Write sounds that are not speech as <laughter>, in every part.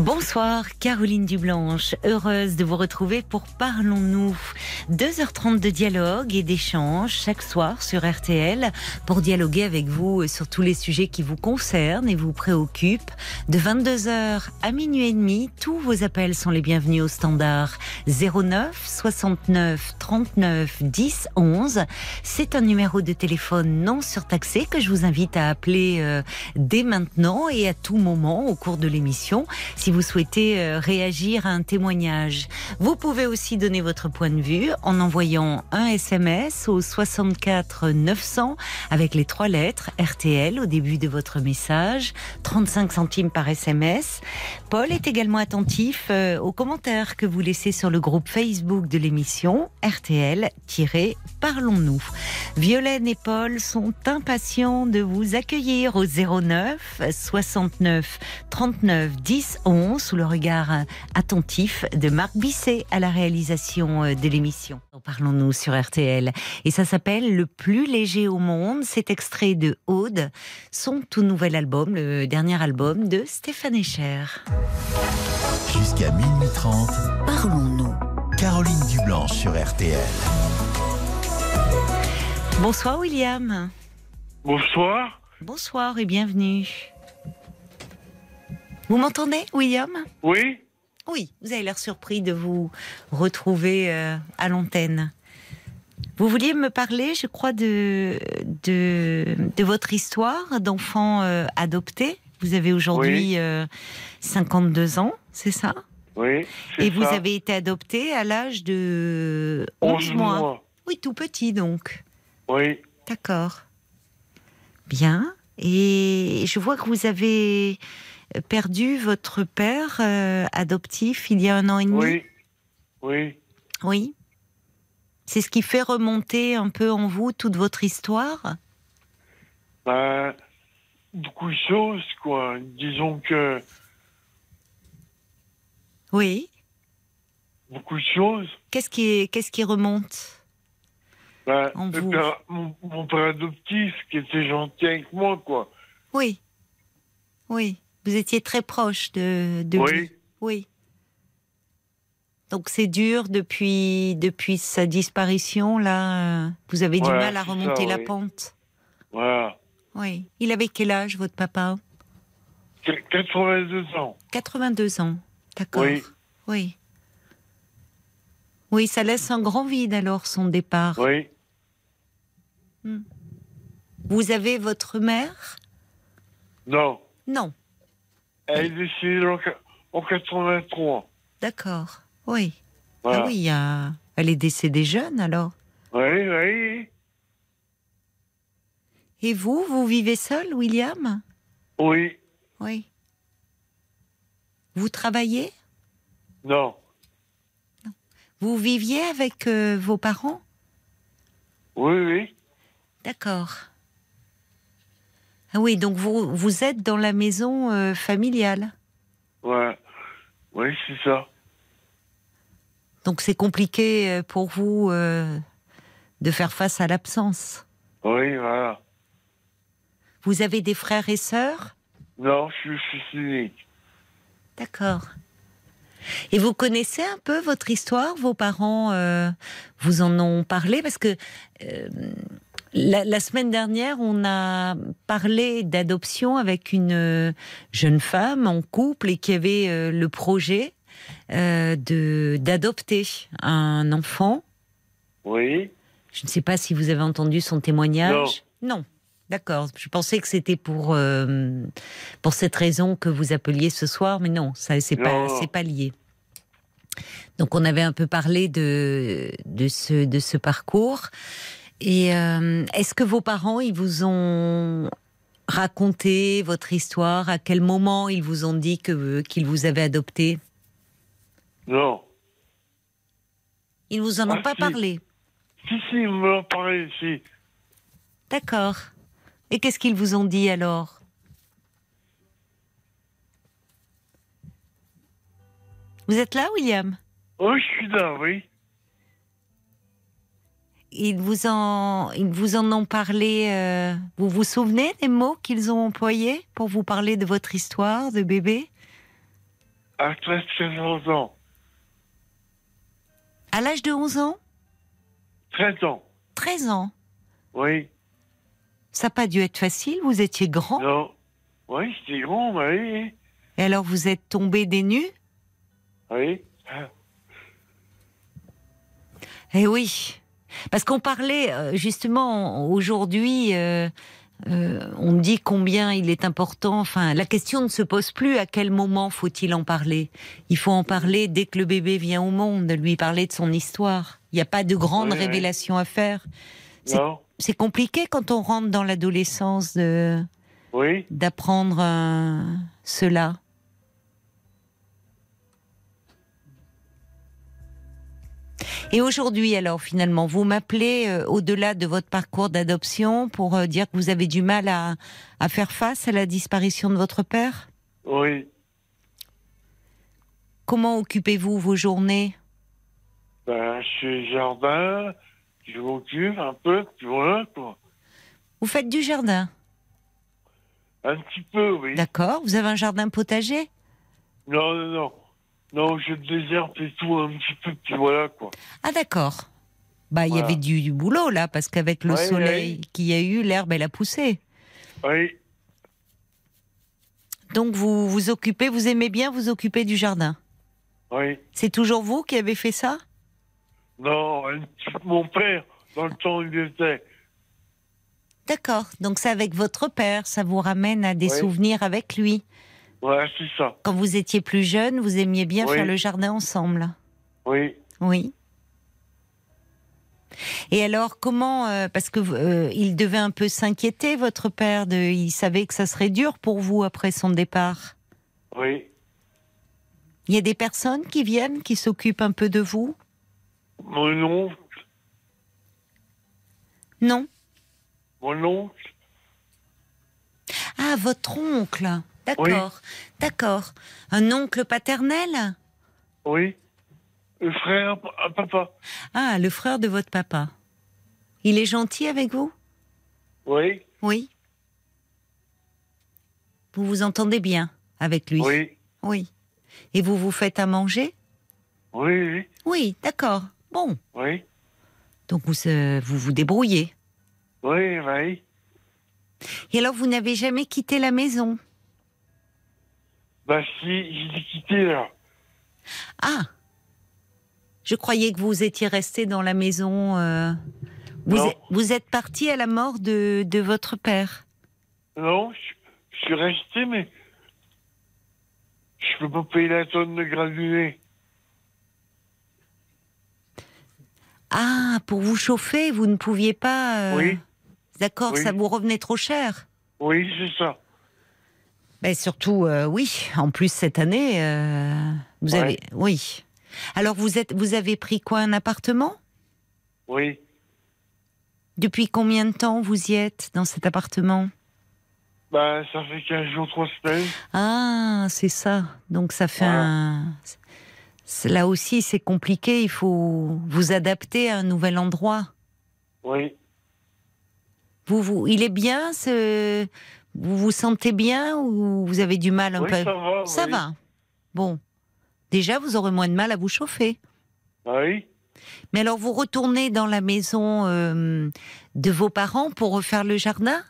Bonsoir, Caroline Dublanche. Heureuse de vous retrouver pour Parlons-nous. 2h30 de dialogue et d'échange chaque soir sur RTL pour dialoguer avec vous sur tous les sujets qui vous concernent et vous préoccupent. De 22h à minuit et demi, tous vos appels sont les bienvenus au standard 09 69 39 10 11. C'est un numéro de téléphone non surtaxé que je vous invite à appeler euh, dès maintenant et à tout moment au cours de l'émission si vous souhaitez euh, réagir à un témoignage. Vous pouvez aussi donner votre point de vue en envoyant un SMS au 64 900 avec les trois lettres RTL au début de votre message, 35 centimes par SMS. Paul est également attentif euh, aux commentaires que vous laissez sur le groupe Facebook de l'émission RTL-Parlons-nous. Violaine et Paul sont impatients de vous accueillir au 09 69 39 10 11 sous le regard attentif de Marc Bisset à la réalisation euh, de l'émission. Parlons-nous sur RTL. Et ça s'appelle Le plus léger au monde. C'est extrait de Aude, son tout nouvel album, le dernier album de Stéphane Echer. Jusqu'à minuit 30, Parlons-nous. Caroline Dublanche sur RTL. Bonsoir William. Bonsoir. Bonsoir et bienvenue. Vous m'entendez, William? Oui Oui, vous avez l'air surpris de vous retrouver euh, à l'antenne. Vous vouliez me parler, je crois, de, de, de votre histoire d'enfant euh, adopté. Vous avez aujourd'hui Oui. euh, 52 ans, c'est ça? Oui. Et vous avez été adopté à l'âge de 11 11 mois. mois. Oui, tout petit donc. Oui. D'accord. Bien. Et je vois que vous avez perdu votre père euh, adoptif il y a un an et demi. Oui. Oui. Oui. C'est ce qui fait remonter un peu en vous toute votre histoire? Ben, beaucoup de choses, quoi. Disons que Oui. beaucoup de choses. Qu'est-ce qui, est- qu'est-ce qui remonte? En le vous. père- mon, mon père adoptif qui était gentil avec moi, quoi. Oui. Oui. Vous étiez très proche de, de Oui. lui. Oui. Donc c'est dur depuis, depuis sa disparition, là. euh, Vous avez du mal à remonter ça, la oui. pente. Voilà. Oui. Il avait quel âge, votre papa? Qu- 82 ans. 82 ans. D'accord. Oui. Oui. Oui, ça laisse un grand vide alors, son départ. Oui. Vous avez votre mère? Non. Non. Elle est décédée en, en 83. D'accord. Oui. Voilà. Ah oui, elle est décédée jeune alors. Oui, oui. Et vous, vous vivez seul, William? Oui. Oui. Vous travaillez? Non. Vous viviez avec euh, vos parents? Oui, oui. D'accord. Ah oui, donc vous, vous êtes dans la maison euh, familiale. Ouais. Oui, c'est ça. Donc c'est compliqué euh, pour vous euh, de faire face à l'absence. Oui, voilà. Vous avez des frères et sœurs? Non, je suis unique. D'accord. Et vous connaissez un peu votre histoire? Vos parents euh, vous en ont parlé? Parce que la, la semaine dernière, on a parlé d'adoption avec une euh, jeune femme en couple et qui avait euh, le projet euh, de d'adopter un enfant. Oui. Je ne sais pas si vous avez entendu son témoignage. Non. D'accord. Je pensais que c'était pour euh, pour cette raison que vous appeliez ce soir, mais non, ça c'est pas Non. c'est pas lié. Donc on avait un peu parlé de de ce de ce parcours. Et euh, est-ce que vos parents, ils vous ont raconté votre histoire? À quel moment ils vous ont dit que qu'ils vous avaient adopté? Non. Ils vous en ont ah, pas parlé? Si, si, ils me l'ont parlé, si. D'accord. Et qu'est-ce qu'ils vous ont dit alors? Vous êtes là, William? Oui, je suis là, oui ils vous en, ils vous en ont parlé. euh, vous vous souvenez des mots qu'ils ont employés pour vous parler de votre histoire de bébé? À 13, 13 ans. À l'âge de 11 ans? 13 ans. 13 ans Oui. Ça n'a pas dû être facile, vous étiez grand? Non. Oui, c'était grand, bah oui. Et alors vous êtes tombé des nues? Oui. Eh oui. Parce qu'on parlait euh, justement aujourd'hui, euh, euh, on dit combien il est important. Enfin, la question ne se pose plus à quel moment faut-il en parler? Il faut en parler dès que le bébé vient au monde, lui parler de son histoire. Il n'y a pas de grande révélation à faire. C'est- Non. C'est compliqué quand on rentre dans l'adolescence de Oui. d'apprendre euh, cela. Et aujourd'hui, alors, finalement, vous m'appelez euh, au-delà de votre parcours d'adoption pour euh, dire que vous avez du mal à, à faire face à la disparition de votre père? Oui. Comment occupez-vous vos journées? Ben, je suis jardin. Je m'occupe un peu, puis voilà, quoi. Vous faites du jardin, Un petit peu, oui. d'accord Vous avez un jardin potager? Non, non, non. Non, je désherbe et tout un petit peu, puis voilà, quoi. Ah d'accord. Bah, il y avait du, du boulot là, parce qu'avec le Ouais, soleil ouais. qu'il y a eu, l'herbe elle a poussé. Oui. Donc vous vous occupez, vous aimez bien vous occuper du jardin? Oui. C'est toujours vous qui avez fait ça? Non, un petit- mon père, dans le temps où il était. D'accord. Donc c'est avec votre père, ça vous ramène à des souvenirs avec lui. Ouais, c'est ça. Quand vous étiez plus jeune, vous aimiez bien Oui. faire le jardin ensemble. Oui. Oui. Et alors comment euh, parce que euh, il devait un peu s'inquiéter votre père de il savait que ça serait dur pour vous après son départ. Oui. Il y a des personnes qui viennent qui s'occupent un peu de vous? Mon oncle, Non mon oncle, Ah, votre oncle. D'accord. D'accord. Un oncle paternel? Oui. Le frère à papa. Ah, le frère de votre papa. Il est gentil avec vous? Oui. Oui. Vous vous entendez bien avec lui? Oui. Oui. Et vous vous faites à manger? Oui, oui. Oui, d'accord. Bon. Oui. Donc vous euh, vous, vous débrouillez. Oui, oui. Et alors vous n'avez jamais quitté la maison? Bah si, j'ai quitté là. Ah Je croyais que vous étiez resté dans la maison. euh, Vous, Non. êtes, vous êtes parti à la mort de, de votre père. Non, je, je suis resté, mais je peux pas payer la tonne de granulés. Ah, pour vous chauffer, vous ne pouviez pas. euh, Oui. D'accord, Oui. ça vous revenait trop cher. Oui, c'est ça. Mais surtout, euh, oui. En plus cette année, euh, vous Ouais. avez, oui. Alors vous êtes, vous avez pris quoi, un appartement? Oui. Depuis combien de temps vous y êtes dans cet appartement? Bah, ça fait 15 jours, 3 semaines. Ah, c'est ça. Donc ça fait un. Là aussi, c'est compliqué. Il faut vous adapter à un nouvel endroit. Oui. Vous, vous, il est bien. Ce... Vous vous sentez bien ou vous avez du mal un Oui, peu ça va. Ça oui. va. Bon. Déjà, vous aurez moins de mal à vous chauffer. Oui? Mais alors, vous retournez dans la maison euh, de vos parents pour refaire le jardin?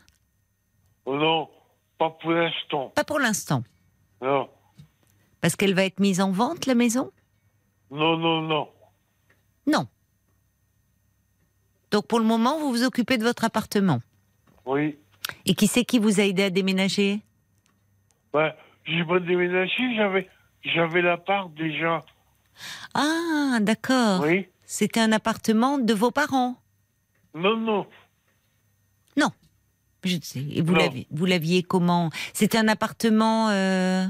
Oh non, pas pour l'instant. Pas pour l'instant. Non. Parce qu'elle va être mise en vente, la maison? Non, non, non. Non. Donc, pour le moment, vous vous occupez de votre appartement? Oui. Et qui c'est qui vous a aidé à déménager? Bah, j'ai pas déménagé, j'avais, j'avais l'appart déjà. Ah, d'accord. Oui. C'était un appartement de vos parents? Non, non. Je sais. Et vous Non. l'aviez, vous l'aviez comment? C'était un appartement, euh,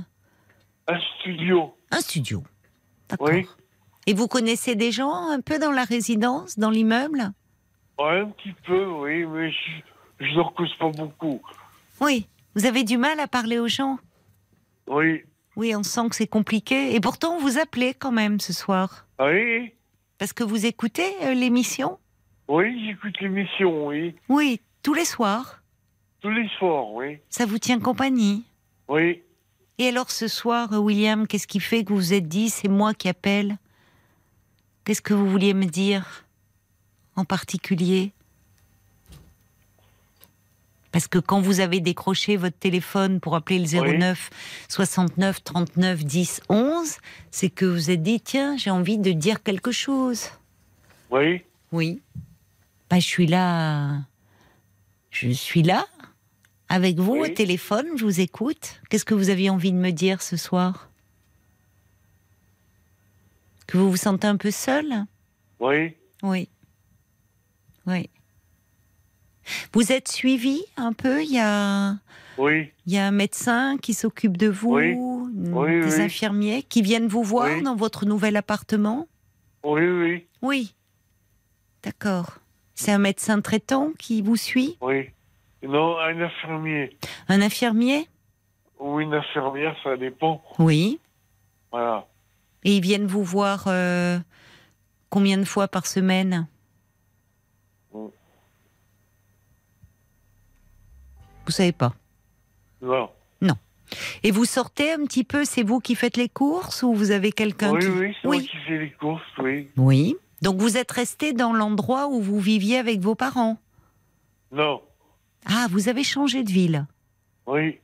Un studio. un studio. D'accord. Oui. Et vous connaissez des gens un peu dans la résidence, dans l'immeuble? Ouais, un petit peu, oui, mais je, je ne recousse pas beaucoup. Oui. Vous avez du mal à parler aux gens Oui. Oui, on sent que c'est compliqué. Et pourtant, vous appelez quand même ce soir. Oui, Parce que vous écoutez euh, l'émission? Oui, j'écoute l'émission, oui. Oui, tous les soirs? Tous les soirs, oui. Ça vous tient compagnie? Oui. Et alors ce soir, euh, William, qu'est-ce qui fait que vous vous êtes dit, c'est moi qui appelle? Qu'est-ce que vous vouliez me dire en particulier? Parce que quand vous avez décroché votre téléphone pour appeler le Oui. 09 69 39 10 11, c'est que vous vous êtes dit, tiens, j'ai envie de dire quelque chose. Oui. Oui. Bah, je suis là. Je suis là, avec vous Oui. au téléphone, je vous écoute. Qu'est-ce que vous aviez envie de me dire ce soir? Que vous vous sentez un peu seul? Oui. Oui. Oui. Vous êtes suivi un peu? Il y a, Oui. il y a un médecin qui s'occupe de vous, Oui. des Oui, infirmiers qui viennent vous voir dans votre nouvel appartement? Oui, oui. Oui. D'accord. C'est un médecin traitant qui vous suit? Oui. Non, un infirmier Un infirmier? Ou une infirmière, ça dépend. Oui. Voilà. Et ils viennent vous voir euh, combien de fois par semaine Mm. Vous savez pas. Non. Et vous sortez un petit peu, c'est vous qui faites les courses ou vous avez quelqu'un Oui, qui... oui, c'est moi qui fais les courses, oui. Oui. Donc vous êtes resté dans l'endroit où vous viviez avec vos parents. Non. Ah, vous avez changé de ville. Oui.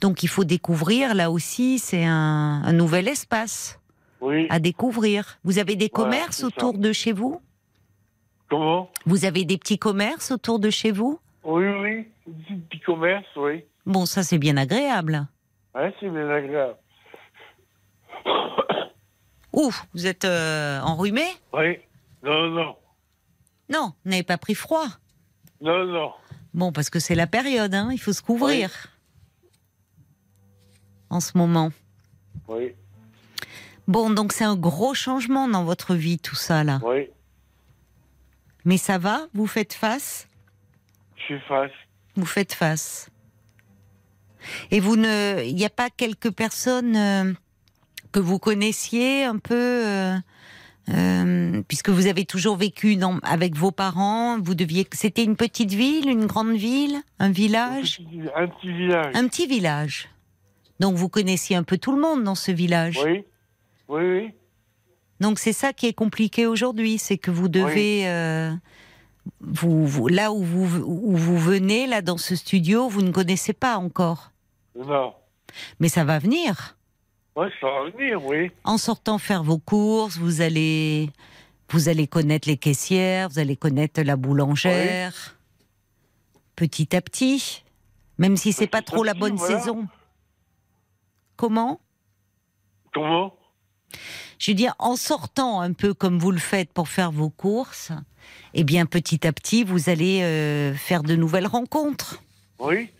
Donc il faut découvrir, là aussi, c'est un, un nouvel espace Oui. à découvrir. Vous avez des Voilà, commerces ça. autour de chez vous? Comment? Vous avez des petits commerces autour de chez vous? Oui, oui. Petit petit commerce, oui. Bon, ça c'est bien agréable. Ouais, c'est bien agréable. <coughs> Ouf, vous êtes euh, enrhumé? Oui. Non, non. Non, vous n'avez pas pris froid? Non, non. Bon, parce que c'est la période, hein, il faut se couvrir. En ce moment. Oui. Bon, donc c'est un gros changement dans votre vie, tout ça, là. Oui. Mais ça va? Vous faites face? Je suis face. Vous faites face. Et vous ne. Il n'y a pas quelques personnes euh, que vous connaissiez un peu euh, euh, puisque vous avez toujours vécu dans- avec vos parents, vous deviez. C'était une petite ville, une grande ville, un village, Un petit, un petit village. un petit village. Donc vous connaissiez un peu tout le monde dans ce village? Oui. Oui, oui. Donc c'est ça qui est compliqué aujourd'hui, c'est que vous devez, vous, vous- là où vous, où vous venez, là dans ce studio, vous ne connaissez pas encore. Non. Mais ça va venir. Ouais, ça va venir, oui. En sortant faire vos courses, vous allez, vous allez connaître les caissières, vous allez connaître la boulangère, petit à petit, même si c'est pas Petit trop la bonne voilà. saison. Comment? Comment? Je veux dire, en sortant un peu comme vous le faites pour faire vos courses, eh bien petit à petit, vous allez euh, faire de nouvelles rencontres. Oui.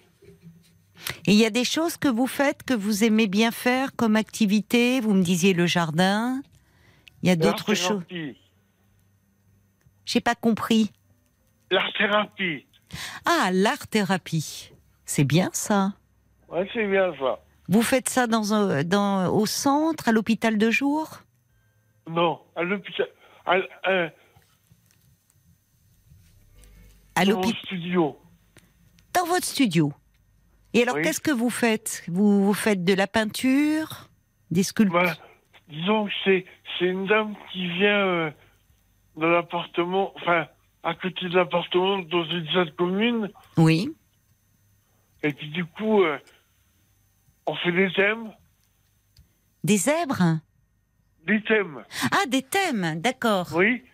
Et il y a des choses que vous faites que vous aimez bien faire comme activité? Vous me disiez le jardin. Il y a d'autres choses. J'ai pas compris. L'art-thérapie. Ah, l'art-thérapie. C'est bien ça. Ouais, c'est bien ça. Vous faites ça dans, dans, au centre, à l'hôpital de jour? Non, à l'hôpital. À, à, À dans l'hôpital studio. Dans votre studio. Et alors, Oui. qu'est-ce que vous faites? Vous, vous faites de la peinture Des sculptures? Bah, disons que c'est, c'est une dame qui vient euh, dans l'appartement, enfin, à côté de l'appartement, dans une salle commune. Oui. Et puis du coup, euh, on fait des thèmes. Des zèbres? Des thèmes. Ah, des thèmes, d'accord. Oui.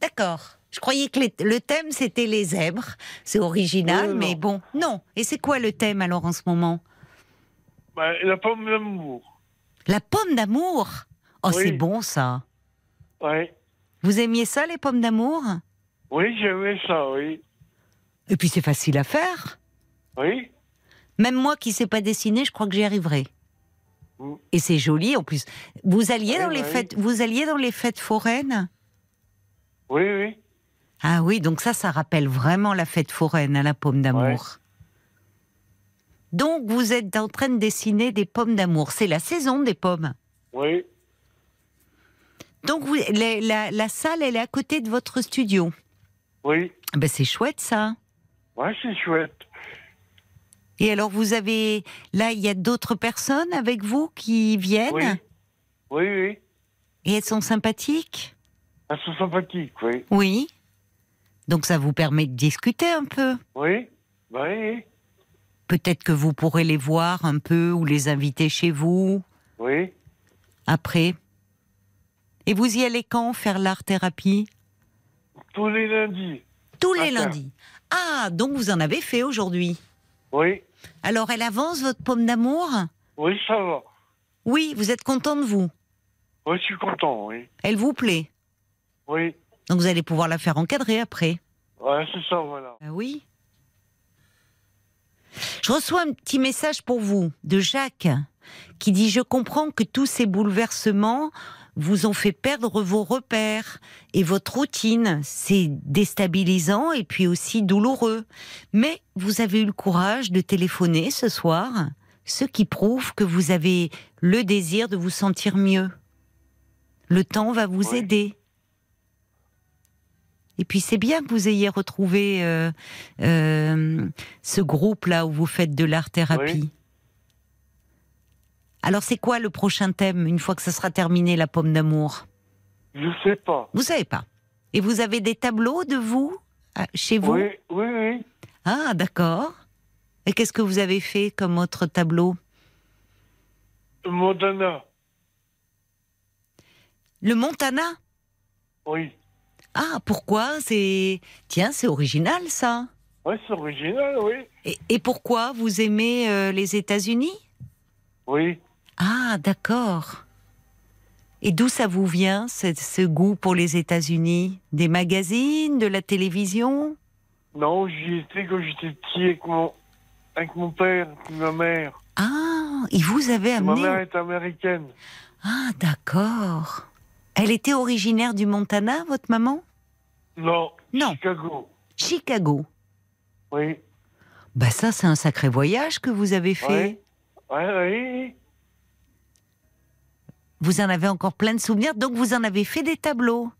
D'accord. Je croyais que les- le thème, c'était les zèbres. C'est original, mais bon. Non. Et c'est quoi le thème alors en ce moment? Bah, la pomme d'amour. La pomme d'amour? Oh, Oui. c'est bon ça. Ouais. Vous aimiez ça, les pommes d'amour? Oui, j'aimais ça, oui. Et puis c'est facile à faire. Oui. Même moi qui ne sais pas dessiner, je crois que j'y arriverai. Mm. Et c'est joli en plus. Vous alliez Oui, dans les bah oui. fêtes, vous alliez dans les fêtes foraines? Oui, oui. Ah oui, donc ça, ça rappelle vraiment la fête foraine à la pomme d'amour. Donc vous êtes en train de dessiner des pommes d'amour. C'est la saison des pommes. Oui. Donc vous, la, la- la salle, elle est à côté de votre studio. Oui. Ah Ben c'est chouette ça. Ouais, c'est chouette. Et alors vous avez là, il y a d'autres personnes avec vous qui viennent? Oui. Oui, oui. et elles sont sympathiques? Elles sont sympathiques, oui. Oui. Donc ça vous permet de discuter un peu? Oui. Bah oui. Peut-être que vous pourrez les voir un peu ou les inviter chez vous? Oui. après. Et vous y allez quand faire l'art thérapie? Tous les lundis. Tous les lundis. Ah, donc vous en avez fait aujourd'hui? Oui. Alors elle avance votre pomme d'amour? Oui, ça va. Oui, vous êtes content de vous? Oui, je suis content, oui. Elle vous plaît? Oui. Donc vous allez pouvoir la faire encadrer après. Ouais, c'est ça, voilà. Ah oui. Je reçois un petit message pour vous de Jacques qui dit Je comprends que tous ces bouleversements vous ont fait perdre vos repères et votre routine. C'est déstabilisant et puis aussi douloureux. Mais vous avez eu le courage de téléphoner ce soir, ce qui prouve que vous avez le désir de vous sentir mieux. Le temps va vous aider. Et puis c'est bien que vous ayez retrouvé euh, euh, ce groupe-là où vous faites de l'art-thérapie. Oui. Alors c'est quoi le prochain thème une fois que ça sera terminé, la pomme d'amour? Je sais pas. Vous savez pas. Et vous avez des tableaux de vous ah, chez vous? Oui, oui, oui. Ah d'accord. Et qu'est-ce que vous avez fait comme autre tableau? Modana. Le Montana? Oui. Ah pourquoi? C'est tiens c'est original ça. Oui, c'est original, oui. Et, et pourquoi vous aimez euh, les États-Unis? Oui. Ah, d'accord. Et d'où ça vous vient, ce, ce goût pour les États-Unis? Des magazines, de la télévision? Non, j'y étais quand j'étais petit avec mon, avec mon père et ma mère. Ah, il vous avait Ma amené? mère est américaine. Ah, d'accord. Elle était originaire du Montana, votre maman? Non. Non. Chicago. Chicago. Oui. Bah ça, c'est un sacré voyage que vous avez fait. Oui. Oui, oui. Vous en avez encore plein de souvenirs, donc vous en avez fait des tableaux.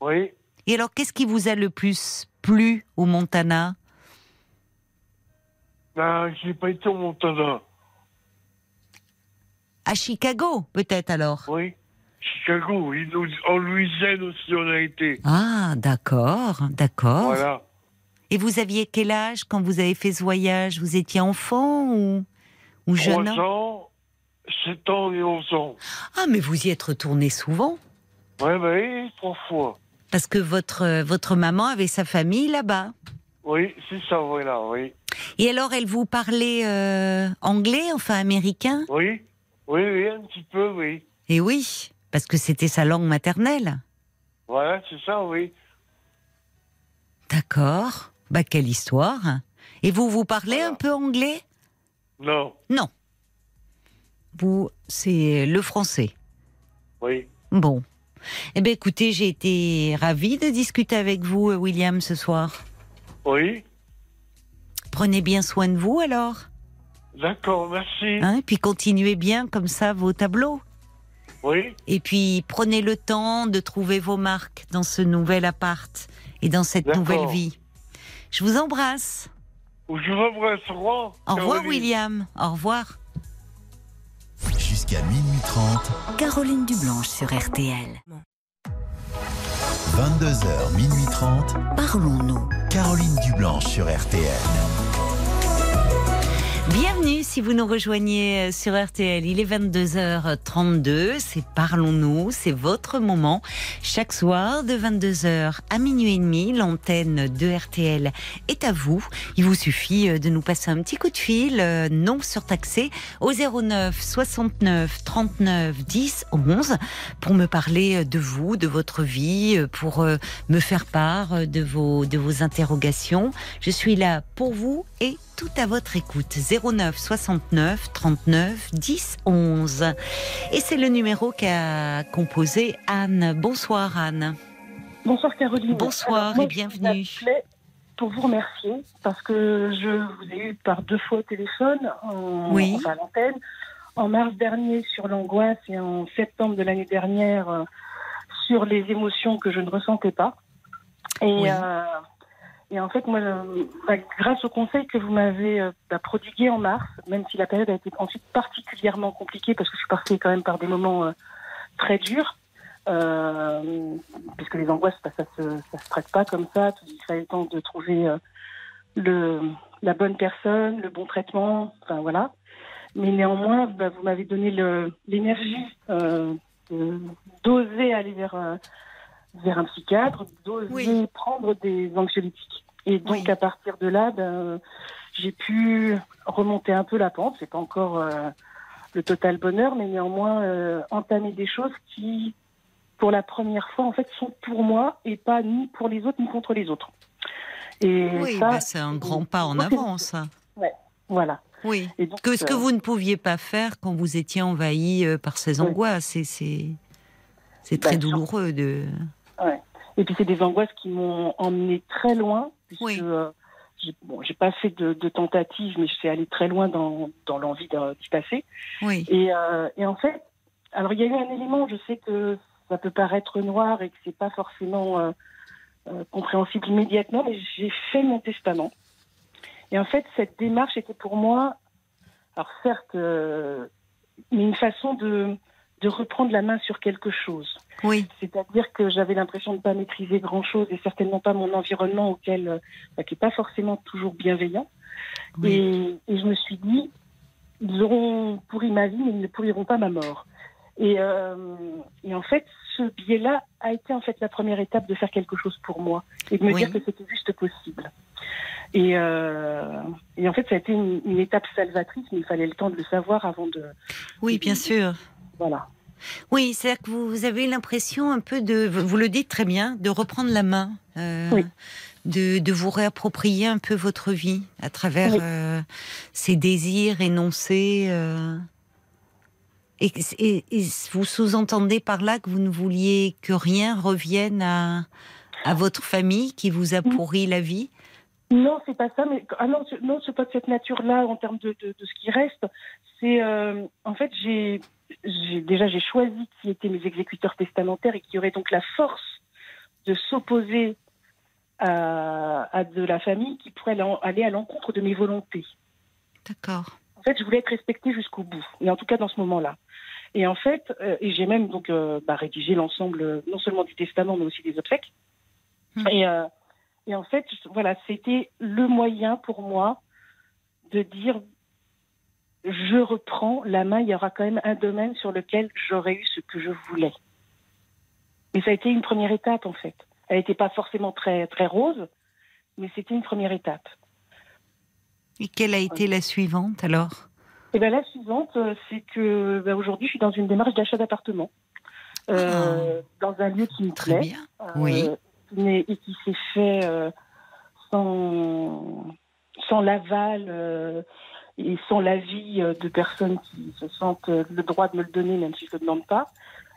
Oui. Et alors, qu'est-ce qui vous a le plus plu au Montana? Ben, j'ai pas été au Montana. À Chicago, peut-être alors? Oui. Chicago, oui. En Louisiane aussi, on a été. Ah, d'accord, d'accord. Voilà. Et vous aviez quel âge quand vous avez fait ce voyage? Vous étiez enfant ou, ou jeune 3 ans, 7 ans et 11 ans. Ah, mais vous y êtes retourné souvent Ouais, ben oui, trois fois. Parce que votre, euh, votre maman avait sa famille là-bas. Oui, c'est ça, voilà, oui. Et alors, elle vous parlait euh, anglais, enfin américain? Oui, oui, oui, un petit peu, oui. Et oui, parce que c'était sa langue maternelle. Voilà, c'est ça, oui. D'accord. Bah, quelle histoire. Et vous, vous parlez Voilà. un peu anglais? Non, Non. Vous, c'est le français. oui. Bon. Eh bien, écoutez, j'ai été ravie de discuter avec vous, William, ce soir. Oui, Prenez bien soin de vous, alors. d'accord, merci. Hein, et puis continuez bien comme ça vos tableaux. Oui, Et puis prenez le temps de trouver vos marques dans ce nouvel appart et dans cette nouvelle vie. Je vous embrasse. je vous embrasse, au revoir. Au revoir. William. Au revoir. Jusqu'à minuit 30, Caroline Dublanche sur RTL. 22h, minuit 30, Parlons-nous. Caroline Dublanche sur RTL. Bienvenue si vous nous rejoignez euh, sur RTL. Il est 22h32, c'est Parlons-nous, c'est votre moment. Chaque soir de 22h à minuit et demi, l'antenne de RTL est à vous. Il vous suffit euh, de nous passer un petit coup de fil euh, non surtaxé au 09 69 39 10 11 pour me parler de vous, de votre vie, pour me faire part de vos, de vos interrogations. Je suis là pour vous et tout à votre écoute. 09 69 39 10 11. Et c'est le numéro qu'a composé Anne. Bonsoir Anne. Bonsoir Caroline. Bonsoir Alors, moi, et je bienvenue. vous appelais pour vous remercier parce que je vous ai eu par deux fois au téléphone, en, Oui. enfin, à l'antenne, en mars dernier sur l'angoisse et en septembre de l'année dernière euh, sur les émotions que je ne ressentais pas. Et, Oui. euh, et en fait, moi, bah, grâce au conseil que vous m'avez euh, bah, prodigué en mars, même si la période a été ensuite particulièrement compliquée parce que je suis passée quand même par des moments euh, très durs, euh, puisque les angoisses, bah, ça se, ça se traite pas comme ça. Il fallait le temps de trouver euh, le, la bonne personne, le bon traitement, enfin voilà. Mais néanmoins, bah, vous m'avez donné l'énergie euh, d'oser aller vers, euh, vers un psychiatre, d'oser Oui. prendre des anxiolytiques. Et donc Oui. à partir de là, ben, j'ai pu remonter un peu la pente. C'est pas encore euh, le total bonheur, mais néanmoins euh, entamer des choses qui, pour la première fois, en fait, sont pour moi et pas ni pour les autres ni contre les autres. Et Oui, ça, bah, c'est un grand pas en <laughs> avant, ça. voilà. Oui. Et donc, Que ce que euh, vous ne pouviez pas faire quand vous étiez envahi par ces Oui. angoisses. Et c'est c'est Bah, très douloureux de. Et puis c'est des angoisses qui m'ont emmené très loin, puisque Oui. euh, j'ai bon, j'ai pas fait de, de tentatives, mais je suis allée très loin dans, dans l'envie d'y passer. Oui. Et, euh, et en fait, alors il y a eu un élément, je sais que ça peut paraître noir et que c'est pas forcément euh, compréhensible immédiatement, mais j'ai fait mon testament. Et en fait, cette démarche était pour moi, alors certes, mais une façon de, de reprendre la main sur quelque chose. Oui. C'est-à-dire que j'avais l'impression de ne pas maîtriser grand-chose et certainement pas mon environnement auquel, euh, bah, qui n'est pas forcément toujours bienveillant. Oui. Et, et je me suis dit, ils auront pourri ma vie, mais ils ne pourriront pas ma mort. Et, euh, et en fait, ce biais-là a été en fait la première étape de faire quelque chose pour moi et de me Oui. dire que c'était juste possible. Et, euh, et en fait, ça a été une, une étape salvatrice, mais il fallait le temps de le savoir avant de. Oui, bien sûr. Voilà. Oui, c'est-à-dire que vous, avez l'impression un peu de, vous le dites très bien, de reprendre la main, euh, Oui. de, de vous réapproprier un peu votre vie à travers Oui. euh, ces désirs énoncés. euh. Et, et- et vous sous-entendez par là que vous ne vouliez que rien revienne à, à votre famille qui vous a Mm. pourri la vie? Non, c'est pas ça, mais ah non, non, c'est pas de cette nature-là en termes de, de, de ce qui reste. C'est en fait, j'ai déjà j'ai choisi qui étaient mes exécuteurs testamentaires et qui auraient donc la force de s'opposer à, à de la famille qui pourrait aller- à l'encontre de mes volontés. D'accord. En fait, je voulais être respectée jusqu'au bout, et en tout cas dans ce moment-là. Et en fait, euh, et j'ai même donc euh, bah, rédigé l'ensemble, euh, non seulement du testament, mais aussi des obsèques. Hmm. Et, euh, et en fait, voilà, c'était le moyen pour moi de dire, je reprends la main. Il y aura quand même un domaine sur lequel j'aurais eu ce que je voulais. Et ça a été une première étape en fait. Elle n'était pas forcément très très rose, mais c'était une première étape. Et quelle a été la suivante alors? Et ben la suivante, euh, c'est que ben, aujourd'hui, je suis dans une démarche d'achat d'appartement. Euh, Dans un lieu qui me Ah. Très plaît. bien. euh, Oui. mais- et qui s'est fait euh, sans, sans l'aval et sans l'avis euh, de personnes qui se sentent euh, le droit de me le donner, même si je ne le demande pas.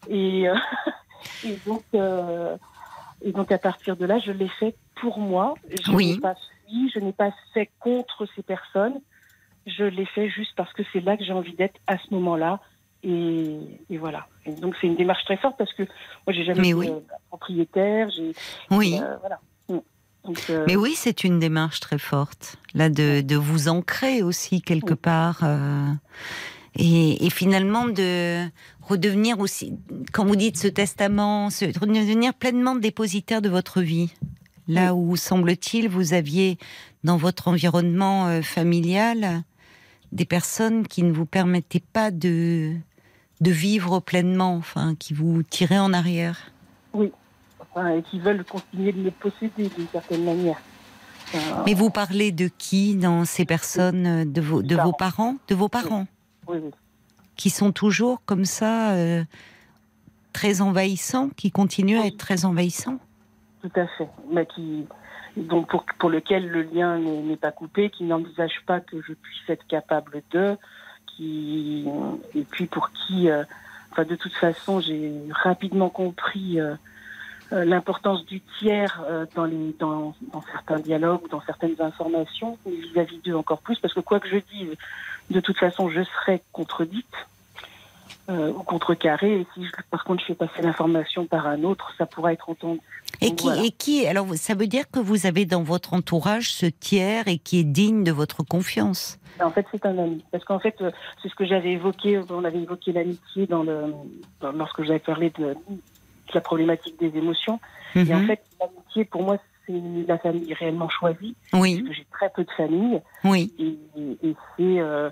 Et, euh, <laughs> et, donc, euh, et donc, à partir de là, je l'ai fait pour moi. Je Oui. n'ai pas fui, je n'ai pas fait contre ces personnes. Je l'ai fait juste parce que c'est là que j'ai envie d'être à ce moment-là. Et, et voilà. Donc, c'est une démarche très forte parce que moi, j'ai jamais Mais été oui. euh, propriétaire. Oui. euh, voilà. Donc, euh, Mais oui, c'est une démarche très forte, là, de, de vous ancrer aussi quelque Oui. part. euh, et, et finalement de redevenir aussi, quand vous dites ce testament, se- redevenir pleinement dépositaire de votre vie. Là où, semble-t-il, vous aviez dans votre environnement euh, familial des personnes qui ne vous permettaient pas de, de vivre pleinement, enfin, qui vous tiraient en arrière. Enfin, et qui veulent continuer de me posséder d'une certaine manière. Enfin, Mais vous parlez de qui dans ces personnes euh, De vos, de vos parents De vos parents oui, oui. Qui sont toujours comme ça, euh, très envahissants, qui continuent à être très envahissants Tout à fait. Mais qui, donc pour, pour lequel le lien n'est n'est pas coupé, qui n'envisage pas que je puisse être capable de, qui, et puis pour qui, euh, enfin, de toute façon, j'ai rapidement compris euh, euh, l'importance du tiers euh, dans, les, dans, dans certains dialogues, dans certaines informations, vis-à-vis d'eux encore plus, parce que quoi que je dise, de toute façon, je serai contredite euh, ou contrecarrée, et si je- par contre je fais passer l'information par un autre, ça pourra être entendu. Et Donc, qui, voilà. et qui Alors, ça veut dire que vous avez dans votre entourage ce tiers et qui est digne de votre confiance? En fait, c'est un ami. Parce qu'en fait, euh, c'est ce que j'avais évoqué, on avait évoqué l'amitié dans le, dans- lorsque j'avais parlé de la problématique des émotions. Et en Mhm. fait, l'amitié, pour moi, c'est la famille réellement choisie. oui, Parce que j'ai très peu de famille. oui, Et, et c'est, euh,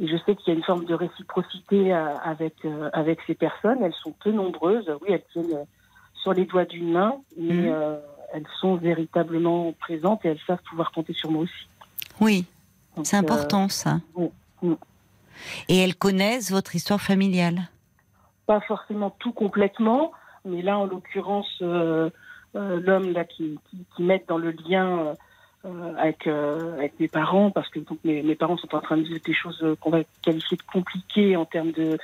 et je sais qu'il y a une forme de réciprocité euh, avec, euh, avec ces personnes. Elles sont peu nombreuses. Oui, elles tiennent sur les doigts d'une main, mais Mhm. euh, elles sont véritablement présentes et elles savent pouvoir compter sur moi aussi. oui. C'est euh, important, ça. oui, oui. Et elles connaissent votre histoire familiale? pas forcément tout complètement, mais là, en l'occurrence, euh, euh, l'homme là qui, qui, qui m'aide dans le lien euh, avec, avec mes parents, parce que donc, mes, mes parents sont en train de vivre des choses qu'on va qualifier de compliquées en termes de,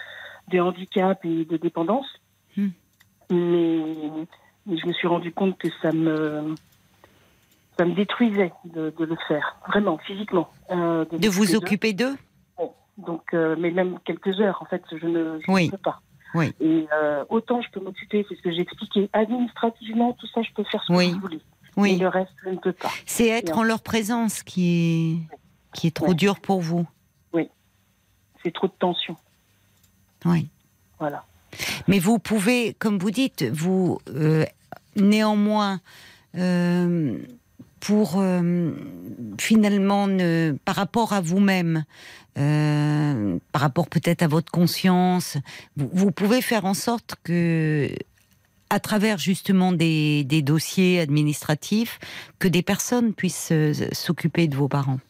de handicap et de dépendance. Hmm. Mais, mais je me suis rendu compte que ça me ça me détruisait de, de le faire, vraiment, physiquement. euh, De vous occuper d'eux? Donc, euh, mais même quelques heures, en fait, je ne, je Oui. ne peux pas. Oui. Et euh, autant je peux m'occuper, c'est ce que j'ai expliqué, administrativement, tout ça, je peux faire ce Oui. que vous voulez. Mais Oui. le reste, je ne peux pas. C'est être en leur présence qui est, qui est trop Ouais. dur pour vous. C'est trop de tension. Oui. Voilà. Mais vous pouvez, comme vous dites, vous euh, néanmoins, euh, pour euh, finalement, ne, par rapport à vous-même, euh, par rapport peut-être à votre conscience, vous, vous pouvez faire en sorte que, à travers justement des, des dossiers administratifs, que des personnes puissent euh, s'occuper de vos parents.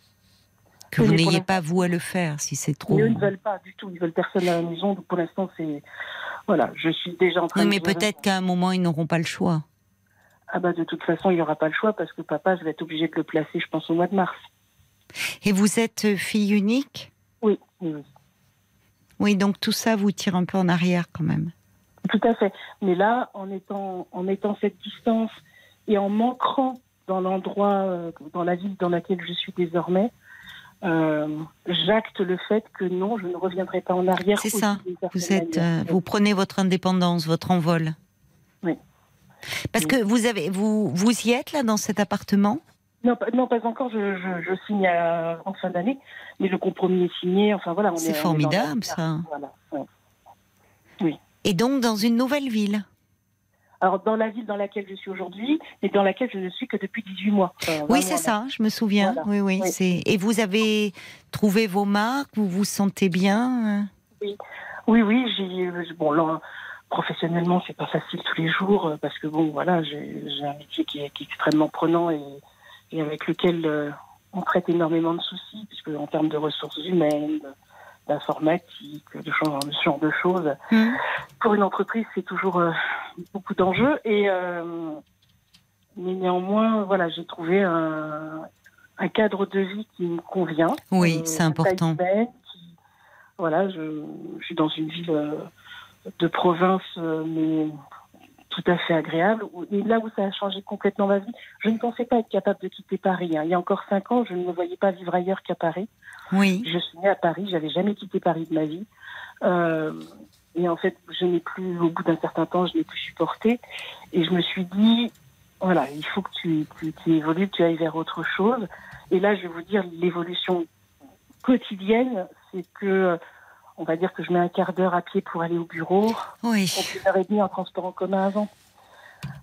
Que vous n'ayez pas vous à le faire si c'est trop. Mais eux ne veulent pas du tout. Ils veulent personne à la maison. Donc pour l'instant, c'est. Voilà, je suis déjà en train Oui, mais peut-être qu'à un moment, ils n'auront pas le choix. Ah bah de toute façon, il n'y aura pas le choix parce que papa, je vais être obligée de le placer, je pense, au mois de mars. Et vous êtes euh, fille unique? Oui, oui, oui. Oui, donc tout ça vous tire un peu en arrière quand même. Tout à fait. Mais là, en étant, en étant cette distance et en m'ancrant dans l'endroit, euh, dans la ville dans laquelle je suis désormais, euh, j'acte le fait que non, je ne reviendrai pas en arrière. C'est ça. Vous êtes, euh, vous prenez votre indépendance, votre envol. Oui. Parce Oui. que vous avez, vous, vous y êtes là dans cet appartement? Non, pas, non, pas encore. Je, je, je signe à- en fin d'année, mais le compromis est signé. Enfin voilà, C'est est- on est formidable, ça. Voilà. ouais. et donc dans une nouvelle ville? Alors dans la ville dans laquelle je suis aujourd'hui, mais dans laquelle je ne suis que depuis 18 mois. Enfin, Oui, c'est ça. Je me souviens. Voilà. Oui, oui. Oui. C'est. Et vous avez trouvé vos marques? Vous vous sentez bien? Euh Oui, oui, j'ai euh, bon là, professionnellement, c'est pas facile tous les jours euh, parce que bon, voilà, j'ai un métier qui est, qui est extrêmement prenant et, et avec lequel euh, on traite énormément de soucis, puisque en termes de ressources humaines, d'informatique, de ce genre de choses, Hmm. pour une entreprise, c'est toujours euh, beaucoup d'enjeux et euh, mais néanmoins, voilà, j'ai trouvé un, un cadre de vie qui me convient. Oui, c'est important. humaine, qui- voilà, je, je suis dans une ville de province, euh, mais tout à fait agréable. Et là où ça a changé complètement ma vie, je ne pensais pas être capable de quitter Paris. hein. Il y a encore cinq ans, je ne me voyais pas vivre ailleurs qu'à Paris. Oui. Je suis née à Paris, j'avais jamais quitté Paris de ma vie. Euh, et en fait, je n'ai plus, au bout d'un certain temps, je n'ai plus supporté. Et je me suis dit, voilà, il faut que tu, tu, tu évolues, que tu ailles vers autre chose. Et là, je vais vous dire, l'évolution quotidienne, c'est que, on va dire que je mets un quart d'heure à pied pour aller au bureau, Oui. une heure et demie en transport en commun avant.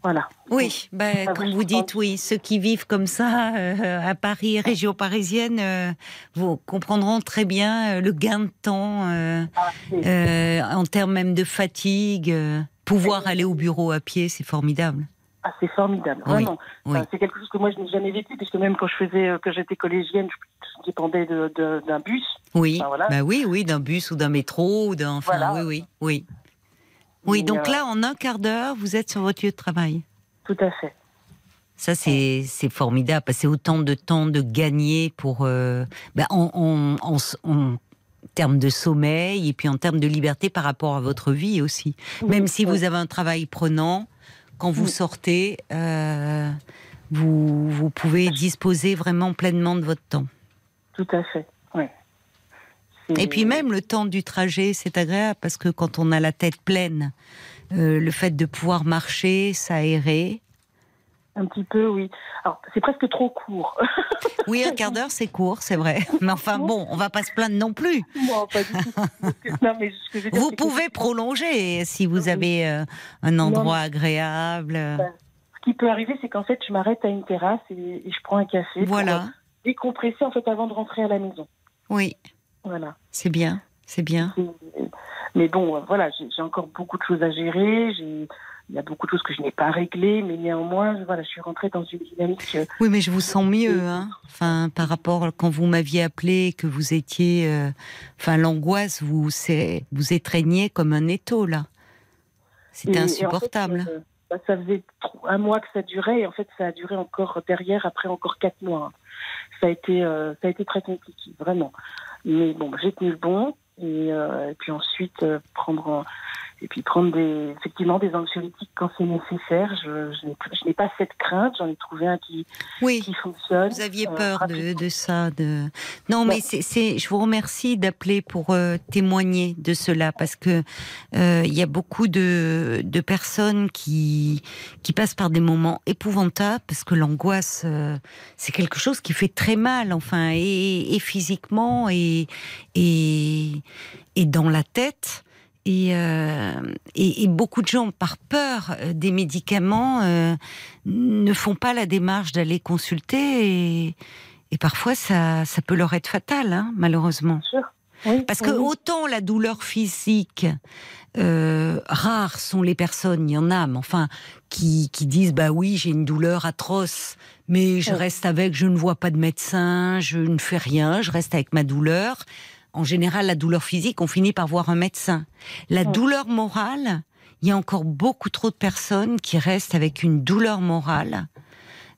Voilà. Oui, ben, Ça comme vous dites, oui, ceux qui vivent comme ça euh, à Paris, région parisienne, euh, vous comprendront très bien euh, le gain de temps Ah, en termes même de fatigue. pouvoir aller au bureau à pied, c'est formidable. Ah, c'est formidable, Oui, vraiment. oui. Enfin, c'est quelque chose que moi je n'ai jamais vécu, puisque même quand je faisais, euh, que j'étais collégienne, je dépendais de- de- d'un bus. Oui, voilà. bah oui, oui, d'un bus ou d'un métro ou d'un. Enfin, Voilà. oui, oui, oui. Oui, donc euh, là, en un quart d'heure, vous êtes sur votre lieu de travail. Tout à fait. Ça, c'est c'est formidable. Passer autant de temps de gagner pour. euh, ben, en, en, en, en termes de sommeil et puis en termes de liberté par rapport à votre vie aussi. Même si vous avez un travail prenant, quand vous Mm. sortez, euh, vous, vous pouvez disposer vraiment pleinement de votre temps. Tout à fait. C'est- Et puis même le temps du trajet, c'est agréable parce que quand on a la tête pleine, euh, le fait de pouvoir marcher, s'aérer. Un petit peu, oui. Alors, c'est presque trop court. <laughs> Oui, un quart d'heure, c'est court, c'est vrai. <laughs> Mais enfin bon, on va pas se plaindre non plus. non, pas du tout. Parce que- non, mais ce que je veux dire, Vous que pouvez prolonger si vous Oui. avez euh, un Non, endroit agréable. Ce qui peut arriver, c'est qu'en fait, je m'arrête à une terrasse et, et je prends un café pour Voilà. euh, décompresser en fait avant de rentrer à la maison. Oui, Voilà. c'est bien, c'est bien. C'est- Mais bon, euh, voilà, j'ai j'ai encore beaucoup de choses à gérer. j'ai- Il y a beaucoup de choses que je n'ai pas réglées, mais néanmoins, je- voilà, je suis rentrée dans une dynamique. euh, Oui, mais je vous sens mieux, hein. Enfin, par rapport à quand vous m'aviez appelé, que vous étiez, euh, enfin, l'angoisse vous vous étreignait comme un étau là. C'était et en insupportable. fait, euh, bah, ça faisait un mois que ça durait, et en fait, ça a duré encore derrière, après encore quatre mois. Ça a été, euh, ça a été très compliqué, vraiment. Mais bon, j'ai tenu le bon, et, et puis ensuite prendre, et puis prendre des, effectivement des anxiolytiques quand c'est nécessaire. Je, je n'ai pas cette crainte. J'en ai trouvé un qui, oui. qui fonctionne. Vous aviez euh, peur de, de ça, de non, mais c'est, je vous remercie d'appeler pour euh, témoigner de cela parce que euh, il y a beaucoup de, de personnes qui qui passent par des moments épouvantables parce que l'angoisse euh, c'est quelque chose qui fait très mal, enfin et, et physiquement et et et dans la tête. Et, euh, et, et beaucoup de gens, par peur euh, des médicaments, euh, ne font pas la démarche d'aller consulter et, et parfois ça, ça peut leur être fatal, hein, malheureusement. Bien sûr. Oui, Parce que oui. autant la douleur physique, euh, rares sont les personnes, il y en a, mais enfin, qui, qui disent bah oui, j'ai une douleur atroce, mais je Oui. reste avec, je ne vois pas de médecin, je ne fais rien, je reste avec ma douleur. En général, la douleur physique, on finit par voir un médecin. La douleur morale, il y a encore beaucoup trop de personnes qui restent avec une douleur morale,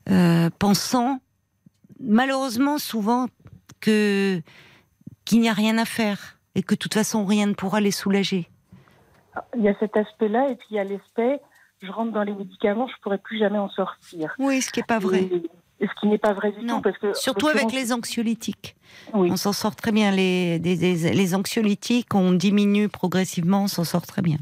euh, pensant malheureusement souvent que qu'il n'y a rien à faire et que de toute façon rien ne pourra les soulager. Il y a cet aspect-là, et puis il y a l'aspect, je rentre dans les médicaments, je pourrais plus jamais en sortir. Oui, ce qui est pas vrai. Et ce qui n'est pas vrai du Non. tout, parce que Surtout avec les anxiolytiques. Oui. On s'en sort très bien. Les, anxiolytiques, on diminue progressivement, on s'en sort très bien.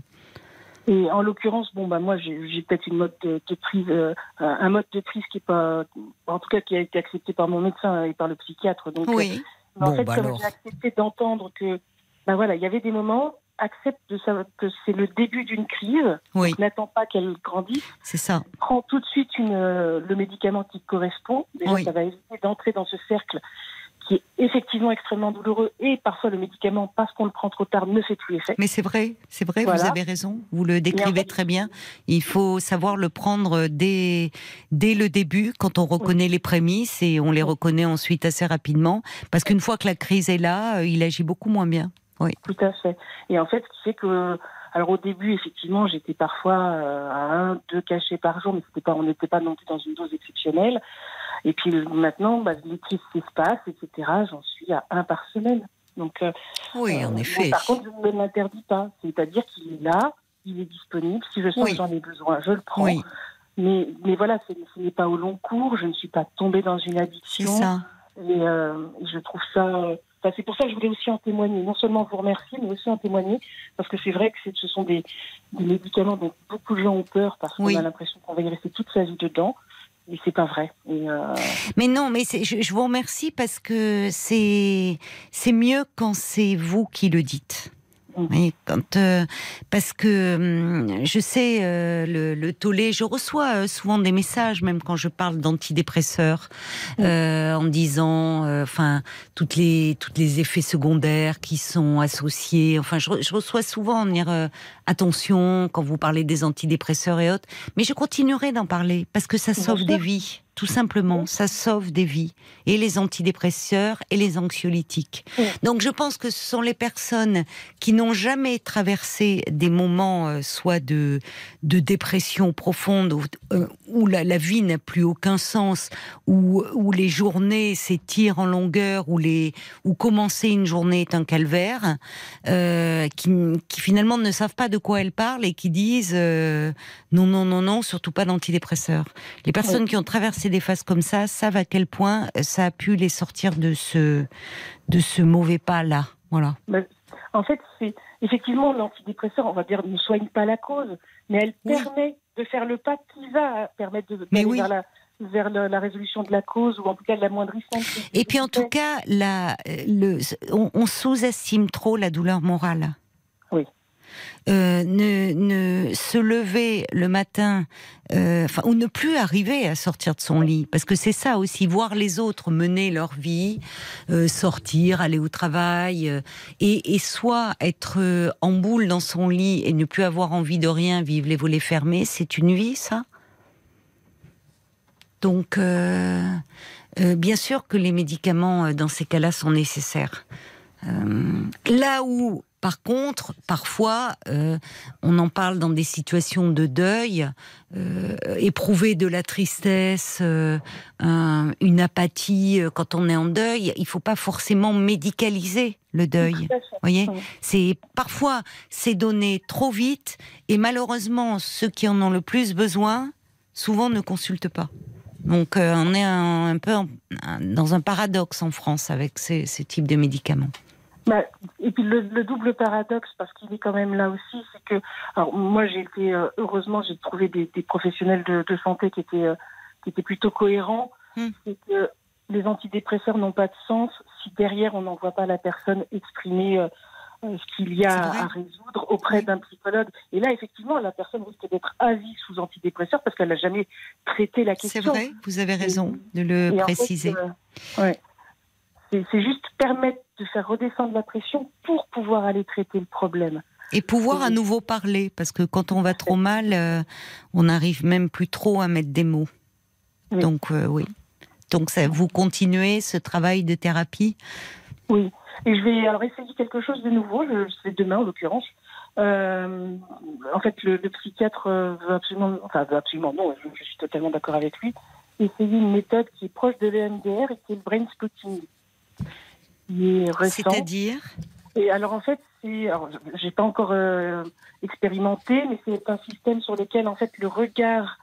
Et en l'occurrence, bon bah moi j'ai peut-être une mode de, de prise, euh, un mode de prise qui est pas, en tout cas qui a été accepté par mon médecin et par le psychiatre. Donc, euh, Oui. mais en fait, bah comme j'ai accepté d'entendre que, bah voilà, il y avait des moments, accepte de savoir que c'est le début d'une crise, Oui, n'attends pas qu'elle grandisse, c'est ça. prends tout de suite une, euh, le médicament qui correspond. Déjà, Oui. ça va éviter d'entrer dans ce cercle qui est effectivement extrêmement douloureux et parfois le médicament, parce qu'on le prend trop tard, ne fait plus effet. Mais c'est vrai, c'est vrai, vous avez raison. Vous le décrivez fait- très bien. Il faut savoir le prendre dès, dès le début, quand on reconnaît les prémices et on les reconnaît ensuite assez rapidement. Parce qu'une fois que la crise est là, euh, il agit beaucoup moins bien. Tout à fait. Et en fait, ce qui fait que, alors au début, effectivement, j'étais parfois euh, à un, deux cachets par jour, mais c'était pas, on n'était pas non plus dans une dose exceptionnelle. Et puis maintenant, bah, les crises s'espacent, etc. J'en suis à un par semaine. Donc, euh, Oui, euh, en mais effet. par contre, je ne l'interdis pas. C'est-à-dire qu'il est là, il est disponible. Si je sens Oui. que j'en ai besoin, je le prends. Oui, Mais, mais voilà, ce ce n'est pas au long cours. Je ne suis pas tombée dans une c'est addiction. ça. Et euh, je trouve ça. Enfin, c'est pour ça que je voulais aussi en témoigner. Non seulement vous remercier, mais aussi en témoigner. Parce que c'est vrai que ce sont des, des médicaments dont beaucoup de gens ont peur parce qu'on Oui. a l'impression qu'on va y rester toute sa vie dedans. Et c'est pas vrai. Et, euh, Mais non, mais je, je vous remercie parce que c'est c'est mieux quand c'est vous qui le dites. Oui, quand, euh, parce que hum, je sais euh, le, le tollé, je reçois euh, souvent des messages, même quand je parle d'antidépresseurs, euh, en disant, euh, enfin, toutes les toutes les effets secondaires qui sont associés. Enfin, je, re- je reçois souvent dire euh, attention quand vous parlez des antidépresseurs et autres, mais je continuerai d'en parler parce que ça Bien sauve sûr. des vies. Tout simplement. Ça sauve des vies. Et les antidépresseurs et les anxiolytiques. Oui. Donc je pense que ce sont les personnes qui n'ont jamais traversé des moments euh, soit de, de dépression profonde, où, euh, où la, la vie n'a plus aucun sens, où, où les journées s'étirent en longueur, où, les, où commencer une journée est un calvaire, euh, qui, qui finalement ne savent pas de quoi elles parlent et qui disent non, non, non, non, surtout pas d'antidépresseurs. Les personnes qui ont traversé des phases comme ça savent à quel point ça a pu les sortir de ce, de ce mauvais pas-là. Voilà. En fait, c'est effectivement l'antidépresseur, on va dire, ne soigne pas la cause, mais elle Oui. permet de faire le pas qui va permettre de Mais oui. vers, la, vers la résolution de la cause ou en tout cas de l'amoindrissement. Et puis en tout cas, la, le, on, on sous-estime trop la douleur morale. Euh, ne, ne se lever le matin, euh, ou ne plus arriver à sortir de son lit, parce que c'est ça aussi, voir les autres mener leur vie, euh, sortir, aller au travail, et, soit être en boule dans son lit et ne plus avoir envie de rien, vivre les volets fermés, c'est une vie, ça? Donc, bien sûr que les médicaments dans ces cas-là sont nécessaires. Euh, là où, par contre, parfois, euh, on en parle dans des situations de deuil, euh, éprouver de la tristesse, euh, un- une apathie quand on est en deuil, il faut pas forcément médicaliser le deuil. Voyez, c'est parfois c'est donné trop vite et malheureusement ceux qui en ont le plus besoin souvent ne consultent pas. Donc on est un, un peu en- dans un paradoxe en France avec ces, ces types de médicaments. Bah, et puis le, le double paradoxe, parce qu'il est quand même là aussi, c'est que, alors moi j'ai été, euh, heureusement j'ai trouvé des, des professionnels de, de santé qui étaient, euh, qui étaient plutôt cohérents, Hmm. c'est que les antidépresseurs n'ont pas de sens si derrière on n'envoie pas la personne exprimer euh, ce qu'il y a C'est à résoudre auprès d'un psychologue. Et là effectivement la personne risque d'être avie sous antidépresseurs parce qu'elle n'a jamais traité la C'est question. vrai, vous avez raison de le Et en fait, préciser. ouais. C'est c'est juste permettre de faire redescendre la pression pour pouvoir aller traiter le problème. Et pouvoir à nouveau parler, parce que quand on va trop mal, euh, on n'arrive même plus trop à mettre des mots. Oui. Donc euh, oui. Donc ça, vous continuez ce travail de thérapie? Oui. Et je vais alors essayer quelque chose de nouveau. Je c'est demain en l'occurrence. Euh, en fait, le, le psychiatre euh, veut absolument, enfin veut absolument non, je, je suis totalement d'accord avec lui. Essayer une méthode qui est proche de l'EMDR et qui est le brain spotting. Qui est récent. C'est-à-dire Et alors en fait, c'est, j'ai pas encore euh, expérimenté, mais c'est un système sur lequel en fait le regard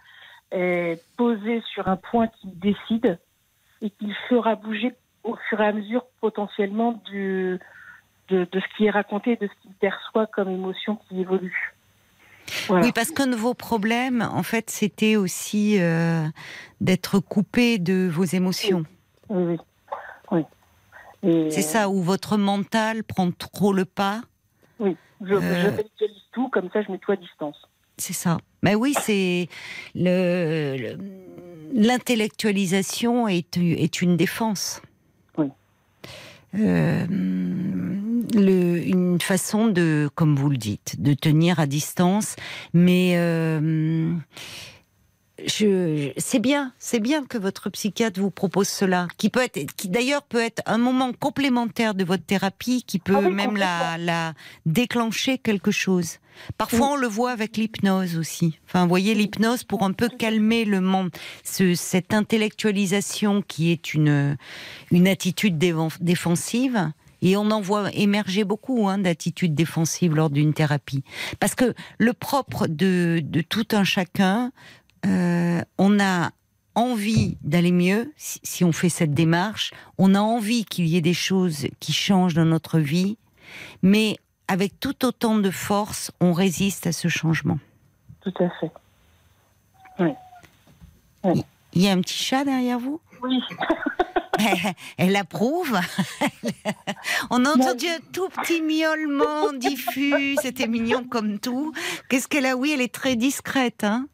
est posé sur un point qui décide et qui fera bouger au fur et à mesure potentiellement du, de, de ce qui est raconté, de ce qu'il perçoit comme émotion qui évolue. Voilà. Oui, parce qu'un de vos problèmes, en fait, c'était aussi euh, d'être coupé de vos émotions. Oui, oui. oui. C'est ça, où votre mental prend trop le pas. Oui, je, Euh, je tout, comme ça je mets tout à distance. C'est ça. Mais oui, c'est le le- l'intellectualisation est, est une défense. Oui. Euh, le- une façon de, comme vous le dites, de tenir à distance, mais euh, je, c'est bien, c'est bien que votre psychiatre vous propose cela, qui peut être, qui d'ailleurs peut être un moment complémentaire de votre thérapie, qui peut Ah oui, même la, la déclencher quelque chose. Parfois, Oui. on le voit avec l'hypnose aussi. Enfin, vous voyez, l'hypnose pour un peu calmer le monde, ce, cette intellectualisation qui est une, une attitude défensive. Et on en voit émerger beaucoup hein, d'attitudes défensives lors d'une thérapie. Parce que le propre de, de tout un chacun, euh, on a envie d'aller mieux si, si on fait cette démarche. On a envie qu'il y ait des choses qui changent dans notre vie, mais avec tout autant de force, on résiste à ce changement. Tout à fait. Il y a un petit chat derrière vous? Oui. <laughs> Elle approuve. <laughs> On a entendu un tout petit miaulement diffus. C'était mignon comme tout. Qu'est-ce qu'elle a? Oui, elle est très discrète. Hein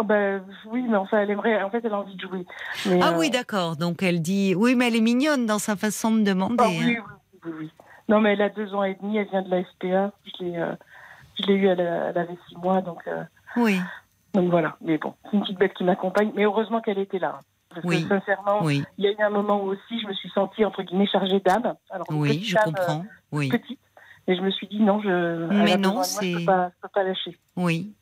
Oh ben, oui, mais enfin, elle aimerait. En fait, elle a envie de jouer. Mais, ah euh, oui, d'accord. Donc elle dit oui, mais elle est mignonne dans sa façon de demander. ah hein. oui, oui, oui. Non, mais elle a deux ans et demi. Elle vient de la SPA. Je l'ai, euh, eue. Elle, avait six mois, donc, euh, Oui. donc voilà. Mais bon, c'est une petite bête qui m'accompagne. Mais heureusement qu'elle était là. Parce Oui. que sincèrement, Oui, il y a eu un moment où aussi je me suis sentie entre guillemets chargée d'âme. Alors oui, je âme, comprends. Oui, euh, petite, mais je me suis dit non, je. Mais non, c'est- Je je peux pas lâcher. oui.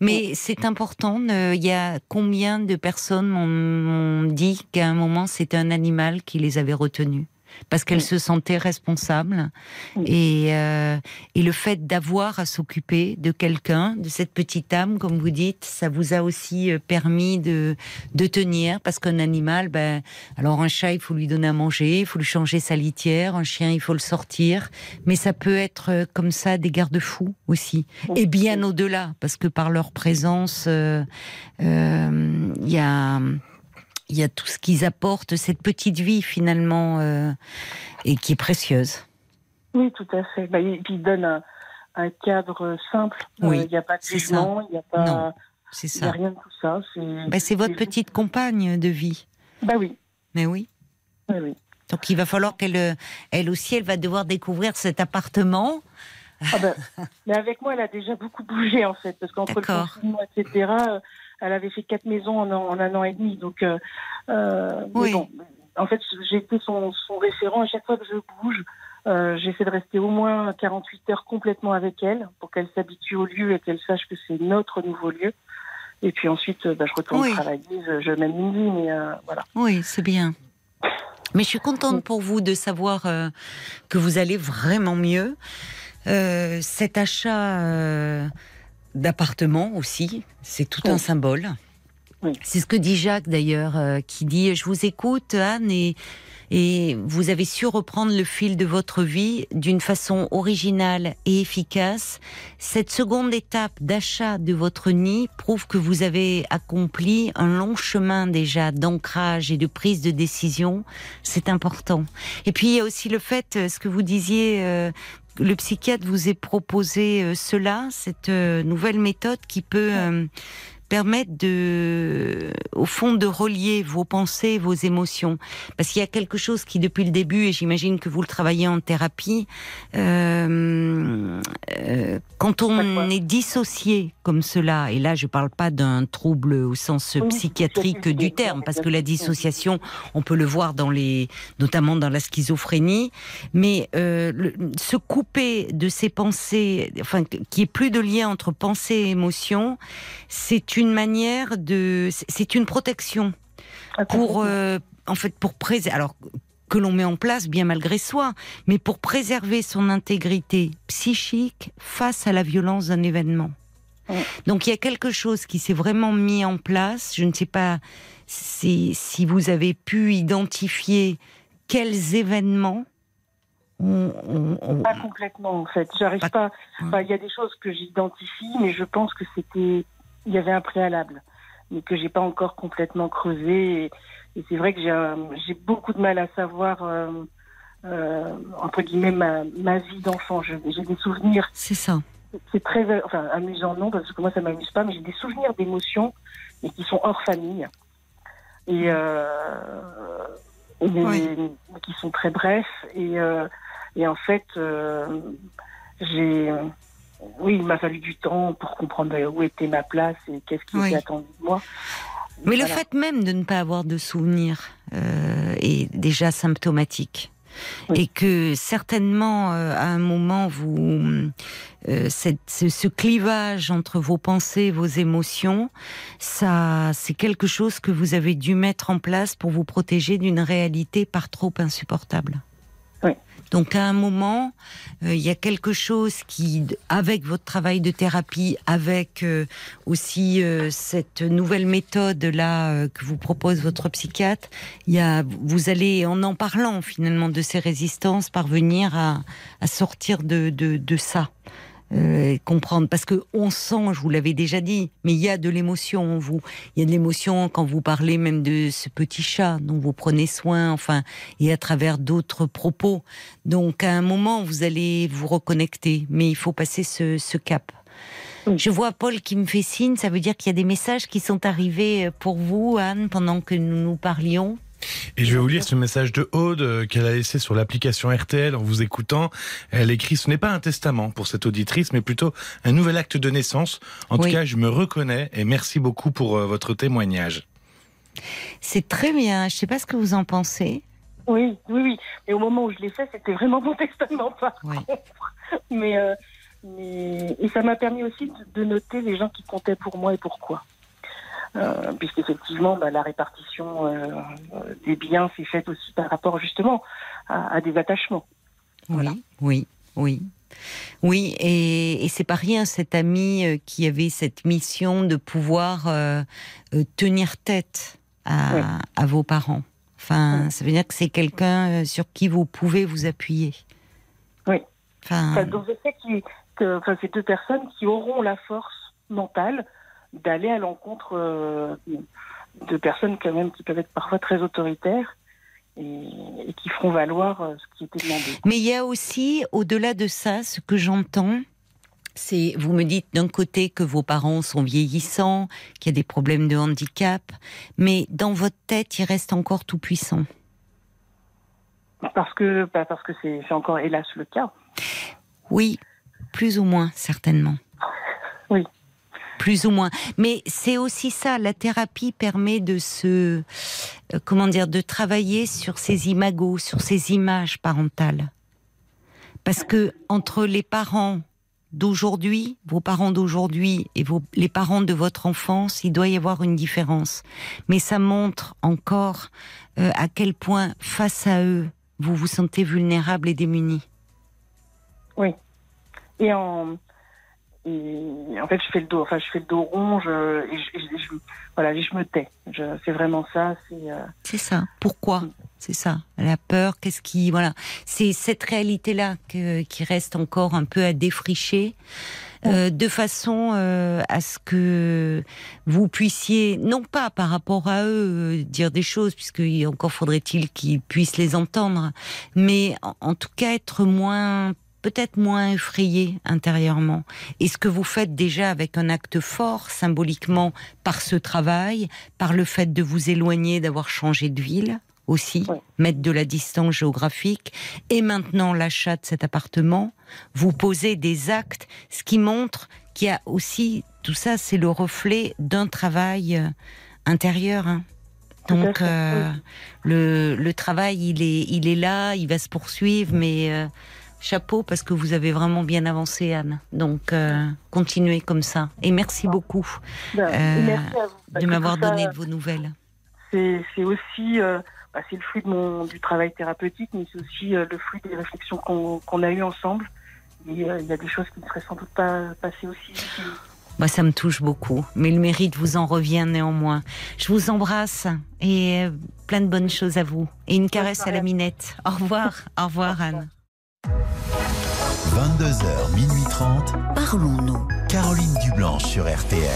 Mais c'est important. euh, Il y a combien de personnes m'ont m'ont dit qu'à un moment c'était un animal qui les avait retenus parce qu'elles Oui. se sentaient responsables. Oui. et euh, et le fait d'avoir à s'occuper de quelqu'un, de cette petite âme, comme vous dites, ça vous a aussi euh, permis de de tenir. Parce qu'un animal, ben alors un chat il faut lui donner à manger, il faut lui changer sa litière, un chien il faut le sortir, mais ça peut être euh, comme ça des garde-fous aussi. Et bien au-delà, parce que par leur présence, euh, euh, il y a il y a tout ce qu'ils apportent, cette petite vie finalement, euh, et qui est précieuse. Oui, tout à fait. Bah, et puis il donne un, un cadre simple. Oui, Euh, Il n'y a pas de jugement, il n'y a pas, Non, C'est il y a ça. rien de tout ça. C'est c'est votre petite compagne de vie. Bah oui, Mais oui. oui, oui. Donc il va falloir qu'elle, euh, elle aussi, elle va devoir découvrir cet appartement. Ah bah, <laughs> mais avec moi, elle a déjà beaucoup bougé en fait, parce qu'entre le D'accord. confinement, etc., elle avait fait quatre maisons en, un- en un an et demi. Donc, euh, euh, Oui. bon, en fait, j'ai été son, son référent. À chaque fois que je bouge, euh, j'essaie de rester au moins 48 heures complètement avec elle, pour qu'elle s'habitue au lieu et qu'elle sache que c'est notre nouveau lieu. Et puis ensuite, euh, bah, je retourne Oui. travailler, je, je mène une vie, mais euh, voilà. Oui, c'est bien. Mais je suis contente pour vous de savoir euh, que vous allez vraiment mieux. Cet achat d'appartement aussi, c'est tout Oui. un symbole. Oui. C'est ce que dit Jacques d'ailleurs, euh, qui dit Je vous écoute, Anne, et, et vous avez su reprendre le fil de votre vie d'une façon originale et efficace. Cette seconde étape d'achat de votre nid prouve que vous avez accompli un long chemin déjà d'ancrage et de prise de décision. C'est important. Et puis il y a aussi le fait, euh, ce que vous disiez, euh, le psychiatre vous ait proposé euh, cela, cette euh, nouvelle méthode qui peut permettre de, au fond, de relier vos pensées, vos émotions. Parce qu'il y a quelque chose qui, depuis le début, et j'imagine que vous le travaillez en thérapie, euh, euh, quand on est dissocié comme cela, et là je parle pas d'un trouble au sens psychiatrique du terme, parce que la dissociation, on peut le voir dans les, notamment dans la schizophrénie, mais euh, le- se couper de ses pensées, enfin qu'il n'y ait plus de lien entre pensée et émotion, c'est une manière de, c'est une protection Ah, pour, euh, en fait, pour préserver, alors que l'on met en place bien malgré soi, mais pour préserver son intégrité psychique face à la violence d'un événement. Ouais. Donc il y a quelque chose qui s'est vraiment mis en place. Je ne sais pas si, si vous avez pu identifier quels événements on, on- on- Pas complètement en fait. J'arrive Pas- pas. enfin, Il y a des choses que j'identifie, mais je pense que c'était. Il y avait un préalable, mais que j'ai pas encore complètement creusé. Et, et c'est vrai que j'ai beaucoup de mal à savoir euh, euh, entre guillemets ma, ma vie d'enfant. J'ai des souvenirs. c'est ça. C'est très enfin amusant non parce que moi ça m'amuse pas, mais j'ai des souvenirs d'émotions et qui sont hors famille et euh, mais- Oui. mais qui sont très brefs et euh, et en fait j'ai oui il m'a fallu du temps pour comprendre où était ma place et qu'est-ce qui Oui. était attendu de moi Mais le Voilà. fait même de ne pas avoir de souvenirs euh, est déjà symptomatique. Oui. Et que certainement, euh, à un moment, vous, euh, cette- ce, ce clivage entre vos pensées, vos émotions, ça, c'est quelque chose que vous avez dû mettre en place pour vous protéger d'une réalité par trop insupportable. Donc à un moment, euh, il y a quelque chose qui, avec votre travail de thérapie, avec euh, aussi euh, cette nouvelle méthode là que vous propose votre psychiatre, y a, vous allez en en parlant finalement de ces résistances parvenir à, sortir de, de ça. Euh, comprendre parce que on sent, je vous l'avais déjà dit, mais il y a de l'émotion en vous. Il y a de l'émotion quand vous parlez même de ce petit chat dont vous prenez soin, enfin, et à travers d'autres propos. Donc à un moment, vous allez vous reconnecter, mais il faut passer ce, ce cap. Je vois Paul qui me fait signe, ça veut dire qu'il y a des messages qui sont arrivés pour vous, Anne, pendant que nous nous parlions. Et je vais vous lire ce message de Aude euh, qu'elle a laissé sur l'application RTL en vous écoutant. Elle écrit Ce n'est pas un testament pour cette auditrice, mais plutôt un nouvel acte de naissance. En Oui. tout cas, je me reconnais et merci beaucoup pour euh, votre témoignage. C'est très bien. Je ne sais pas ce que vous en pensez. Oui, oui, oui. Mais au moment où je l'ai fait, c'était vraiment mon testament, par Oui. contre. Mais, euh, mais et ça m'a permis aussi de noter les gens qui comptaient pour moi et pourquoi. Euh, Puisqu'effectivement, bah, la répartition euh, des biens s'est faite aussi par rapport justement à, à des attachements. Voilà. Oui, oui, oui. Oui, et, et c'est pas rien cet ami euh, qui avait cette mission de pouvoir euh, tenir tête à, Oui. à vos parents. Enfin, Oui. ça veut dire que c'est quelqu'un sur qui vous pouvez vous appuyer. Oui. Enfin, Enfin, donc je sais qu'il- que enfin, ces deux personnes qui auront la force mentale d'aller à l'encontre euh, de personnes quand même qui peuvent être parfois très autoritaires et, qui feront valoir euh, ce qui était demandé. Mais il y a aussi, au-delà de ça, ce que j'entends, c'est, vous me dites d'un côté que vos parents sont vieillissants, qu'il y a des problèmes de handicap, mais dans votre tête, il reste encore tout puissant. Parce que bah, parce que c'est c'est encore hélas le cas. Oui, plus ou moins, certainement. Oui. Plus ou moins. Mais c'est aussi ça, la thérapie permet de se, euh, comment dire, de travailler sur ces imagos, sur ces images parentales. Parce que entre les parents d'aujourd'hui, vos parents d'aujourd'hui et vos, les parents de votre enfance, il doit y avoir une différence. Mais ça montre encore euh, à quel point, face à eux, vous vous sentez vulnérable et démuni. Et en et en fait je fais le dos enfin je fais le dos rond je, et je, et je- voilà et je me tais. Je, c'est vraiment ça. C'est euh, C'est ça. Pourquoi C'est ça? La peur, qu'est-ce qui. Voilà. C'est cette réalité-là que- qui reste encore un peu à défricher. euh, de façon euh, à ce que vous puissiez, non pas par rapport à eux, euh, dire des choses, puisque encore faudrait-il qu'ils puissent les entendre, mais en, en tout cas être moins, peut-être moins effrayé intérieurement. Et ce que vous faites déjà avec un acte fort, symboliquement, par ce travail, par le fait de vous éloigner, d'avoir changé de ville aussi, Ouais. mettre de la distance géographique, et maintenant l'achat de cet appartement, vous posez des actes, ce qui montre qu'il y a aussi, tout ça, c'est le reflet d'un travail euh, intérieur. hein. Donc euh, le, le travail, il est, il est là, il va se poursuivre, mais euh, chapeau parce que vous avez vraiment bien avancé, Anne. Donc euh, continuez comme ça. Et merci beaucoup ben, Euh, merci à vous. Parce de m'avoir ça, donné de vos nouvelles. c'est aussi euh, bah, c'est le fruit de mon du travail thérapeutique mais c'est aussi le fruit des réflexions qu'on a eues ensemble et il y a des choses qui ne seraient sans doute pas passées aussi. Bah, ça me touche beaucoup, mais le mérite vous en revient néanmoins. Je vous embrasse et plein de bonnes choses à vous. Et une caresse à la minette. Au revoir, au revoir Anne. 22h, minuit 30. Parlons-nous. Caroline Dublanche sur RTL.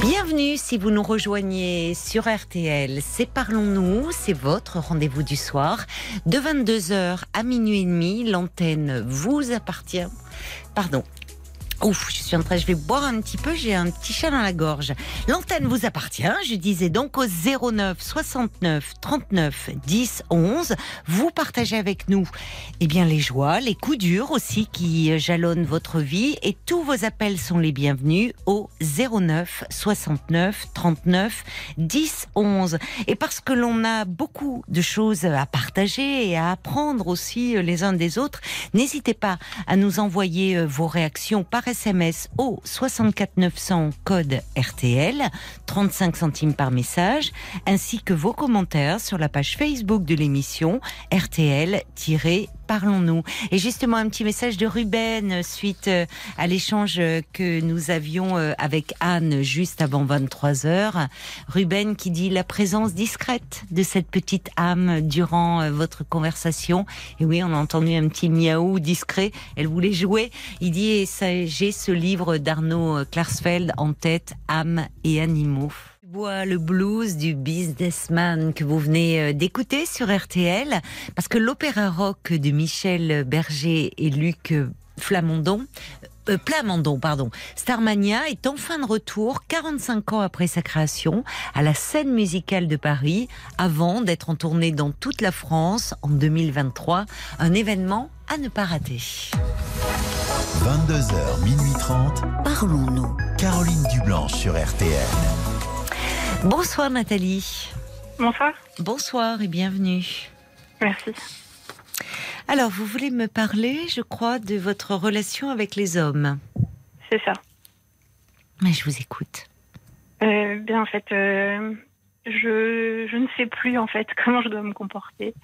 Bienvenue si vous nous rejoignez sur RTL. C'est Parlons-nous, c'est votre rendez-vous du soir. De 22h à minuit et demi, l'antenne vous appartient. Pardon. Ouf, je suis en train, je vais boire un petit peu, j'ai un petit chat dans la gorge. L'antenne vous appartient, je disais donc au 09 69 39 10 11. Vous partagez avec nous, eh bien, les joies, les coups durs aussi qui jalonnent votre vie et tous vos appels sont les bienvenus au 09 69 39 10 11. Et parce que l'on a beaucoup de choses à partager et à apprendre aussi les uns des autres, n'hésitez pas à nous envoyer euh, vos réactions par SMS au 64 900 code RTL, 35 centimes par message, ainsi que vos commentaires sur la page Facebook de l'émission RTL- Parlons-nous. Et justement, un petit message de Ruben euh, suite euh, à l'échange euh, que nous avions avec Anne juste avant 23 heures. Ruben qui dit la présence discrète de cette petite âme durant votre conversation. Et oui, on a entendu un petit miaou discret. Elle voulait jouer. Il dit, j'ai ce livre d'Arnaud Klarsfeld en tête, âme et animaux. Bois le blues du businessman que vous venez euh, d'écouter sur RTL, parce que l'opéra rock de Michel Berger et Luc Flamondon euh, Plamondon, pardon. Starmania est enfin de retour 45 ans après sa création à la scène musicale de Paris avant d'être en tournée dans toute la France en 2023. Un événement à ne pas rater. 22h, minuit 30. Parlons-nous. Caroline Dublanche sur RTL. Bonsoir Nathalie. Bonsoir. Bonsoir et bienvenue. Merci. Alors, vous voulez me parler, je crois, de votre relation avec les hommes. C'est ça. Mais je vous écoute. Euh, bien, en fait, euh, je, je, ne sais plus, en fait, <laughs> comment je dois me comporter.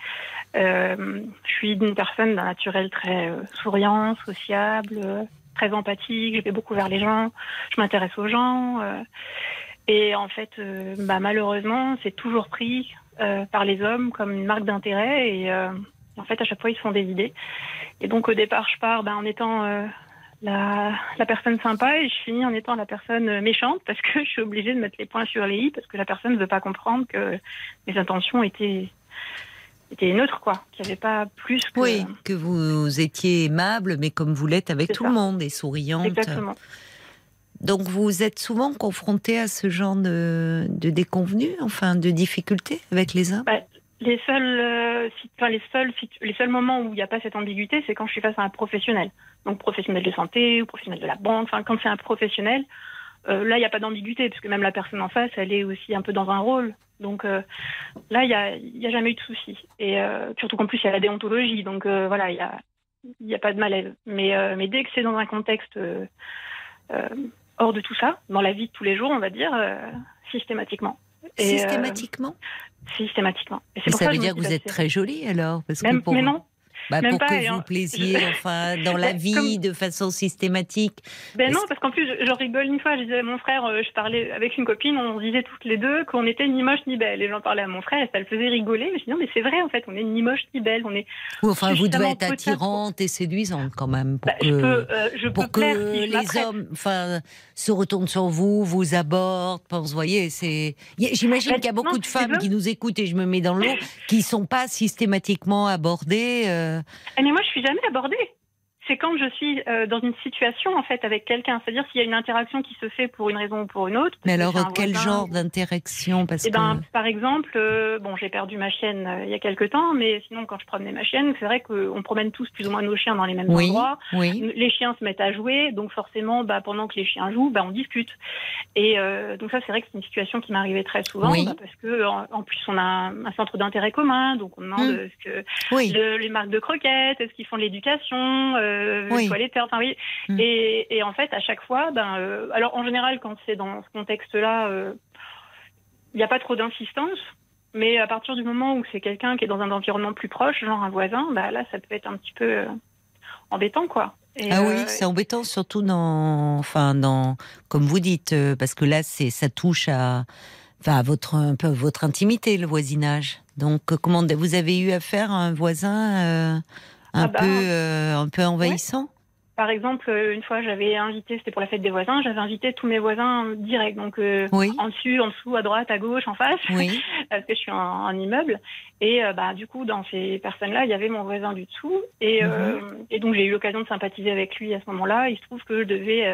Euh, je suis une personne d'un naturel très euh, souriant, sociable, très empathique. Je vais beaucoup vers les gens. Je m'intéresse aux gens. Et en fait, euh, bah, malheureusement, c'est toujours pris euh, par les hommes comme une marque d'intérêt. Et euh, en fait, à chaque fois, ils se font des idées. Et donc, au départ, je pars bah, en étant la, la personne sympa et je finis en étant la personne méchante parce que je suis obligée de mettre les points sur les i parce que la personne ne veut pas comprendre que mes intentions étaient, étaient neutres, quoi. Qu'il n'y avait pas plus que. Oui, que vous étiez aimable, mais comme vous l'êtes avec tout ça. le monde et souriante. Exactement. Donc vous êtes souvent confronté à ce genre de, de déconvenus, enfin de difficultés avec les hommes? Bah, Les seuls, euh, enfin, les seuls, les seuls moments où il n'y a pas cette ambiguïté, c'est quand je suis face à un professionnel. Donc professionnel de santé ou professionnel de la banque. Enfin, quand c'est un professionnel, euh, là, il n'y a pas d'ambiguïté, parce que même la personne en face, elle est aussi un peu dans un rôle. Donc euh, là, il n'y a, a jamais eu de souci. Et surtout qu'en plus, il y a la déontologie. Donc voilà, il n'y a, y a pas de malaise. Mais, dès que c'est dans un contexte hors de tout ça, dans la vie de tous les jours, on va dire, euh, systématiquement. Et, euh, Systématiquement? Systématiquement. Et Mais ça ça veut dire que vous êtes très jolie alors parce que Même, pour, mais non, bah, même pour pas, que vous en- plaisiez enfin, dans la <laughs> vie comme- de façon systématique. ben non, parce qu'en plus, je, je rigole une fois, je disais à mon frère, euh, je parlais avec une copine, on disait toutes les deux qu'on était ni moche ni belle. Et j'en parlais à mon frère et ça le faisait rigoler. Mais je dis non, mais c'est vrai en fait, on est ni moche ni belle. On est. Ou enfin, vous devez être pour- attirante et séduisante quand même pour Bah, que, je peux, euh, je pour peux que plaire si je les hommes enfin, se retournent sur vous, vous abordent, pensent, vous voyez, c'est. J'imagine qu'il y a beaucoup de femmes qui nous écoutent et je me mets dans l'eau, qui sont pas systématiquement abordées. euh, Ah, mais moi, je suis jamais abordée. C'est quand je suis euh, dans une situation en fait avec quelqu'un, c'est-à-dire s'il y a une interaction qui se fait pour une raison ou pour une autre. Mais alors, quel voisin genre d'interaction? Parce Eh ben, que. par exemple, euh, bon, j'ai perdu ma chienne euh, il y a quelque temps, mais sinon, quand je promenais ma chienne, c'est vrai qu'on promène tous plus ou moins nos chiens dans les mêmes Oui, endroits. oui. Les chiens se mettent à jouer, donc forcément, bah, pendant que les chiens jouent, bah, on discute. Et donc ça, c'est vrai que c'est une situation qui m'arrivait très souvent, Oui. bah, parce que en, en plus, on a un, un centre d'intérêt commun, donc on demande Mm. euh, ce que le- les marques de croquettes, est-ce qu'ils font de l'éducation, euh, Oui. enfin oui. Mm. Et, et en fait, à chaque fois, ben, euh, alors en général, quand c'est dans ce contexte-là, euh, il n'y a pas trop d'insistance. Mais à partir du moment où c'est quelqu'un qui est dans un environnement plus proche, genre un voisin, bah là, ça peut être un petit peu euh, embêtant, quoi. Et, Ah euh, oui, c'est embêtant, surtout dans, enfin dans, comme vous dites, euh, parce que là, c'est, ça touche à, enfin, à votre, un peu votre intimité, le voisinage. Donc, euh, comment vous avez eu affaire à un voisin euh, un Ah bah, peu, euh, un peu envahissant Par exemple, euh, une fois, j'avais invité, c'était pour la fête des voisins, j'avais invité tous mes voisins directs, donc euh, Oui. en dessus, en dessous, à droite, à gauche, en face, Oui. <laughs> parce que je suis en, en immeuble. Et euh, bah, du coup, dans ces personnes-là, il y avait mon voisin du dessous. Et, Mhm. euh, et donc, j'ai eu l'occasion de sympathiser avec lui à ce moment-là. Il se trouve que je devais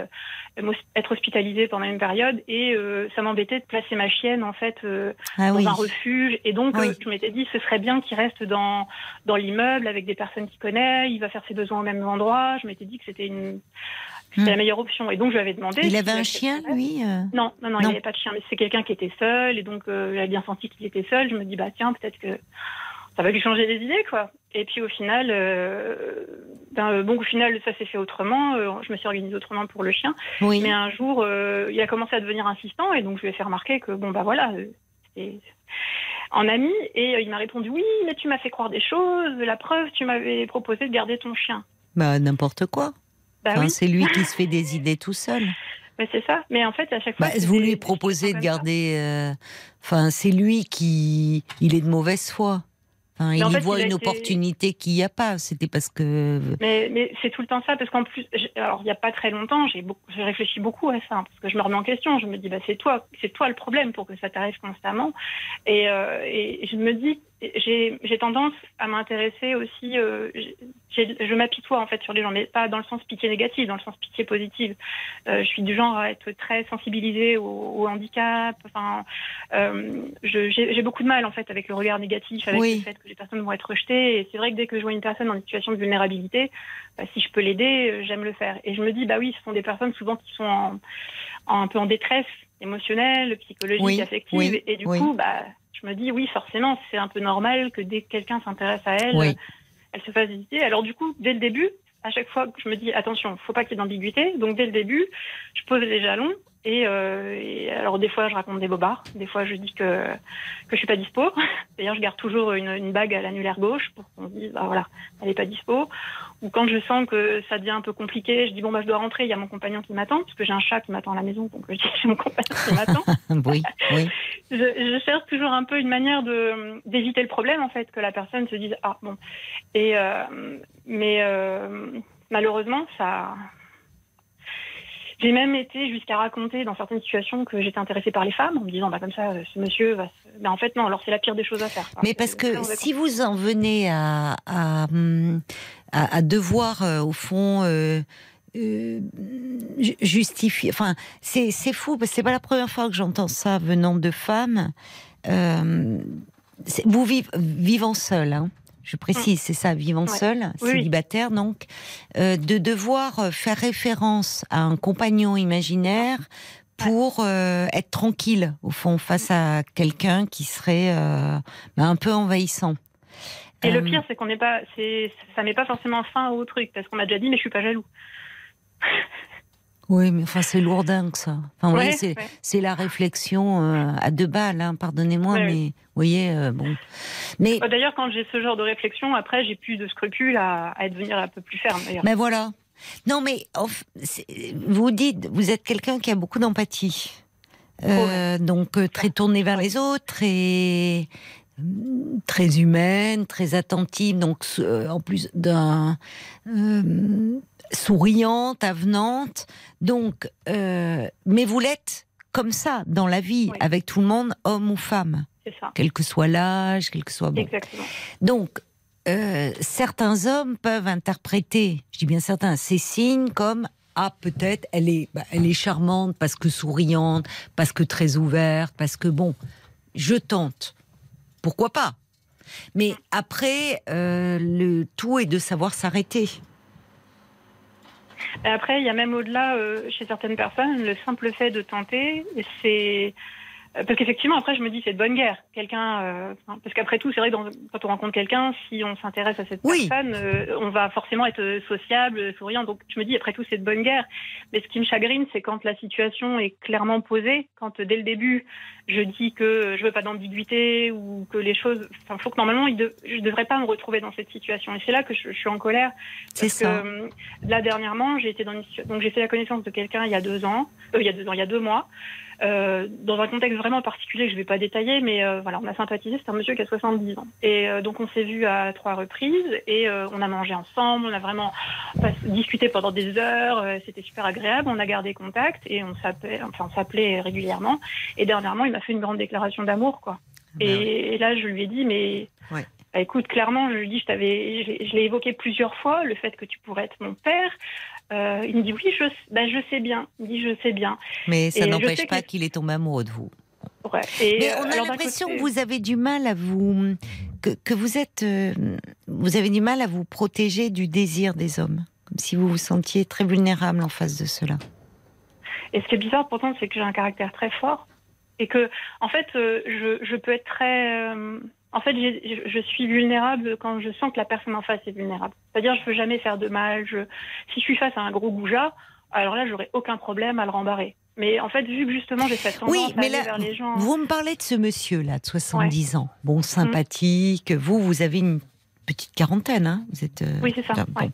euh, être hospitalisée pendant une période et euh, ça m'embêtait de placer ma chienne, en fait, euh, Ah dans oui. un refuge. Et donc, je m'étais dit, ce serait bien qu'il reste dans, dans l'immeuble avec des personnes qu'il connaît. Il va faire ses besoins au même endroit. Je m'étais dit que c'était une, c'était Hmm. la meilleure option. Et donc, je lui avais demandé. Il avait un chien, lui. euh Non, non, non, Non. il n'avait pas de chien, mais c'est quelqu'un qui était seul, et donc euh, j'avais bien senti qu'il était seul. Je me dis, bah tiens, peut-être que ça va lui changer les idées, quoi. Et puis au final, euh, ben, bon, au final, ça s'est fait autrement. euh, je me suis organisée autrement pour le chien. Oui. Mais un jour, il a commencé à devenir insistant, et donc je lui ai fait remarquer que, bon, bah voilà, c'était en ami, et il m'a répondu, oui, mais tu m'as fait croire des choses, la preuve, tu m'avais proposé de garder ton chien. Bah n'importe quoi. Bah Enfin, oui, C'est lui qui se fait des <laughs> idées tout seul. mais c'est ça. Mais en fait, à chaque fois. Bah, vous lui proposez de ça. garder. euh, Enfin, c'est lui qui, il est de mauvaise foi. Enfin, il y fait, voit il une été- opportunité qu'il n'y a pas. C'était parce que. Mais, mais c'est tout le temps ça, parce qu'en plus, alors il n'y a pas très longtemps, j'ai beaucoup, réfléchi beaucoup à ça, hein, parce que je me remets en question. Je me dis, bah c'est toi, c'est toi le problème pour que ça t'arrive constamment. Et, euh, et je me dis, j'ai tendance à m'intéresser aussi. euh, je m'apitoie en fait sur les gens, mais pas dans le sens pitié négative, dans le sens pitié positive. Euh, je suis du genre à être très sensibilisée au, au handicap. Enfin, euh, j'ai beaucoup de mal en fait avec le regard négatif, avec Oui. le fait que les personnes vont être rejetées. Et c'est vrai que dès que je vois une personne une situation de vulnérabilité, bah, si je peux l'aider, euh, j'aime le faire. Et je me dis, bah oui, ce sont des personnes souvent qui sont en, en- un peu en détresse émotionnelle, psychologique, Oui, affective. oui, et du coup, bah, je me dis, oui, forcément, c'est un peu normal que dès que quelqu'un s'intéresse à elle, Oui. euh, elle se fasse hésiter. Alors du coup, dès le début, à chaque fois que je me dis, attention, faut pas qu'il y ait d'ambiguïté. Donc dès le début, je pose les jalons. Et, euh, et alors des fois, je raconte des bobards. Des fois, je dis que que je suis pas dispo. <laughs> D'ailleurs, je garde toujours une, une bague à l'annulaire gauche pour qu'on se dise, bah voilà, elle est pas dispo. Ou quand je sens que ça devient un peu compliqué, je dis bon bah je dois rentrer. Il y a mon compagnon qui m'attend parce que j'ai un chat qui m'attend à la maison. Donc je dis <laughs> j'ai mon compagnon qui m'attend. <laughs> oui, oui. je, je cherche toujours un peu une manière de d'éviter le problème en fait que la personne se dise ah bon et euh, mais euh, malheureusement ça j'ai même été jusqu'à raconter dans certaines situations que j'étais intéressée par les femmes en me disant bah comme ça euh, ce monsieur va se... mais en fait non alors c'est la pire des choses à faire Mais parce que si vous en venez à, à, à- à devoir, euh, au fond, euh, euh, ju- justifier. Enfin, c'est c'est fou, parce que c'est pas la première fois que j'entends ça venant de femmes. Vous vivez vivant seul, hein je précise, c'est ça, vivant Ouais. seul, Oui, célibataire donc, euh, de devoir euh, faire référence à un compagnon imaginaire pour euh, être tranquille, au fond, face à quelqu'un qui serait euh, bah, un peu envahissant. et le pire c'est qu'on n'est pas c'est ça met pas forcément fin au truc parce qu'on m'a déjà dit mais je suis pas jaloux <laughs> Oui, mais enfin, c'est lourdin que ça. Enfin, Ouais, c'est, ouais. la réflexion euh, à deux balles, hein, pardonnez-moi, Ouais, mais vous voyez, euh, bon. Mais, Euh, d'ailleurs quand j'ai ce genre de réflexion après j'ai plus de scrupules à, à devenir un peu plus ferme mais voilà. Non, mais vous dites, vous êtes quelqu'un qui a beaucoup d'empathie. Euh, donc, euh, très tourné vers les autres, très très humaine, très attentive, donc euh, en plus d'un euh, souriante, avenante. Donc, euh, mais vous l'êtes comme ça dans la vie, Oui. avec tout le monde, homme ou femme, ça quel que soit l'âge, quel que soit bon. exactement Donc, euh, certains hommes peuvent interpréter, je dis bien certains, ces signes comme ah peut-être elle est, bah, elle est charmante parce que souriante, parce que très ouverte, parce que bon, je tente, pourquoi pas? Mais après, euh, le tout est de savoir s'arrêter. Après, il y a même au-delà, euh, chez certaines personnes, le simple fait de tenter, c'est. Euh, Parce qu'effectivement, après, je me dis, c'est de bonne guerre. Quelqu'un. euh, parce qu'après tout, c'est vrai que dans- quand on rencontre quelqu'un, si on s'intéresse à cette Oui. personne, euh, on va forcément être sociable, souriant. Donc, je me dis, après tout, c'est de bonne guerre. Mais ce qui me chagrine, c'est quand la situation est clairement posée, quand euh, dès le début, je dis que je veux pas d'ambiguïté ou que les choses. Enfin, faut que normalement, il de- je devrais pas me retrouver dans cette situation. Et c'est là que je, je suis en colère. C'est ça. que, euh, là dernièrement, j'ai été dans une donc j'ai fait la connaissance de quelqu'un il y a deux ans, euh, il y a deux ans, il y a deux mois, euh, dans un contexte vraiment particulier que je vais pas détailler, mais euh, voilà, on a sympathisé. C'est un monsieur qui a 70 ans, et euh, donc on s'est vu à trois reprises et on a mangé ensemble, on a vraiment discuté pendant des heures, c'était super agréable. On a gardé contact et on s'appelait, enfin on s'appelait régulièrement. Et dernièrement, il m'a fait une grande déclaration d'amour, quoi. Ben et, là, je lui ai dit, mais Ouais. bah, écoute, clairement, je lui dis, je t'avais, je l'ai évoqué plusieurs fois, le fait que tu pourrais être mon père. Euh, il me dit oui, je, je sais bien. Il dit je sais bien. Mais ça n'empêche pas qu'il est tombé amoureux de vous. Ouais. Et, Mais euh, on a l'impression que vous avez du mal à vous que, que vous êtes euh, vous avez du mal à vous protéger du désir des hommes, comme si vous vous sentiez très vulnérable en face de cela. Et ce qui est bizarre pourtant, c'est que j'ai un caractère très fort et que, en fait, euh, je, je peux être très. En fait, je, je suis vulnérable quand je sens que la personne en face est vulnérable. C'est-à-dire, je veux jamais faire de mal. Je, si je suis face à un gros goujat, alors là, j'aurais aucun problème à le rembarrer. Mais en fait, vu que justement j'ai cette tendance Oui, à mais aller là, vers les gens. vous me parlez de ce monsieur là de 70 ans, bon sympathique. Vous, vous avez une petite quarantaine, hein Vous êtes. euh, Oui, c'est ça, bon. ouais.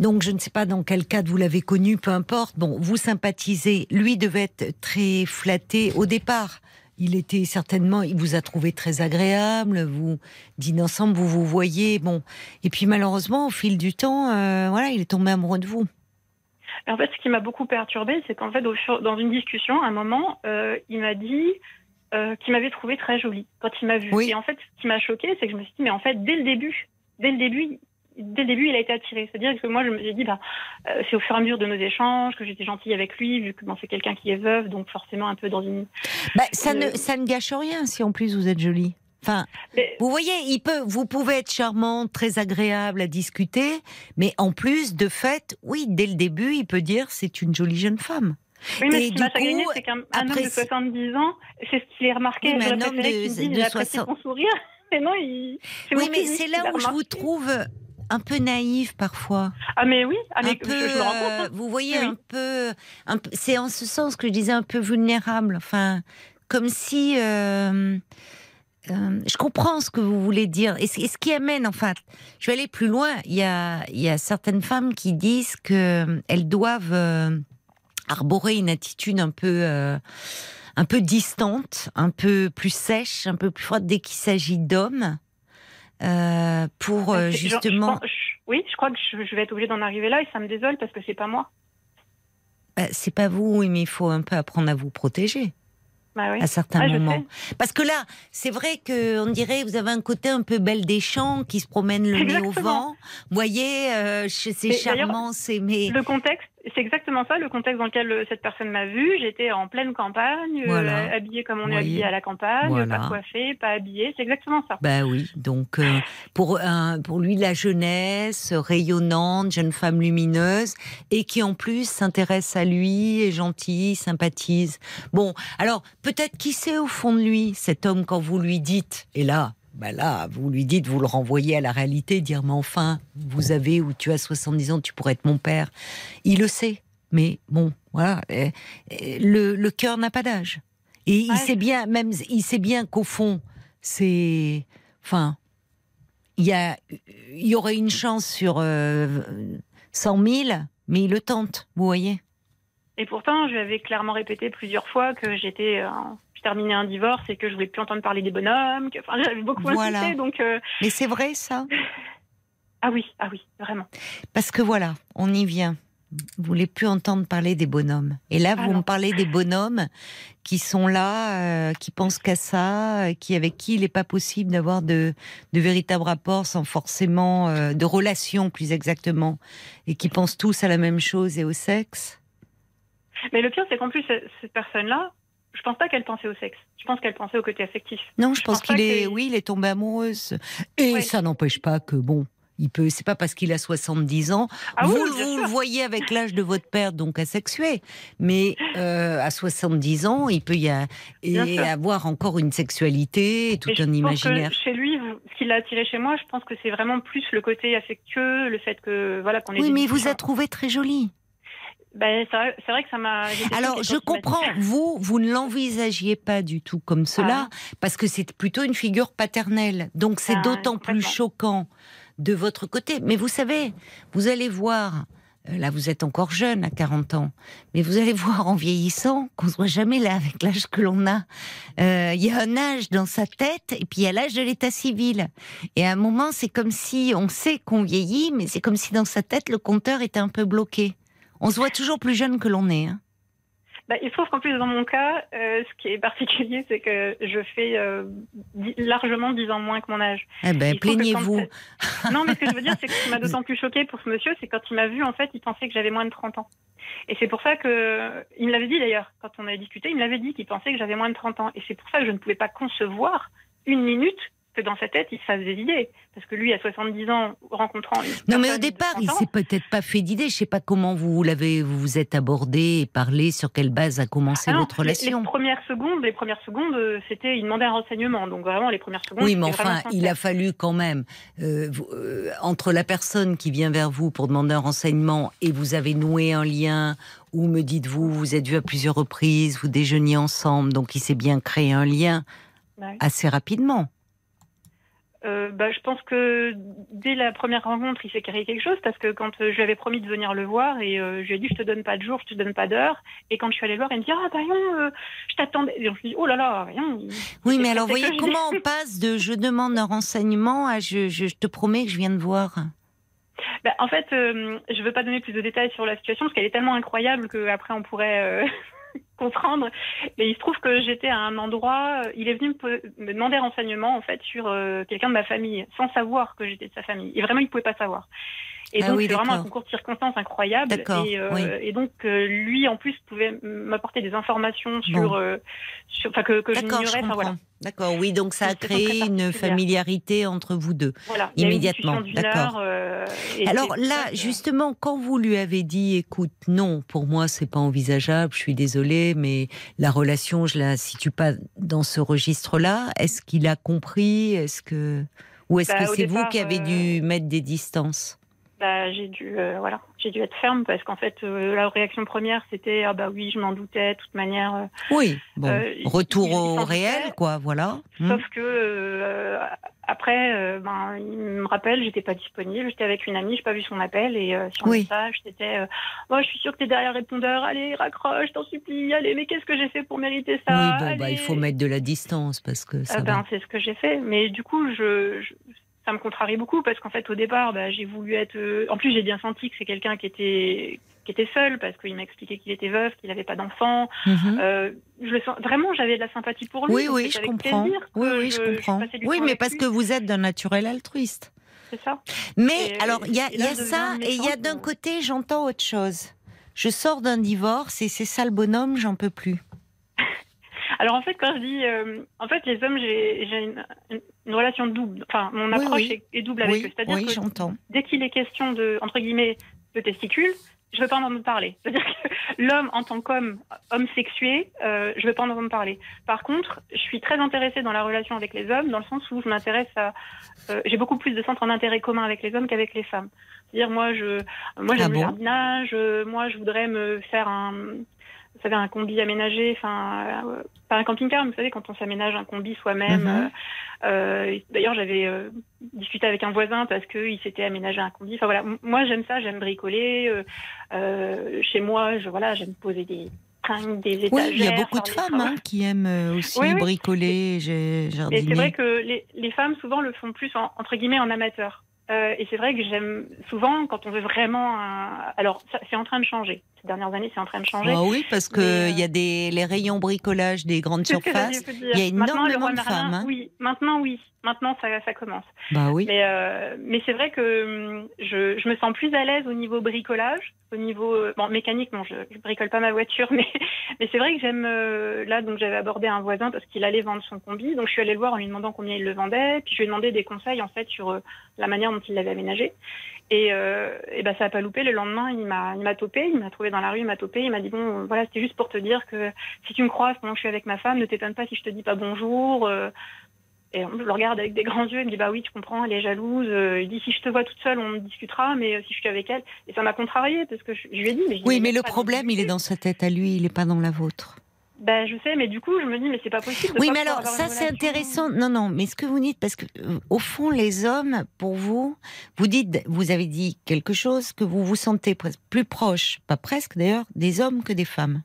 Donc, je ne sais pas dans quel cadre vous l'avez connu, peu importe. Bon, vous sympathisez. Lui devait être très flatté au départ. Il était certainement, il vous a trouvé très agréable. Vous dînez ensemble, vous vous voyez. Bon, et puis malheureusement, au fil du temps, euh, voilà, il est tombé amoureux de vous. En fait, ce qui m'a beaucoup perturbée, c'est qu'en fait, dans une discussion, à un moment, euh, il m'a dit euh, qui m'avait trouvé très jolie quand il m'a vue. Oui. Et en fait, ce qui m'a choqué, c'est que je me suis dit, mais en fait, dès le début, dès le début, dès le début, il a été attiré. C'est-à-dire que moi, je me suis dit, bah, euh, c'est au fur et à mesure de nos échanges que j'étais gentille avec lui, vu que bon, c'est quelqu'un qui est veuve, donc forcément un peu dans une. Bah, ça, Euh, ne, ça ne gâche rien si en plus vous êtes jolie. Enfin, Mais- vous voyez, il peut, vous pouvez être charmante, très agréable à discuter, mais en plus, de fait, oui, dès le début, il peut dire c'est une jolie jeune femme. Oui, mais Et ce qui m'a chagriné, c'est qu'un homme de 70 ans, c'est ce qu'il est remarqué. Oui, mais un homme de- me dise, de j'ai apprécié 60 ton sourire. <laughs> Et non, il. Oui, mais c'est là où je vous trouve un peu naïve parfois. Ah, mais oui, ah, mais un je, peu, je me rends compte. euh, hein. vous voyez, Oui, un peu, un c'est en ce sens que je disais un peu vulnérable. Enfin, comme si. euh, euh, je comprends ce que vous voulez dire. Et, ce- qui amène, enfin, je vais aller plus loin. Il y a, il y a certaines femmes qui disent que elles doivent euh, arborer une attitude un peu, euh, un peu distante, un peu plus sèche, un peu plus froide dès qu'il s'agit d'hommes, euh, pour euh, je- je justement. je- oui, je crois que je, vais être obligée d'en arriver là et ça me désole parce que c'est pas moi. Bah, c'est pas vous, oui, mais il faut un peu apprendre à vous protéger Bah oui. à certains moments. Parce que là, c'est vrai que on dirait vous avez un côté un peu belle des champs qui se promène le nez au vent. Vous voyez, euh, c'est charmant, c'est mais Le contexte, c'est exactement ça, le contexte dans lequel euh, cette personne m'a vue. J'étais en pleine campagne, euh, habillée comme on est Voyez. habillé à la campagne, Voilà. pas coiffée, pas habillée. C'est exactement ça. bah oui. Donc euh, pour un, pour lui la jeunesse rayonnante, jeune femme lumineuse et qui en plus s'intéresse à lui, est gentille, sympathise. Bon, alors peut-être qui sait au fond de lui cet homme quand vous lui dites et là. Bah là, vous lui dites, vous le renvoyez à la réalité, dire mais enfin, vous avez ou tu as 70 ans, tu pourrais être mon père. Il le sait, mais bon, voilà, euh, euh, le, le cœur n'a pas d'âge. Et il sait bien, même il sait bien qu'au fond, c'est, enfin, il y a, il y aurait une chance sur euh, 100 000, mais il le tente, vous voyez. Et pourtant, je lui avais clairement répété plusieurs fois que j'étais, terminais un divorce et que je voulais plus entendre parler des bonhommes. Que, enfin, j'avais beaucoup Voilà. insisté. Donc, euh, Mais c'est vrai ça, ah oui, ah oui, vraiment. parce que voilà, on y vient. Vous voulez plus entendre parler des bonhommes. Et là, vous Ah me parlez des bonhommes qui sont là, euh, qui pensent qu'à ça, euh, qui avec qui il n'est pas possible d'avoir de, de véritables rapports sans forcément euh, de relations plus exactement, et qui pensent tous à la même chose et au sexe. Mais le pire, c'est qu'en plus, cette personne-là, je pense pas qu'elle pensait au sexe. Je pense qu'elle pensait au côté affectif. Non, je, Je pense, qu'il est, que- oui, il est tombé amoureux. Et Ouais. ça n'empêche pas que bon, il peut. C'est pas parce qu'il a 70 ans. Ah vous oui, le voyez avec l'âge de votre père, donc asexué. Mais euh, à 70 ans, il peut y a, et avoir encore une sexualité et tout je un pense imaginaire. que chez lui, ce qui l'a attiré chez moi, je pense que c'est vraiment plus le côté affectueux, le fait que voilà qu'on ait Oui, mais il vous a trouvé très jolie. Ben, c'est vrai, que ça m'a. Alors, je comprends, vous, vous ne l'envisagiez pas du tout comme cela, parce que c'est plutôt une figure paternelle. Donc, c'est Ah, d'autant plus choquant de votre côté. Mais vous savez, vous allez voir, euh, là, vous êtes encore jeune, à 40 ans, mais vous allez voir en vieillissant qu'on ne se voit jamais là avec l'âge que l'on a. Euh, Il y a un âge dans sa tête, et puis il y a l'âge de l'état civil. Et à un moment, c'est comme si on sait qu'on vieillit, mais c'est comme si dans sa tête, le compteur était un peu bloqué. On se voit toujours plus jeune que l'on est. hein. Bah, il se trouve qu'en plus, dans mon cas, euh, ce qui est <laughs> particulier, c'est que je fais euh, largement 10 ans moins que mon âge. Eh ben, plaignez-vous. quand- Non, mais ce que je veux dire, c'est que ce qui m'a d'autant plus choqué pour ce monsieur, c'est quand il m'a vu, en fait, il pensait que j'avais moins de 30 ans. Et c'est pour ça que, il me l'avait dit d'ailleurs, quand on avait discuté, il me l'avait dit qu'il pensait que j'avais moins de 30 ans. Et c'est pour ça que je ne pouvais pas concevoir une minute que dans sa tête, il se fasse des idées. Parce que lui, à 70 ans, rencontrant une Non, mais au départ, 30 il s'est peut-être pas fait d'idée. Je sais pas comment vous l'avez, vous vous êtes abordé et parlé, sur quelle base a commencé Ah votre relation. Les, premières secondes, les premières secondes, euh, c'était, il demandait un renseignement. Donc vraiment, les premières secondes. Oui, mais enfin, il a fallu quand même, euh, vous- euh, entre la personne qui vient vers vous pour demander un renseignement et vous avez noué un lien, ou me dites-vous, vous êtes vus à plusieurs reprises, vous déjeuniez ensemble, donc il s'est bien créé un lien Ouais. assez rapidement. Euh, bah, je pense que dès la première rencontre, il s'est créé quelque chose parce que quand euh, je lui avais promis de venir le voir et euh, je lui ai dit je te donne pas de jour, je te donne pas d'heure. Et quand je suis allée le voir, il me dit ah bah non, je t'attendais. Et je me suis dit oh là là, rien. Oui, mais alors, voyez comment on <laughs> passe de je demande un renseignement à je, je, je te promets que je viens de voir? Bah, en fait, je veux pas donner plus de détails sur la situation parce qu'elle est tellement incroyable qu'après on pourrait. <laughs> comprendre. Mais il se trouve que j'étais à un endroit, euh, il est venu me, demander renseignement en fait sur euh, quelqu'un de ma famille, sans savoir que j'étais de sa famille. Et vraiment, il pouvait pas savoir. Et Ah donc, oui, c'est vraiment un concours de circonstances incroyable. Et, euh, oui. et donc, euh, lui, en plus, pouvait m'apporter des informations sur, Bon. euh, sur, que, que je n'ignorais. Enfin, comprends. voilà. D'accord, oui, donc ça a créé une familiarité entre vous deux. Voilà. Immédiatement, d'accord. Alors là, justement, quand vous lui avez dit, écoute, non, pour moi, c'est pas envisageable, je suis désolée, mais la relation, je la situe pas dans ce registre-là. Est-ce qu'il a compris? Est-ce que ou est-ce Bah, que c'est vous qui avez dû mettre des distances? Bah, j'ai dû, euh, voilà, j'ai dû être ferme parce qu'en fait, euh, la réaction première, c'était ah bah oui, je m'en doutais, de toute manière. euh, Oui, bon, retour au réel, quoi, voilà. Hmm. Sauf que euh, après, ben, il me rappelle, j'étais pas disponible, j'étais avec une amie, j'ai pas vu son appel et sur Oui. le message, c'était, oh, je suis sûre que t'es derrière le répondeur, allez, raccroche, t'en supplie, allez, mais qu'est-ce que j'ai fait pour mériter ça oui, bon, bah, il faut mettre de la distance parce que ça va. ben, c'est ce que j'ai fait. Mais du coup, je, je- ça me contrarie beaucoup parce qu'en fait, au départ, bah, j'ai voulu être. euh, En plus, j'ai bien senti que c'est quelqu'un qui était qui était seul parce qu'il m'a expliqué qu'il était veuf, qu'il n'avait pas d'enfant. Mhm. Euh, je le sens vraiment, j'avais de la sympathie pour lui. Oui, oui, je comprends. Oui, oui, je comprends. Oui, mais parce que vous êtes d'un naturel altruiste. c'est ça. Mais Et- alors, il y a, y ça, et il y a d'un côté, j'entends autre chose. Je sors d'un divorce et c'est ça le bonhomme, j'en peux plus. <laughs> Alors en fait, quand je dis, euh, en fait, les hommes, j'ai une, une- relation double. Enfin, mon approche oui. Est, est double avec eux. Oui, C'est-à-dire oui, que j'entends. dès qu'il est question de, entre guillemets, de testicules, je veux pas en entendre parler. <laughs> C'est-à-dire que l'homme, en tant qu'homme, homme sexué, euh, je veux pas en entendre parler. Par contre, je suis très intéressée dans la relation avec les hommes, dans le sens où je m'intéresse à, euh, j'ai beaucoup plus de centres d'intérêt commun avec les hommes qu'avec les femmes. C'est-à-dire, moi, je, moi, j'aime Ah bon? le jardinage, euh, moi, je voudrais me faire un, vous savez, un combi aménagé, enfin, euh, pas un camping-car, mais vous savez, quand on s'aménage un combi soi-même. Mhm. euh, euh, D'ailleurs, j'avais euh, discuté avec un voisin parce qu'il s'était aménagé un combi. Enfin voilà, moi j'aime ça, j'aime bricoler. chez moi, je voilà, j'aime poser des des étagères. Oui, il y a beaucoup de femmes hein, qui aiment aussi Oui, oui. bricoler, Et c'est vrai que les, les femmes souvent le font plus en- entre guillemets en amateur. Euh, et c'est vrai que j'aime souvent quand on veut vraiment. un- Alors c'est en train de changer. Ces dernières années, c'est en train de changer. Ah oui, parce que euh, il y a des les rayons bricolage des grandes <laughs> surfaces. il y a Maintenant, le énormément de femmes, hein. Oui, maintenant oui. Maintenant ça, ça commence. Bah oui. Mais, euh, mais c'est vrai que hum, je, je me sens plus à l'aise au niveau bricolage, au niveau euh, bon mécanique. Non, je, je bricole pas ma voiture, <laughs> mais mais c'est vrai que j'aime euh, là. Donc j'avais abordé un voisin parce qu'il allait vendre son combi. Donc je suis allée le voir en lui demandant combien il le vendait. Puis je lui ai demandé des conseils en fait sur euh, la manière dont il l'avait aménagé. Et, et ben ça a pas loupé. Le lendemain, il m'a il m'a topé. Il m'a trouvé dans la rue, il m'a topé. Il m'a dit bon voilà c'était juste pour te dire que si tu me croises pendant que je suis avec ma femme, ne t'étonne pas si je te dis pas bonjour. Et je le regarde avec des grands yeux, il me dit bah oui, tu comprends, elle est jalouse. Euh, Il dit si je te vois toute seule, on discutera, mais euh, si je suis avec elle, et ça m'a contrarié parce que je, je lui ai dit. Mais Oui, mais le problème, il est dans sa tête à lui, il n'est pas dans la vôtre. Ben je sais, mais du coup je me dis mais c'est pas possible. de Oui, pas mais alors ça c'est intéressant. Non, non, mais ce que vous dites, parce que euh, au fond, les hommes, pour vous, vous dites, vous avez dit quelque chose que vous vous sentez plus proche, pas presque d'ailleurs, des hommes que des femmes.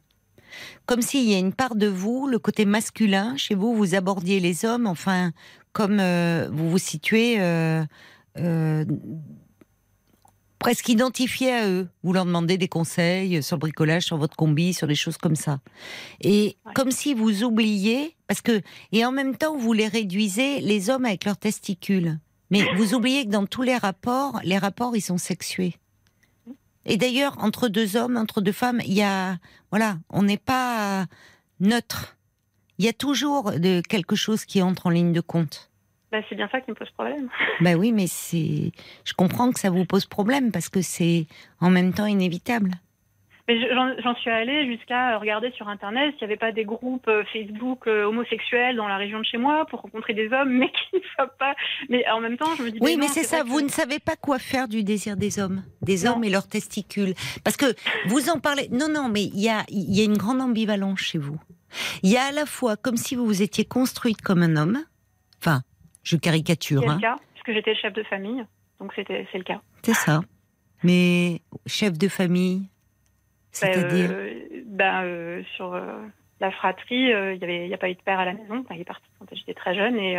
Comme s'il y a une part de vous, le côté masculin, chez vous, vous abordiez les hommes, enfin, comme euh, vous vous situez euh, euh, presque identifié à eux. Vous leur demandez des conseils sur le bricolage, sur votre combi, sur des choses comme ça. Et Ouais. comme si vous oubliez, parce que, et en même temps, vous les réduisez, les hommes avec leurs testicules. Mais vous oubliez que dans tous les rapports, les rapports, ils sont sexués. Et d'ailleurs, entre deux hommes, entre deux femmes, il y a, voilà, on n'est pas neutre. Il y a toujours de quelque chose qui entre en ligne de compte. Ben, c'est bien ça qui me pose problème. <laughs> Ben oui, mais c'est, je comprends que ça vous pose problème parce que c'est en même temps inévitable. Mais je- j'en suis allée jusqu'à regarder sur internet s'il n'y avait pas des groupes euh, Facebook euh, homosexuels dans la région de chez moi pour rencontrer des hommes, mais <laughs> qui ne soient pas. Mais en même temps, je me dis. Oui, mais c'est ça. Vous que- ne savez pas quoi faire du désir des hommes, des Non. hommes et leurs testicules, parce que vous en parlez. Non, non, mais il y a, y a une grande ambivalence chez vous. Il y a à la fois comme si vous vous étiez construite comme un homme. Enfin, je caricature, C'est hein. le cas, puisque j'étais chef de famille, donc c'est le cas. C'est ça. Mais chef de famille, c'est-à-dire. euh, ben, euh, sur euh, la fratrie, il n'y a pas eu de père à la maison. Enfin, il est parti quand j'étais très jeune et,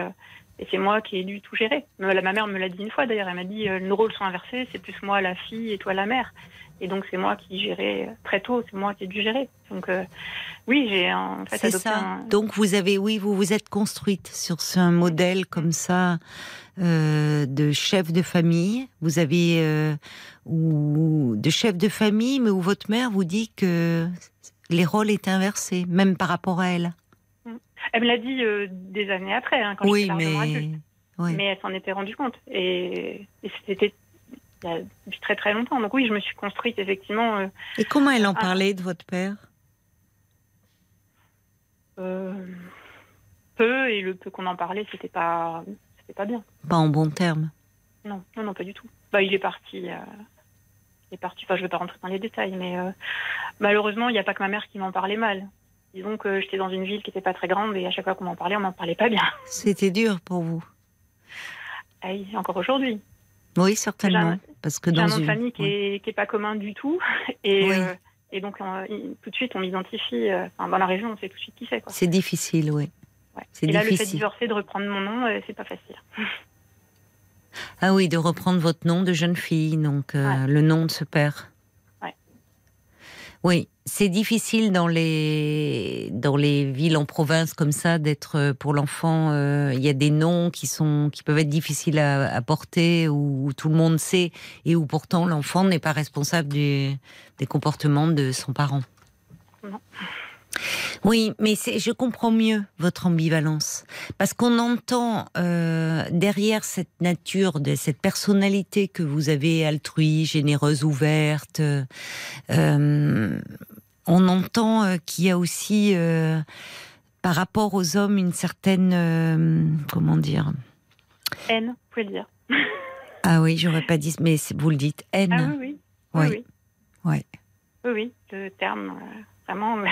et c'est moi qui ai dû tout gérer. Ma mère me l'a dit une fois d'ailleurs. Elle m'a dit nos rôles sont inversés, c'est plus moi la fille et toi la mère. Et donc c'est moi qui gérais très tôt, c'est moi qui ai dû gérer. Donc euh, oui, j'ai en fait adopté ça. un- Donc vous avez, oui, vous vous êtes construite sur ce un modèle comme ça euh, de chef de famille. Vous avez euh, ou de chef de famille, mais où votre mère vous dit que les rôles étaient inversés, même par rapport à elle. Elle me l'a dit euh, des années après, hein, quand oui, j'étais mais adulte. oui. Mais elle s'en était rendue compte. Et, et c'était il y a depuis très très longtemps. Donc oui, je me suis construite effectivement Et comment elle en parlait de votre père? Peu et le peu qu'on en parlait, c'était pas pas bien. Pas en bon terme. Non, non, non, pas du tout. Bah, il est parti. euh, il est parti. Enfin, je vais pas rentrer dans les détails, mais euh, malheureusement, il n'y a pas que ma mère qui m'en parlait mal. Disons que j'étais dans une ville qui n'était pas très grande et à chaque fois qu'on m'en parlait, on m'en parlait pas bien. C'était dur pour vous. Aïe, encore aujourd'hui. Oui, certainement. Parce que dans un nom de une famille qui oui. est, qui est pas commun du tout. <laughs> Et, Oui. euh, et donc, tout de suite, on m'identifie. euh, enfin, dans la région, on sait tout de suite qui c'est. c'est difficile, oui. Ouais. c'est Et là, le fait de divorcer, de reprendre mon nom, euh, c'est pas facile. <laughs> Ah oui, de reprendre votre nom de jeune fille, donc euh, Ouais. le nom de ce père. Ouais. Oui, c'est difficile dans les dans les villes en province comme ça d'être euh, pour l'enfant. euh, Il y a des noms qui sont qui peuvent être difficiles à, à porter où, où tout le monde sait et où pourtant l'enfant n'est pas responsable du- des comportements de son parent. Non. Oui, mais je comprends mieux votre ambivalence parce qu'on entend euh, derrière cette nature, de cette personnalité que vous avez altruiste, généreuse, ouverte. euh, euh, on entend euh, qu'il y a aussi, par rapport aux hommes, une certaine, comment dire? Haine, vous pouvez le dire. <laughs> Ah oui, j'aurais pas dit, mais vous le dites, haine. Ah oui, oui. Oui. Oui, oui. Ouais. Oui, oui, le terme,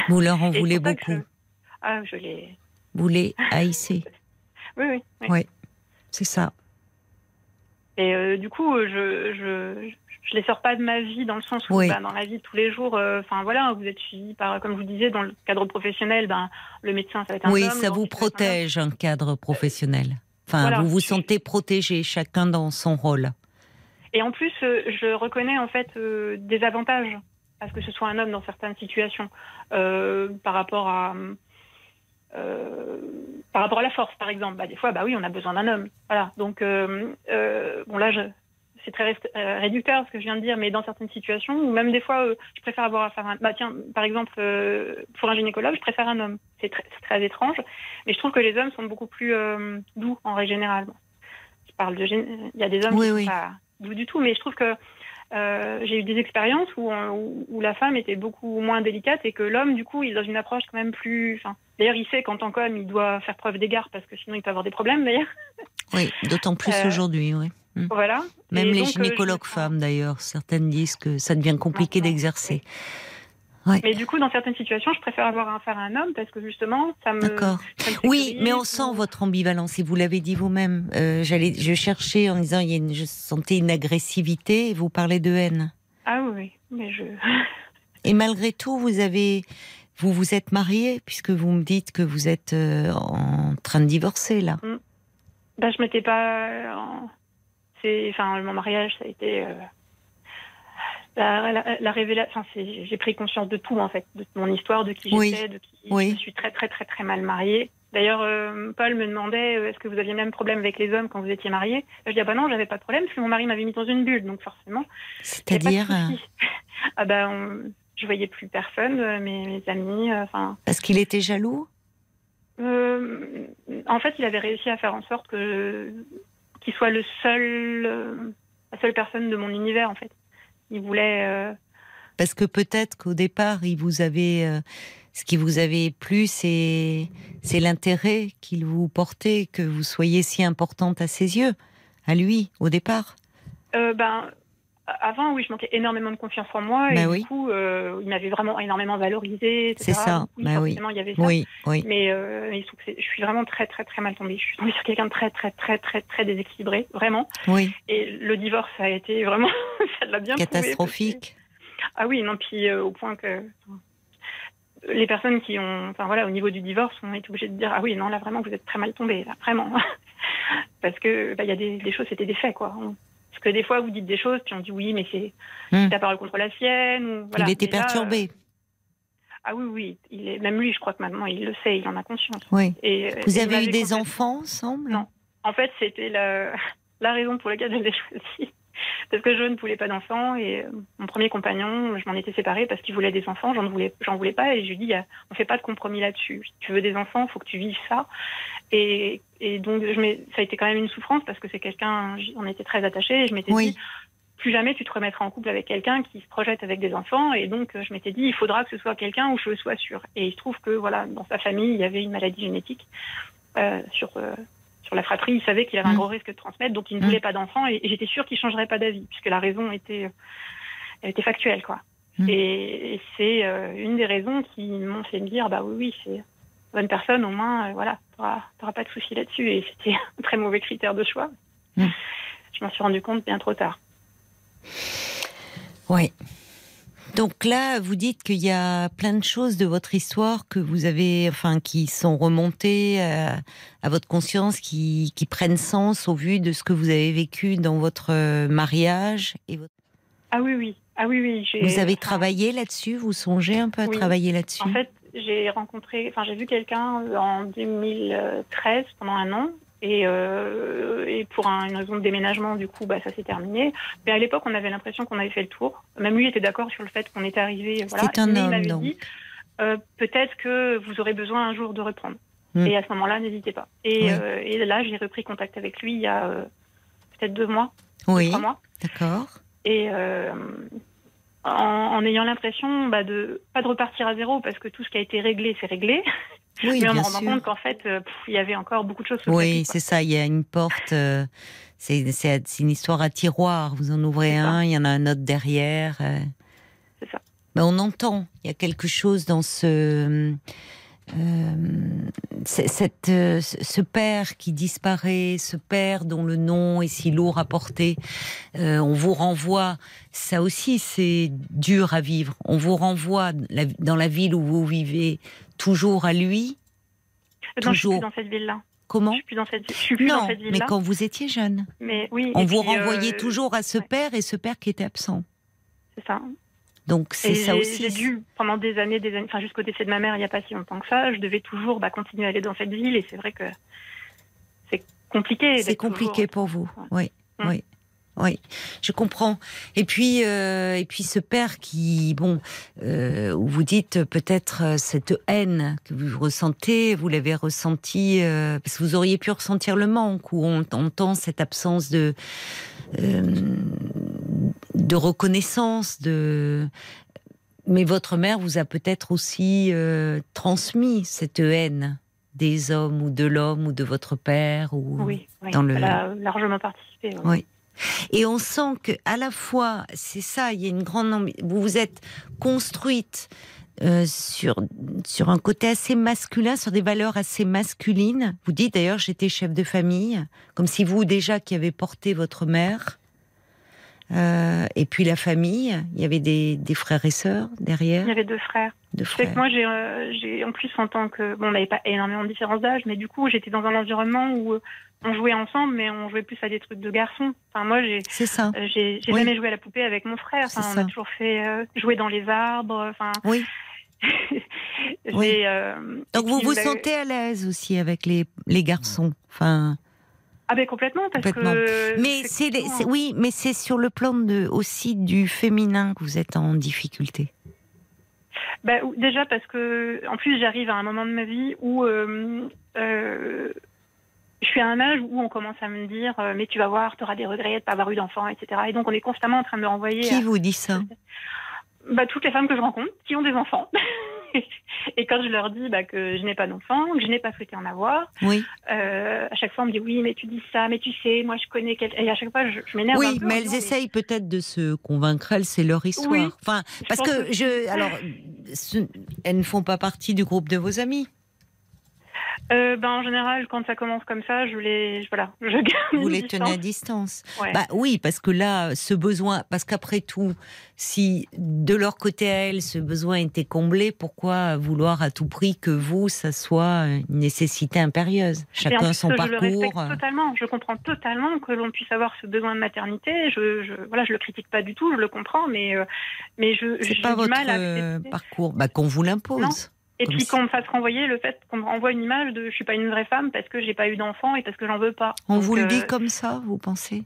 Vous leur en <laughs> voulez beaucoup. je- Ah, je. Vous les haïssez. Oui, oui. oui. Ouais. C'est ça. Et euh, du coup, je, je, je les sors pas de ma vie dans le sens où, Oui. bah, dans la vie de tous les jours, euh, enfin voilà, vous êtes suivi par, comme je vous disais, dans le cadre professionnel, ben, le médecin, ça va être un Oui, homme, ça vous protège un cadre professionnel. Enfin, Voilà. vous vous sentez protégé, chacun dans son rôle. Et en plus, euh, je reconnais en fait des avantages à ce que ce soit un homme dans certaines situations euh, par rapport à euh, par rapport à la force, par exemple. Bah, des fois, bah oui, on a besoin d'un homme. Voilà. Donc euh, bon là, c'est très réducteur ce que je viens de dire, mais dans certaines situations, ou même des fois, je préfère avoir affaire à un. Bah tiens, par exemple, pour un gynécologue, je préfère un homme. C'est très, étrange, mais je trouve que les hommes sont beaucoup plus doux en règle générale. Bon, Je parle de, gén- il y a des hommes Oui, qui oui. sont pas doux du tout, mais je trouve que euh, j'ai eu des expériences où, euh, où, où la femme était beaucoup moins délicate et que l'homme, du coup, il est dans une approche quand même plus. Enfin, d'ailleurs, il sait qu'en tant qu'homme, il doit faire preuve d'égard parce que sinon, il peut avoir des problèmes. D'ailleurs, Oui, d'autant plus Euh, aujourd'hui, oui. voilà. Même Et les donc, je me gynécologues femmes, d'ailleurs, certaines disent que ça devient compliqué Maintenant, d'exercer. Mais du coup, dans certaines situations, je préfère avoir affaire à un homme parce que justement, ça me. D'accord. Oui, mais on sent votre ambivalence et vous l'avez dit vous-même. Euh, J'allais, je cherchais en disant il y a une, je sentais une agressivité. et Vous parlez de haine. Ah oui, mais je. <laughs> Et malgré tout, vous avez, vous vous êtes marié puisque vous me dites que vous êtes euh, en train de divorcer là. Bah, je m'étais pas. en- C'est, enfin, mon mariage, ça a été euh, la, la, la révélation. J'ai pris conscience de tout en fait, de mon histoire, de qui Oui. j'étais, de qui Oui. je suis très très très très mal mariée. D'ailleurs, euh, Paul me demandait euh, est-ce que vous aviez le même problème avec les hommes quand vous étiez mariée? Je dis ah bah non, j'avais pas de problème parce que mon mari m'avait mis dans une bulle, donc forcément. C'est-à-dire euh, <laughs> ah bah, on- je voyais plus personne, euh, mes, mes amis, enfin. parce qu'il était jaloux? Euh, en fait, il avait réussi à faire en sorte que qu'il soit le seul, la seule personne de mon univers. En fait, il voulait. euh, Parce que peut-être qu'au départ, il vous avait, euh, ce qui vous avait plu, c'est, c'est l'intérêt qu'il vous portait, que vous soyez si importante à ses yeux, à lui, au départ. euh, ben, avant, oui, je manquais énormément de confiance en moi et Bah du oui. coup, euh, il m'avait vraiment énormément valorisé. C'est ça, oui, bah oui. il y avait ça. Oui, oui. Mais euh, il se trouve que c'est- je suis vraiment très très très mal tombée. Je suis tombée sur quelqu'un de très très très très très déséquilibré, vraiment. Oui, Et le divorce a été vraiment, <laughs> ça l'a bien prouvé, parce que- catastrophique. Ah oui, non, puis euh, au point que les personnes qui ont, enfin voilà, au niveau du divorce, on est obligé de dire ah oui, non là vraiment vous êtes très mal tombé, là vraiment, <laughs> parce que bah, il y a des, des choses, c'était des faits quoi. On- Parce que des fois, vous dites des choses, puis on dit oui, mais c'est Hmm. ta parole contre la sienne. Ou, voilà. Il était là, perturbé. euh, ah oui, oui. Il est, même lui, je crois que maintenant, il le sait, il en a conscience. Oui. Et, euh, Vous et avez eu des enfants ensemble? Non. En fait, c'était la, la raison pour laquelle je l'ai <laughs> choisi. Parce que je ne voulais pas d'enfants et euh, mon premier compagnon, je m'en étais séparée parce qu'il voulait des enfants, j'en voulais, j'en voulais pas et je lui dis, euh, on fait pas de compromis là-dessus. Si tu veux des enfants, faut que tu vives ça. Et, et donc, je ça a été quand même une souffrance parce que c'est quelqu'un, on était très attachés et je m'étais Oui. dit, plus jamais tu te remettras en couple avec quelqu'un qui se projette avec des enfants. Et donc, je m'étais dit, il faudra que ce soit quelqu'un où je sois sûre. Et il se trouve que, voilà, dans sa famille, il y avait une maladie génétique euh, sur, euh, sur la fratrie. Il savait qu'il avait un Mm. gros risque de transmettre, donc il ne Mm. voulait pas d'enfants. Et, et j'étais sûre qu'il changerait pas d'avis, puisque la raison était, euh, était factuelle, quoi. Mm. Et, et c'est euh, une des raisons qui m'ont fait me dire, bah oui, oui, c'est bonne personne, au moins, euh, voilà, t'auras pas de souci là-dessus. Et c'était <laughs> un très mauvais critère de choix. Je m'en suis rendu compte bien trop tard. Oui. Donc là, vous dites qu'il y a plein de choses de votre histoire que vous avez, enfin, qui sont remontées à, à votre conscience, qui, qui prennent sens au vu de ce que vous avez vécu dans votre euh, mariage. Et votre- Ah oui, oui. Ah oui, oui. Vous avez travaillé là-dessus? Vous songez un peu à Oui. travailler là-dessus? En fait, j'ai rencontré, enfin, j'ai vu quelqu'un en 2013 pendant un an. Et, euh, et pour un- une raison de déménagement, du coup, bah, ça s'est terminé. Mais à l'époque, on avait l'impression qu'on avait fait le tour. Même lui était d'accord sur le fait qu'on était arrivé. Voilà. un Mais il m'avait donc. dit, euh, peut-être que vous aurez besoin un jour de reprendre. Hmm. Et à ce moment-là, n'hésitez pas. Et, Oui. euh, et là, j'ai repris contact avec lui il y a euh, peut-être deux mois, Oui, trois mois. d'accord. Et euh, en, en ayant l'impression bah, de pas de repartir à zéro parce que tout ce qui a été réglé, c'est réglé. Oui, mais bien rendant sûr. compte qu'en fait, euh, il y avait encore beaucoup de choses sous Oui, c'est ça. Il y a une porte. euh, c'est une histoire à tiroir. Vous en ouvrez un, il y en a un autre derrière. euh. C'est ça. Mais on entend. Il y a quelque chose dans ce. euh, cette, ce père qui disparaît, ce père dont le nom est si lourd à porter, euh, on vous renvoie, ça aussi c'est dur à vivre, on vous renvoie dans la ville où vous vivez toujours à lui? quoi. Non, je suis toujours. plus dans cette ville-là. Comment? Je suis plus dans cette, je suis plus Non, dans cette mais ville-là. quand vous étiez jeune, Mais oui. on vous puis, euh, renvoyait toujours à ce ouais. père et ce père qui était absent. C'est ça. Donc c'est ça aussi. J'ai dû, pendant des années, des années, enfin jusqu'au décès de ma mère, il n'y a pas si longtemps que ça, je devais toujours bah, continuer à aller dans cette ville et c'est vrai que c'est compliqué. C'est compliqué toujours- pour vous. Ouais. Oui, Mm. oui, oui. Je comprends. Et puis, euh, et puis ce père qui, bon, euh, vous dites peut-être euh, cette haine que vous ressentez, vous l'avez ressenti euh, parce que vous auriez pu ressentir le manque où on entend cette absence de de reconnaissance, de mais votre mère vous a peut-être aussi transmis cette haine des hommes ou de l'homme ou de votre père ou Oui, oui. dans le- Elle a largement participé. Oui. Et on sent que à la fois, c'est ça, il y a une grande vous vous êtes construite euh, sur sur un côté assez masculin, sur des valeurs assez masculines. Vous dites d'ailleurs, j'étais chef de famille, comme si vous déjà qui avez porté votre mère. Euh, et puis la famille, il y avait des, des frères et sœurs derrière, Il y avait deux frères. deux frères. que moi, j'ai, euh, j'ai en plus en tant que bon, on n'avait pas énormément de différence d'âge, mais du coup, j'étais dans un environnement où euh, on jouait ensemble, mais on jouait plus à des trucs de garçons. Enfin, moi, j'ai, C'est ça. euh, j'ai, Oui. jamais joué à la poupée avec mon frère. Enfin, on ça. a toujours fait euh, jouer dans les arbres. Enfin, Oui. <laughs> Oui. euh, Donc vous vous bah, sentez à l'aise aussi avec les les garçons. Enfin. Ah ben complètement parce Complètement. que. Mais c'est les- effectivement, c'est- oui, mais c'est sur le plan de aussi du féminin que vous êtes en difficulté. Bah, ou- déjà parce que, en plus, j'arrive à un moment de ma vie où euh, euh, je suis à un âge où on commence à me dire, euh, mais tu vas voir, tu auras des regrets de ne pas avoir eu d'enfant, etc. Et donc, on est constamment en train de me renvoyer Qui à vous dit ça? Bah, toutes les femmes que je rencontre qui ont des enfants. <laughs> <laughs> Et quand je leur dis bah, que je n'ai pas d'enfant, que je n'ai pas souhaité en avoir, Oui, euh, à chaque fois on me dit oui, mais tu dis ça, mais tu sais, moi je connais quelqu'un. Et à chaque fois je, je m'énerve. un oui, peu en mais elles essayent peut-être de se convaincre. Elles, c'est leur histoire. Oui, enfin, parce que je, alors, ce- elles ne font pas partie du groupe de vos amis. Euh, ben, en général, quand ça commence comme ça, je les, voilà, je garde Vous les tenez à distance. Ouais. Bah oui, parce que là, ce besoin, parce qu'après tout, si de leur côté à elles, ce besoin était comblé, pourquoi vouloir à tout prix que vous, ça soit une nécessité impérieuse? Chacun plus, son je le respecte parcours. euh. totalement. Je comprends totalement que l'on puisse avoir ce besoin de maternité. Je, je, voilà, je le critique pas du tout, je le comprends, mais, euh, mais je, C'est pas votre mal à euh, parcours, bah, qu'on vous l'impose. Et comme puis qu'on me fasse renvoyer le fait qu'on me renvoie une image de je suis pas une vraie femme parce que j'ai pas eu d'enfant et parce que j'en veux pas. On Donc, vous le euh, dit comme ça, vous pensez?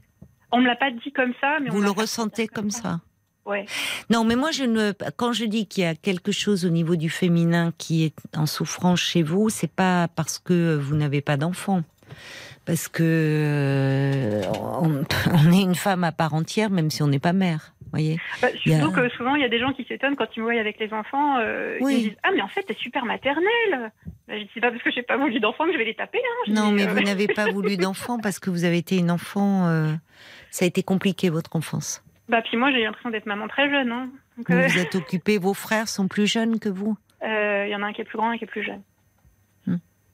On me l'a pas dit comme ça, mais Vous le ressentez comme ça? Ouais. Non, mais moi, je ne. Quand je dis qu'il y a quelque chose au niveau du féminin qui est en souffrance chez vous, c'est pas parce que vous n'avez pas d'enfant. Parce que euh, on, <laughs> on est une femme à part entière, même si on n'est pas mère. Voyez. Bah, y a- surtout que souvent il y a des gens qui s'étonnent quand ils me voient avec les enfants. euh, Oui. Ils me disent ah mais en fait t'es super maternelle. Bah, je dis c'est pas parce que j'ai pas voulu d'enfant que je vais les taper. Hein. Non, dis, mais euh, vous n'avez pas <laughs> voulu d'enfant parce que vous avez été une enfant. euh, ça a été compliqué votre enfance. Bah puis moi j'ai l'impression d'être maman très jeune. Hein. Donc, Vous vous êtes occupé. Vos frères sont plus jeunes que vous? Il y en a un qui est plus grand et un qui est plus jeune.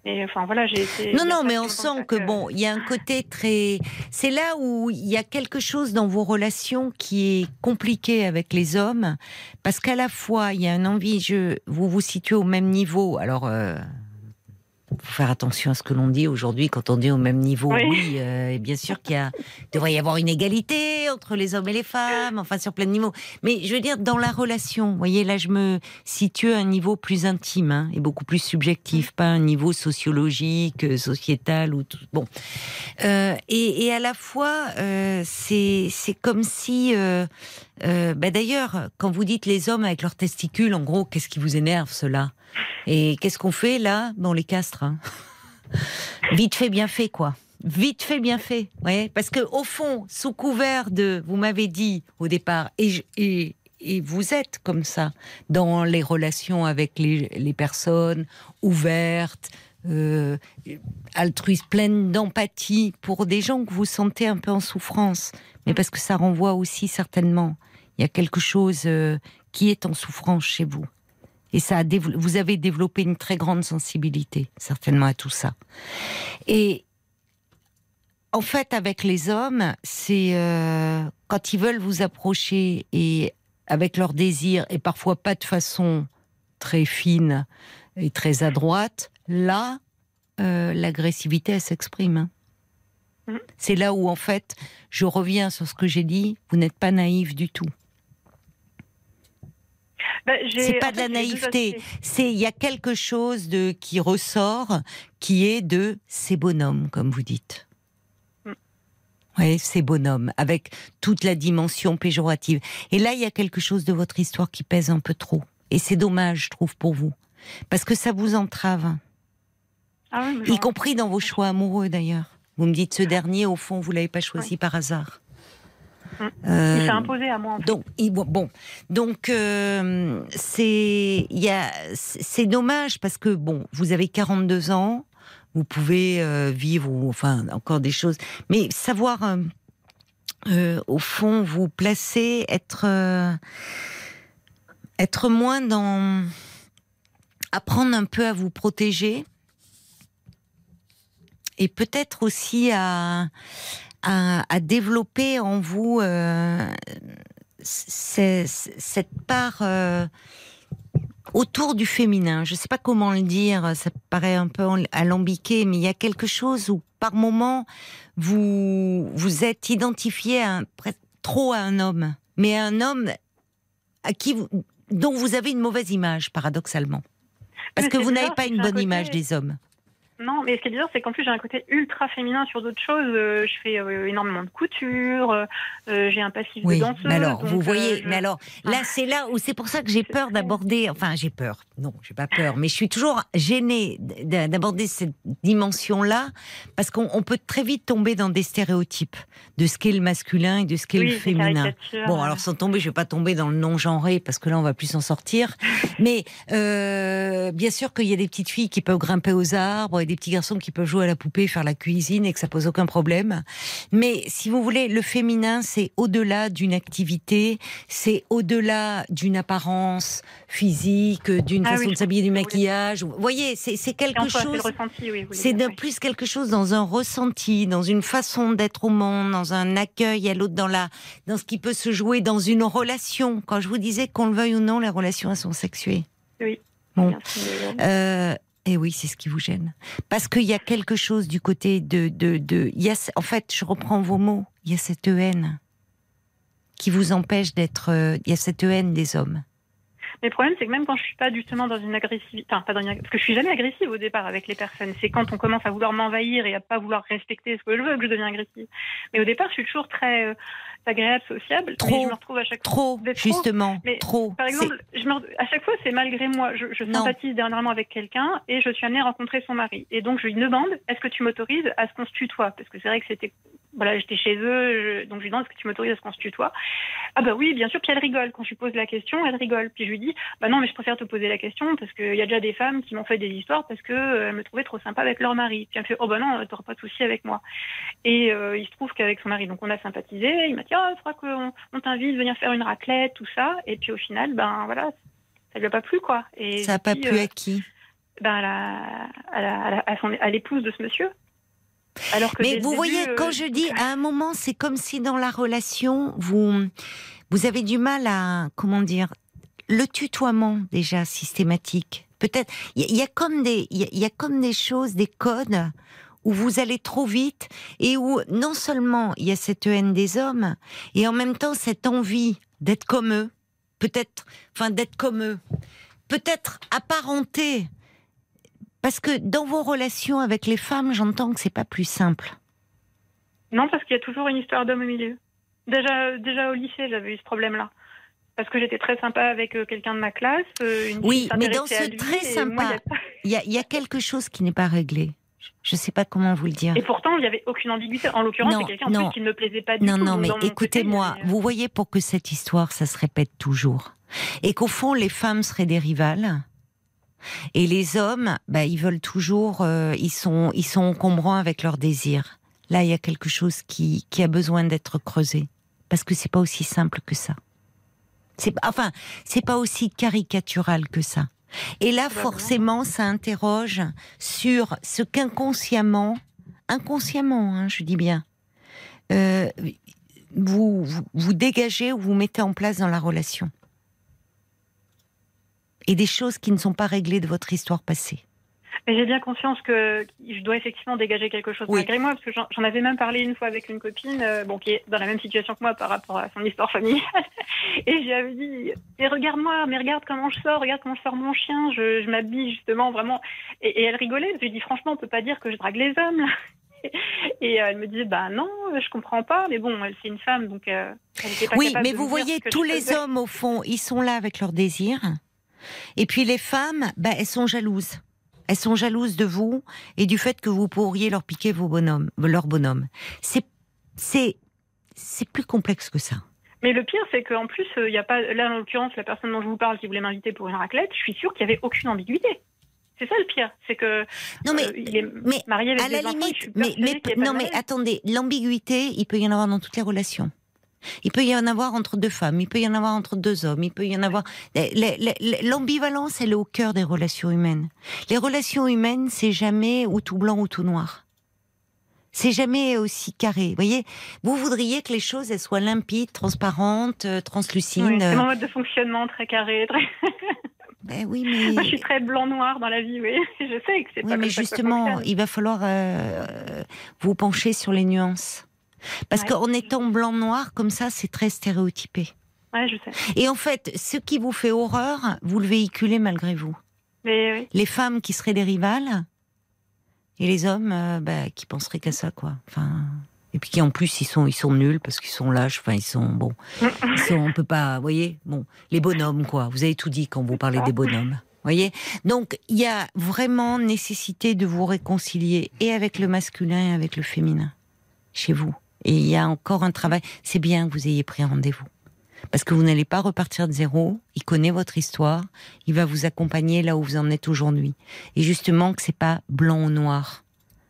Et enfin voilà j'ai été. Non, non, mais on sent que bon, il y a un côté très. C'est là où il y a quelque chose dans vos relations qui est compliqué avec les hommes, parce qu'à la fois il y a un envie, je, vous vous situez au même niveau. Alors, euh, faut faire attention à ce que l'on dit aujourd'hui quand on dit au même niveau. Oui. Oui, euh, et bien sûr qu'il devrait y avoir une égalité entre les hommes et les femmes, enfin sur plein de niveaux. Mais je veux dire dans la relation, vous voyez là, je me situe à un niveau plus intime hein, et beaucoup plus subjectif, pas un niveau sociologique, euh, sociétal ou tout. Bon, Euh, et, et à la fois, euh, c'est c'est comme si, euh, bah d'ailleurs, quand vous dites les hommes avec leurs testicules, en gros, qu'est-ce qui vous énerve cela? Et qu'est-ce qu'on fait là dans les castres hein? <laughs> Vite fait, bien fait, quoi. Vite fait, bien fait. Ouais, parce que au fond, sous couvert de, vous m'avez dit au départ, et, et, vous êtes comme ça dans les relations avec les, les personnes ouvertes, euh, altruistes, pleines d'empathie pour des gens que vous sentez un peu en souffrance, mais parce que ça renvoie aussi certainement. Il y a quelque chose euh, qui est en souffrance chez vous. Et ça a vous avez développé une très grande sensibilité, certainement, à tout ça. Et en fait, avec les hommes, c'est euh, quand ils veulent vous approcher et avec leurs désirs, et parfois pas de façon très fine et très adroite, là, euh, l'agressivité, elle s'exprime. hein. Mhm. C'est là où, en fait, je reviens sur ce que j'ai dit, vous n'êtes pas naïf du tout. J'ai- C'est pas de la naïveté. C'est il y a quelque chose de qui ressort, qui est de ces bonhommes, comme vous dites. Mm. Oui, ces bonhommes, avec toute la dimension péjorative. Et là, il y a quelque chose de votre histoire qui pèse un peu trop. Et c'est dommage, je trouve, pour vous. Parce que ça vous entrave. Ah oui, Y compris dans vos choix amoureux, d'ailleurs. Vous me dites, ce dernier, au fond, vous l'avez pas choisi par hasard. Mm. Euh, Il s'est imposé à moi. En fait. donc, bon, bon. donc euh, c'est, dommage parce que bon, vous avez 42 ans, vous pouvez euh, vivre, ou, enfin, encore des choses, mais savoir, au fond, vous placer, être, être moins dans, apprendre un peu à vous protéger, et peut-être aussi à à, à développer en vous euh, cette part euh, autour du féminin. Je ne sais pas comment le dire, ça paraît un peu alambiqué, mais il y a quelque chose où par moment vous vous êtes identifié à un- presque trop à un homme, mais à un homme à qui vous, dont vous avez une mauvaise image, paradoxalement. Parce Mais que vous n'avez pas une un bonne côté- image des hommes. Non, mais ce qui est bizarre, c'est qu'en plus j'ai un côté ultra féminin sur d'autres choses. Euh, je fais euh, énormément de couture. euh, j'ai un passif Oui, de danseuse. mais alors, vous voyez, je- mais alors, là, Ah. c'est là où c'est pour ça que j'ai peur d'aborder, enfin, j'ai peur, non, j'ai pas peur, mais je suis toujours gênée d'aborder cette dimension-là, parce qu'on on peut très vite tomber dans des stéréotypes de ce qu'est le masculin et de ce qu'est oui, le féminin. Bon, alors sans tomber, je vais pas tomber dans le non-genré parce que là, on va plus s'en sortir. <laughs> Mais bien sûr qu'il y a des petites filles qui peuvent grimper aux arbres, et des petits garçons qui peuvent jouer à la poupée, faire la cuisine et que ça pose aucun problème. Mais si vous voulez, le féminin, c'est au-delà d'une activité, c'est au-delà d'une apparence physique, d'une Ah façon de s'habiller, du maquillage. Vous voyez, c'est quelque chose. oui. C'est plus quelque chose dans un ressenti, dans une façon d'être au monde, dans un accueil à l'autre, dans la, dans ce qui peut se jouer dans une relation. Quand je vous disais qu'on le veuille ou non, les relations elles sont sexuées. Oui. Bon. Euh, et oui, c'est ce qui vous gêne. Parce qu'il y a quelque chose du côté de, en fait, je reprends vos mots. Il y a cette haine qui vous empêche d'être. euh, il y a cette haine des hommes. Mais le problème, c'est que même quand je suis pas justement dans une agressivité, enfin pas dans une, parce que je suis jamais agressive au départ avec les personnes. C'est quand on commence à vouloir m'envahir et à pas vouloir respecter ce que je veux que je deviens agressive. Mais au départ, je suis toujours très euh, agréable, sociable. Trop. mais je me retrouve à chaque fois. Trop, D'être trop, justement, mais trop. Par exemple, je me, à chaque fois, c'est malgré moi. Je, sympathise dernièrement avec quelqu'un et je suis amenée à rencontrer son mari. Et donc, je lui demande est-ce que tu m'autorises à ce qu'on se tutoie Parce que c'est vrai que c'était. Voilà, j'étais chez eux, je- donc je lui demande est-ce que tu m'autorises à ce qu'on se tutoie Ah, bah oui, bien sûr. Puis elle rigole. Quand je lui pose la question, elle rigole. Puis je lui dis bah non, mais je préfère te poser la question parce qu'il y a déjà des femmes qui m'ont fait des histoires parce qu'elles me trouvaient trop sympa avec leur mari. Puis elle me fait oh bah non, t'auras pas de souci avec moi. Et euh, il se trouve qu'avec son mari, donc on a sympathisé. Il m'a dit il faudra qu'on on t'invite, venir faire une raclette, tout ça. Et puis au final, ben voilà, ça lui a pas plu quoi. Et Ça n'a pas plu euh, à qui? ben, à, la- à, la- à, la- à son- à l'épouse de ce monsieur. Alors que Mais vous début, voyez, euh, quand je dis à un moment, c'est comme si dans la relation, vous, vous avez du mal à, comment dire, le tutoiement déjà systématique. Peut-être, il y, a- il y a comme des, il y, a- il y a comme des choses, des codes où vous allez trop vite et où non seulement il y a cette haine des hommes et en même temps cette envie d'être comme eux, peut-être, enfin d'être comme eux, peut-être apparenté. Parce que dans vos relations avec les femmes, j'entends que c'est pas plus simple. Non, parce qu'il y a toujours une histoire d'homme au milieu. Déjà, déjà au lycée, j'avais eu ce problème-là. Parce que j'étais très sympa avec euh, quelqu'un de ma classe. euh, une Oui, mais dans ce très sympa- y il y a quelque chose qui n'est pas réglé. Je ne sais pas comment vous le dire. Et pourtant, il n'y avait aucune ambiguïté. En l'occurrence, Non, c'est quelqu'un en non. plus qui ne me plaisait pas du Non, tout. non, Donc, mais écoutez-moi, avait- vous voyez pour que cette histoire, ça se répète toujours. Et qu'au fond, les femmes seraient des rivales. Et les hommes, bah, ils veulent toujours, euh, ils sont, ils sont encombrants avec leurs désirs. Là, il y a quelque chose qui, qui a besoin d'être creusé. Parce que c'est pas aussi simple que ça. C'est, enfin, c'est pas aussi caricatural que ça. Et là, forcément, ça interroge sur ce qu'inconsciemment, inconsciemment, hein, je dis bien, euh, vous, vous, vous dégagez ou vous mettez en place dans la relation. Et des choses qui ne sont pas réglées de votre histoire passée. Mais j'ai bien conscience que je dois effectivement dégager quelque chose Oui. malgré moi, parce que j'en avais même parlé une fois avec une copine, euh, bon, qui est dans la même situation que moi par rapport à son histoire familiale. <laughs> Et j'y avais dit, mais regarde-moi, mais regarde comment je sors, regarde comment je sors mon chien, je, je m'habille justement vraiment. Et, et elle rigolait, je lui dis franchement, on peut pas dire que je drague les hommes. là. <laughs> Et elle me disait, bah non, je comprends pas, mais bon, elle c'est une femme, donc euh, elle était pas Oui, mais de vous voyez, tous les hommes, au fond, ils sont là avec leurs désirs. Et puis les femmes, bah, elles sont jalouses. Elles sont jalouses de vous et du fait que vous pourriez leur piquer vos bonhommes, leur bonhomme. C'est, c'est, c'est plus complexe que ça. Mais le pire, c'est qu'en plus, euh, il y a pas, là, en l'occurrence, la personne dont je vous parle qui voulait m'inviter pour une raclette, je suis sûre qu'il n'y avait aucune ambiguïté. C'est ça le pire, c'est que Non, mais, euh, il est mais marié avec à la des limite, mais, non, mais attendez, l'ambiguïté, il peut y en avoir dans toutes les relations. Il peut y en avoir entre deux femmes, il peut y en avoir entre deux hommes, il peut y en avoir. L'ambivalence, elle est au cœur des relations humaines. Les relations humaines, c'est jamais ou tout blanc ou tout noir. C'est jamais aussi carré. Vous voyez, vous voudriez que les choses elles soient limpides, transparentes, euh, translucides. Oui, c'est euh, mon mode de fonctionnement très carré. Très... <laughs> ben oui, mais Moi, je suis très blanc-noir dans la vie, oui. <laughs> Je sais que c'est Oui, pas mais comme ça que ça justement, il va falloir euh, vous pencher sur les nuances. Parce Ouais. qu'en étant blanc-noir, comme ça, c'est très stéréotypé. Ouais, je sais. Et en fait, ce qui vous fait horreur, vous le véhiculez malgré vous. Mais oui. Les femmes qui seraient des rivales, et les hommes euh, bah, qui penseraient qu'à ça, quoi. Enfin, et puis qui en plus, ils sont, ils sont nuls parce qu'ils sont lâches. Enfin, ils sont bon. Ils sont, on peut pas, vous voyez. Bon, les bonhommes, quoi. Vous avez tout dit quand vous parlez des bonhommes. Voyez. Donc, il y a vraiment nécessité de vous réconcilier et avec le masculin et avec le féminin chez vous. Et il y a encore un travail. C'est bien que vous ayez pris rendez-vous. Parce que vous n'allez pas repartir de zéro. Il connaît votre histoire. Il va vous accompagner là où vous en êtes aujourd'hui. Et justement, que c'est pas blanc ou noir.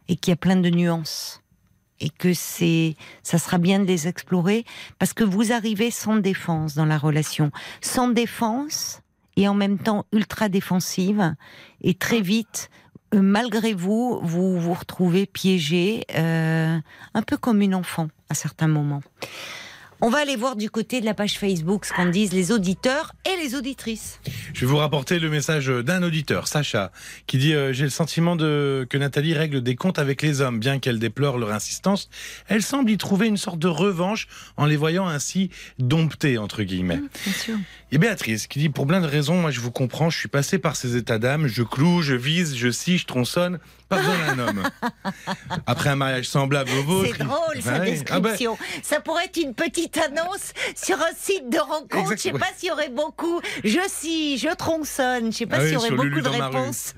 Et qu'il y a plein de nuances. Et que c'est, ça sera bien de les explorer. Parce que vous arrivez sans défense dans la relation. Sans défense et en même temps ultra défensive. Et très vite, malgré vous, vous vous retrouvez piégé, euh, un peu comme une enfant à certains moments. On va aller voir du côté de la page Facebook ce qu'en disent les auditeurs et les auditrices. Je vais vous rapporter le message d'un auditeur, Sacha, qui dit euh, J'ai le sentiment de, que Nathalie règle des comptes avec les hommes, bien qu'elle déplore leur insistance. Elle semble y trouver une sorte de revanche en les voyant ainsi domptés, entre guillemets. Mmh, bien sûr. Et Béatrice qui dit Pour plein de raisons, moi je vous comprends, je suis passé par ces états d'âme, je cloue, je vise, je scie, je tronçonne. Pas besoin d'un homme. <laughs> Après un mariage semblable au vôtre. C'est drôle il- sa Ouais. Ah ben, description. Ça pourrait être une petite annonce sur un site de rencontre. Je sais pas s'il y aurait beaucoup. Je scie, je tronçonne. Je sais pas Ah s'il y aurait beaucoup de réponses.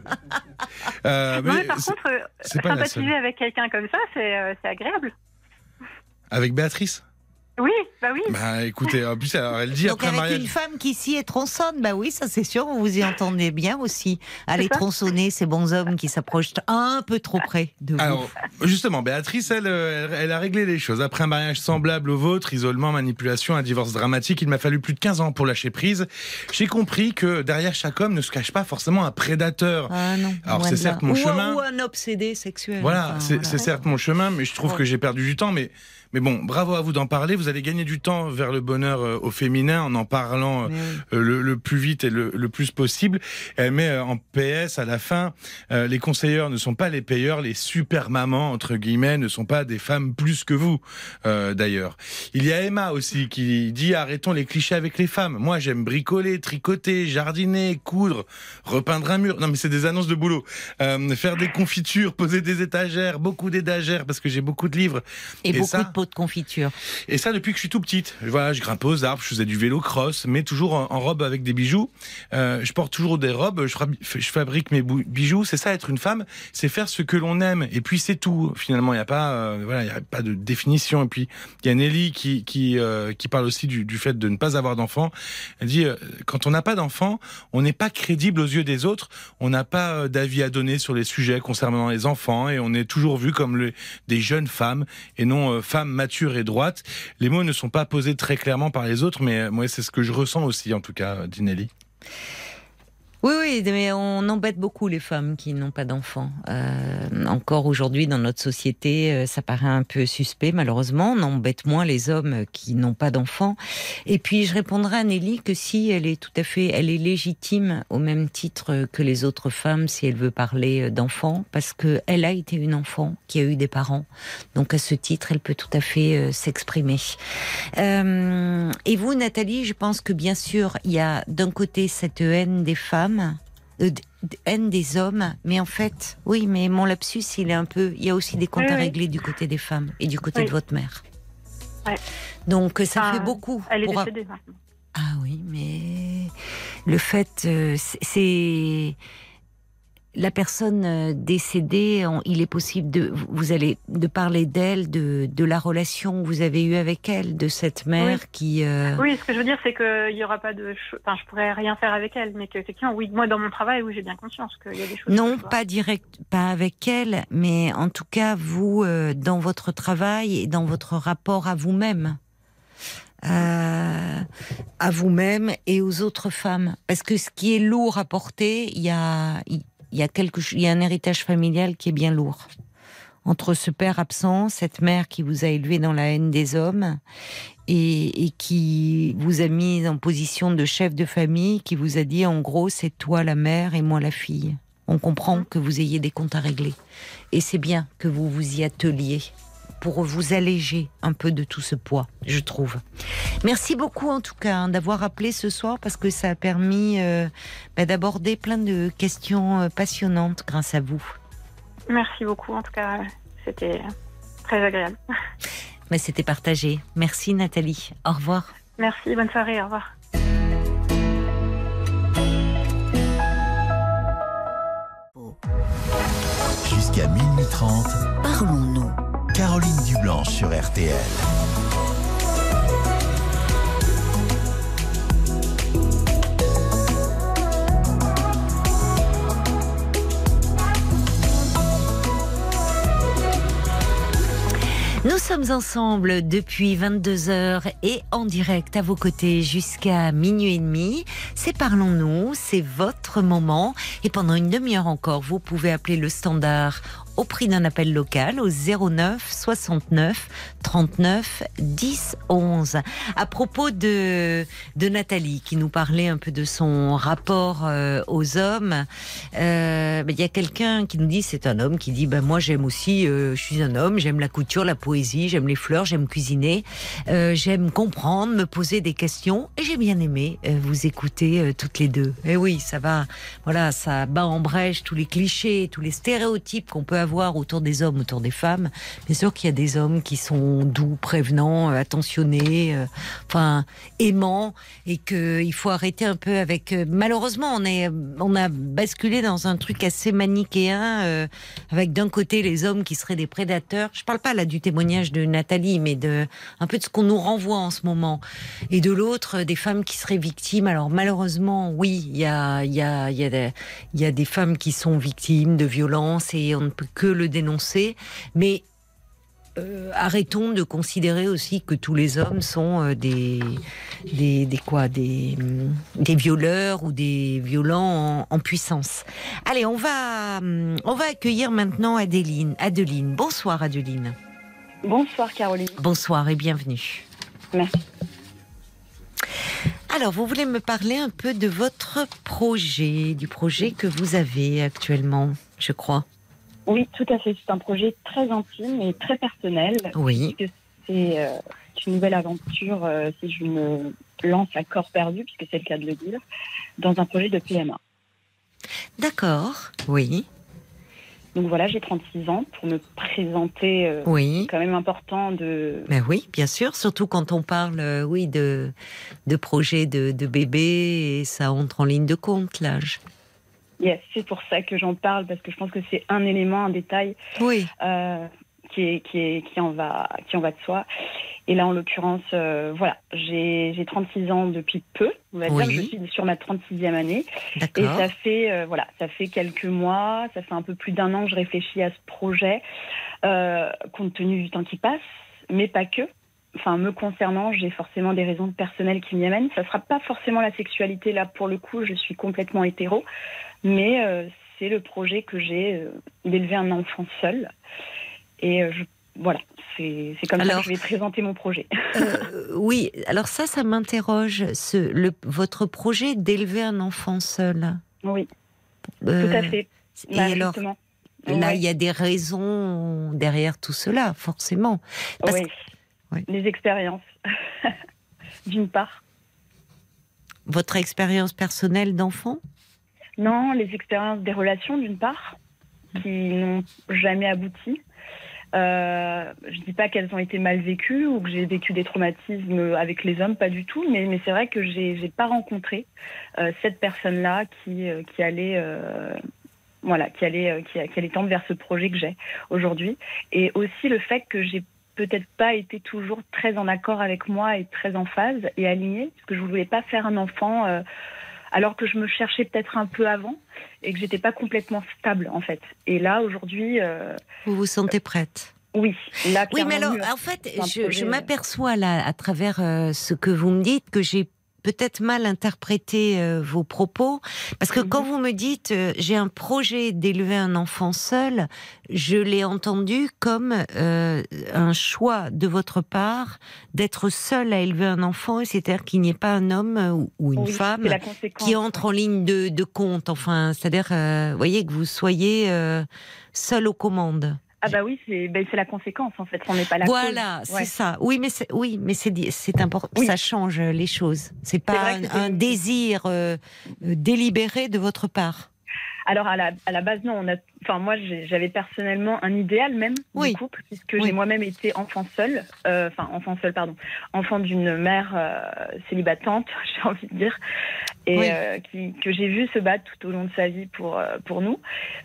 euh, Non, mais mais par contre, sympathiser avec quelqu'un comme ça, c'est euh, c'est agréable. Avec Béatrice? Oui, bah oui. Bah écoutez, en plus, alors, elle dit Donc après un avec mariage. une femme qui scie et tronçonne, bah oui, ça c'est sûr, vous vous y entendez bien aussi. Aller ça. tronçonner ces bons hommes qui s'approchent un peu trop près de vous. Alors, justement, Béatrice, elle, euh, elle, elle a réglé les choses. Après un mariage semblable au vôtre, isolement, manipulation, un divorce dramatique, il m'a fallu plus de 15 ans pour lâcher prise. J'ai compris que derrière chaque homme ne se cache pas forcément un prédateur. Ah non. Alors, c'est certes mon ou, chemin. Ou un obsédé sexuel. Voilà, enfin, c'est voilà. c'est certes mon chemin, mais je trouve que j'ai perdu du temps. Mais, mais bon, bravo à vous d'en parler. Vous allez gagner du temps vers le bonheur euh, au féminin en en parlant euh, Mais oui. euh, le, le plus vite et le, le plus possible. Elle met euh, en PS à la fin, euh, les conseilleurs ne sont pas les payeurs, les super mamans entre guillemets ne sont pas des femmes plus que vous euh, d'ailleurs. Il y a Emma aussi qui dit arrêtons les clichés avec les femmes. Moi j'aime bricoler, tricoter, jardiner, coudre, repeindre un mur. Non mais c'est des annonces de boulot. Euh, faire des confitures, poser des étagères, beaucoup d'étagères parce que j'ai beaucoup de livres. Et, et beaucoup ça- de de confiture. Et ça depuis que je suis tout petite. Voilà, je grimpe aux arbres, je faisais du vélo cross, mais toujours en, robe avec des bijoux. Euh, je porte toujours des robes, je, fab- je fabrique mes bijoux. C'est ça être une femme, c'est faire ce que l'on aime. Et puis c'est tout. Finalement, il n'y a pas, euh, voilà, il a pas de définition. Et puis il y a Nelly qui qui euh, qui parle aussi du, du fait de ne pas avoir d'enfant. Elle dit quand on n'a pas d'enfant, on n'est pas crédible aux yeux des autres. On n'a pas d'avis à donner sur les sujets concernant les enfants et on est toujours vu comme des jeunes femmes et non femmes matures et droites. Les mots ne sont pas posés très clairement par les autres, mais euh, moi c'est ce que je ressens aussi en tout cas, euh, dit Nelly. Oui, oui, mais on embête beaucoup les femmes qui n'ont pas d'enfants. Euh, encore aujourd'hui, dans notre société, euh, ça paraît un peu suspect, malheureusement. On embête moins les hommes qui n'ont pas d'enfants. Et puis, je répondrai à Nelly que si elle est tout à fait, elle est légitime au même titre que les autres femmes si elle veut parler d'enfants, parce que elle a été une enfant qui a eu des parents. Donc, à ce titre, elle peut tout à fait euh, s'exprimer. Euh, et vous, Nathalie, je pense que bien sûr, il y a d'un côté cette haine des femmes, euh, d- d- haine des hommes, mais en fait, oui, mais mon lapsus, il est un peu. Il y a aussi des comptes Oui, à oui. régler du côté des femmes et du côté Oui. de votre mère. Ouais. Donc, ça Enfin, fait beaucoup. Elle est pour- décédée maintenant. Ah oui, mais le fait, euh, c'est la personne euh, décédée. il est possible de vous allez de parler d'elle, de de la relation que vous avez eue avec elle, de cette mère qui. euh, Oui, ce que je veux dire, c'est qu'il n'y aura pas de. Enfin, je pourrais rien faire avec elle, mais qu'effectivement, oui, moi, dans mon travail, oui, j'ai bien conscience qu'il y a des choses. Non, pas direct, pas avec elle, mais en tout cas, vous, euh, dans votre travail et dans votre rapport à vous-même, euh, à vous-même et aux autres femmes. Parce que ce qui est lourd à porter, il y a, il y a quelque, il y a un héritage familial qui est bien lourd. Entre ce père absent, cette mère qui vous a élevé dans la haine des hommes et qui vous a mis en position de chef de famille, qui vous a dit en gros c'est toi la mère et moi la fille. On comprend que vous ayez des comptes à régler. Et c'est bien que vous vous y atteliez pour vous alléger un peu de tout ce poids, je trouve. Merci beaucoup en tout cas hein, d'avoir appelé ce soir parce que ça a permis euh, bah, d'aborder plein de questions euh, passionnantes grâce à vous. Merci beaucoup, en tout cas, c'était très agréable. Mais <laughs> c'était partagé. Merci Nathalie. Au revoir. Merci, bonne soirée, au revoir. Jusqu'à minuit 30, Parlons-nous. Caroline Dublanche sur RTL. Nous sommes ensemble depuis 22 heures et en direct à vos côtés jusqu'à minuit et demi. C'est Parlons-nous, c'est votre moment. Et pendant une demi-heure encore, vous pouvez appeler le standard au prix d'un appel local au 09 69 39 10 11. À propos de, de Nathalie qui nous parlait un peu de son rapport euh, aux hommes, euh, ben, il y a quelqu'un qui nous dit c'est un homme qui dit ben moi j'aime aussi, euh, je suis un homme, j'aime la couture, la poésie, j'aime les fleurs, j'aime cuisiner, j'aime comprendre, me poser des questions et j'ai bien aimé vous écouter toutes les deux. Et oui, ça va, voilà, ça bat en brèche tous les clichés, tous les stéréotypes qu'on peut avoir autour des hommes, autour des femmes. Bien sûr qu'il y a des hommes qui sont doux, prévenants, euh, attentionnés, euh, enfin aimants, et qu'il faut arrêter un peu avec. Euh, malheureusement, on est, on a basculé dans un truc assez manichéen, avec d'un côté les hommes qui seraient des prédateurs. Je parle pas là du témoignage de Nathalie, mais de un peu de ce qu'on nous renvoie en ce moment, et de l'autre des femmes qui seraient victimes. Alors malheureusement, oui, il y a, il y a, il y a, des, femmes qui sont victimes de violences et on ne peut que le dénoncer, mais euh, arrêtons de considérer aussi que tous les hommes sont euh, des, des, quoi des, des violeurs ou des violents en, puissance. Allez, on va on va accueillir maintenant Adeline. Adeline, bonsoir Adeline. Bonsoir Caroline. Bonsoir et bienvenue. Merci. Alors, vous voulez me parler un peu de votre projet, du projet que vous avez actuellement, je crois? Oui, tout à fait. C'est un projet très intime et très personnel. Oui. C'est euh, une nouvelle aventure euh, si je me lance à corps perdu, puisque c'est le cas de le dire, dans un projet de PMA. D'accord, oui. Donc voilà, j'ai 36 ans pour me présenter. Euh, oui. C'est quand même important de. Mais oui, bien sûr, surtout quand on parle, oui, de de projet de, de bébé et ça entre en ligne de compte l'âge. Yes, c'est pour ça que j'en parle parce que je pense que c'est un élément, un détail oui. Euh, qui, est, qui, est, qui, en va, qui en va de soi. Et là, en l'occurrence, euh, voilà, j'ai 36 ans depuis peu, on va dire, je suis sur ma 36e année. Et ça fait, euh, voilà, ça fait quelques mois, ça fait un peu plus d'un an que je réfléchis à ce projet, compte tenu du temps qui passe, mais pas que enfin me concernant, j'ai forcément des raisons personnelles qui m'y amènent. Ça sera pas forcément la sexualité là pour le coup, je suis complètement hétéro, mais euh, c'est le projet que j'ai euh, d'élever un enfant seul. Et euh, voilà, c'est comme ça que je vais présenter mon projet. <laughs> oui, alors ça, ça m'interroge, votre projet d'élever un enfant seul. Oui, tout à fait. Et bah, alors, là, il y a des raisons derrière tout cela, forcément. oui les expériences, <laughs> d'une part. Votre expérience personnelle d'enfant? Non, les expériences des relations, d'une part, qui n'ont jamais abouti. Euh, je ne dis pas qu'elles ont été mal vécues ou que j'ai vécu des traumatismes avec les hommes, pas du tout, mais, c'est vrai que j'ai n'ai pas rencontré euh, cette personne-là qui, euh, allait voilà, qui allait, tendre vers ce projet que j'ai aujourd'hui. Et aussi le fait que j'ai peut-être pas été toujours très en accord avec moi et très en phase et alignée, parce que je voulais pas faire un enfant alors que je me cherchais peut-être un peu avant et que j'étais pas complètement stable en fait. Et là aujourd'hui, euh, vous vous sentez prête? Oui, là, oui, mais alors, en fait, je, je m'aperçois là, à travers euh, ce que vous me dites, que j'ai peut-être mal interprété euh, vos propos, parce que quand mhm. vous me dites euh, j'ai un projet d'élever un enfant seul, je l'ai entendu comme euh, un choix de votre part d'être seul à élever un enfant, c'est-à-dire qu'il n'y ait pas un homme ou une femme qui entre en ligne de, de compte, enfin, c'est-à-dire, vous voyez, que vous soyez seul aux commandes. Ah bah oui, c'est ben la conséquence en fait. On n'est pas là. Voilà, c'est ça. Oui, mais c'est oui, mais c'est c'est important. Ça change les choses. C'est pas un, désir euh, euh, délibéré de votre part. Alors à la, à la base non, on a, enfin moi j'avais personnellement un idéal même du couple puisque j'ai moi-même été enfant seul, euh, enfin enfant seul pardon, enfant d'une mère célibatante, <laughs> j'ai envie de dire. Et Oui. euh, qui, que j'ai vu se battre tout au long de sa vie pour, euh, pour nous,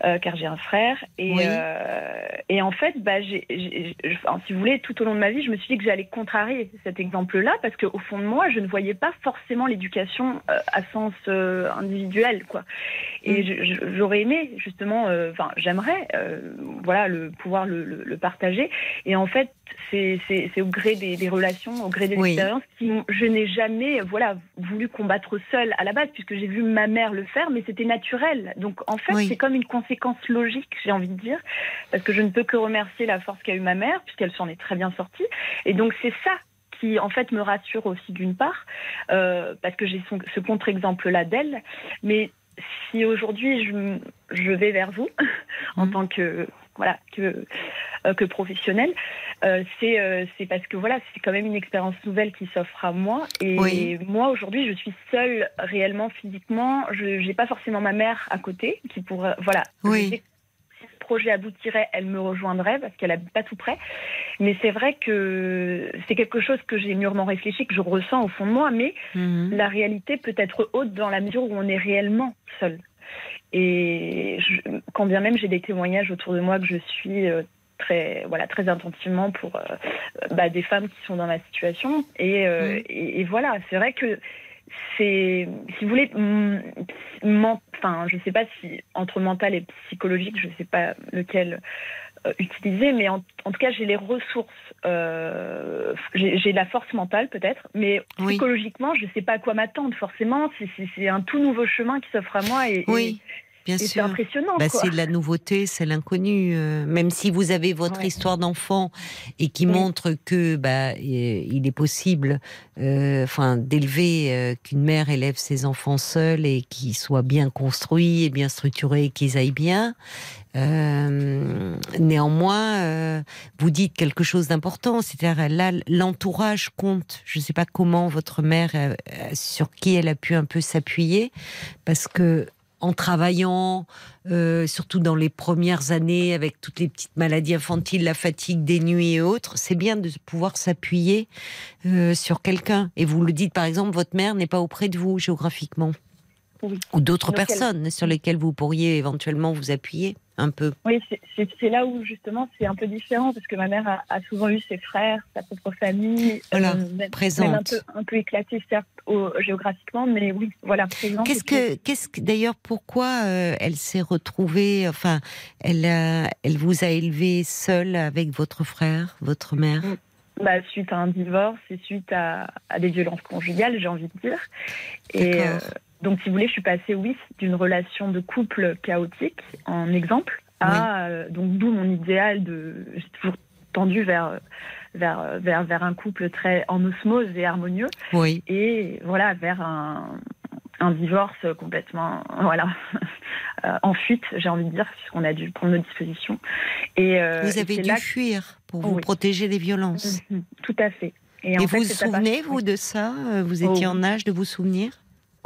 euh, car j'ai un frère. Et, Oui. euh, et en fait, bah, si vous voulez, tout au long de ma vie, je me suis dit que j'allais contrarier cet exemple-là, parce qu'au fond de moi, je ne voyais pas forcément l'éducation à sens individuel. Quoi. Et Mm. j'aurais aimé, justement, enfin, j'aimerais voilà, le, pouvoir le, le- le partager. Et en fait, c'est, au gré des, des relations, au gré des Oui. expériences, qui je n'ai jamais voilà, voulu combattre seule à la base, puisque j'ai vu ma mère le faire, mais c'était naturel. Donc en fait, Oui. c'est comme une conséquence logique, j'ai envie de dire, parce que je ne peux que remercier la force qu'a eu ma mère, puisqu'elle s'en est très bien sortie. Et donc c'est ça qui en fait me rassure aussi d'une part, euh, parce que j'ai ce contre-exemple-là d'elle. Mais si aujourd'hui je, vais vers vous <laughs> en Mhm. tant que voilà que euh, que professionnelle, euh, c'est euh, c'est parce que voilà c'est quand même une expérience nouvelle qui s'offre à moi et Oui. moi aujourd'hui je suis seule réellement physiquement. Je j'ai pas forcément ma mère à côté qui pourrait voilà. Oui. Si ce projet aboutirait, elle me rejoindrait parce qu'elle habite pas tout près. Mais c'est vrai que c'est quelque chose que j'ai mûrement réfléchi, que je ressens au fond de moi, mais Mhm. la réalité peut être haute dans la mesure où on est réellement seul. Et je- quand bien même j'ai des témoignages autour de moi que je suis euh, très, voilà, très attentivement pour euh, bah, des femmes qui sont dans ma situation. Et, euh, et, et voilà, c'est vrai que c'est, si vous voulez, mm, enfin, je sais pas si entre mental et psychologique, je sais pas lequel utiliser, mais en, en tout cas, j'ai les ressources, euh, j'ai j'ai la force mentale peut-être, mais Oui. psychologiquement, je sais pas à quoi m'attendre. Forcément, c'est- c'est c'est un tout nouveau chemin qui s'offre à moi et, Oui, bien c'est impressionnant. Bah, c'est de la nouveauté, c'est l'inconnu. euh, même si vous avez votre Ouais. histoire d'enfant et qui Oui. montre que bah, il est possible, euh, enfin, d'élever euh, qu'une mère élève ses enfants seuls et qu'ils soient bien construits et bien structurés, et qu'ils aillent bien. Euh, néanmoins, euh, vous dites quelque chose d'important, c'est-à-dire là, l'entourage compte. Je ne sais pas comment votre mère, euh, sur qui elle a pu un peu s'appuyer, parce que en travaillant, euh, surtout dans les premières années, avec toutes les petites maladies infantiles, la fatigue des nuits et autres, c'est bien de pouvoir s'appuyer euh, sur quelqu'un. Et vous le dites, par exemple, votre mère n'est pas auprès de vous géographiquement. Oui. Ou d'autres elle- personnes sur lesquelles vous pourriez éventuellement vous appuyer un peu. Oui, c'est- là où justement c'est un peu différent parce que ma mère a, a souvent eu ses frères, sa propre famille, Voilà, même présente. un peu, un peu éclatée certes au- géographiquement, mais oui, voilà, présente. Qu'est-ce que, qu'est-ce que, d'ailleurs, pourquoi euh, elle s'est retrouvée, enfin, elle, a- elle vous a élevé seule avec votre frère, votre mère? Bah, suite à un divorce et suite à, à des violences conjugales, j'ai envie de dire. Et euh, donc, si vous voulez, je suis passée, oui, d'une relation de couple chaotique, en exemple, à euh, donc d'où mon idéal de, j'ai toujours tendu vers vers vers vers un couple très en osmose et harmonieux. Oui. et voilà vers un, un divorce complètement <laughs> voilà euh, en fuite j'ai envie de dire puisqu'on a dû prendre nos dispositions et euh, vous avez dû là fuir pour vous Oui. protéger des violences. Mhm, tout à fait et, Et en vous fait, vous souvenez, vous, de ça Vous étiez Oh, en âge de vous souvenir?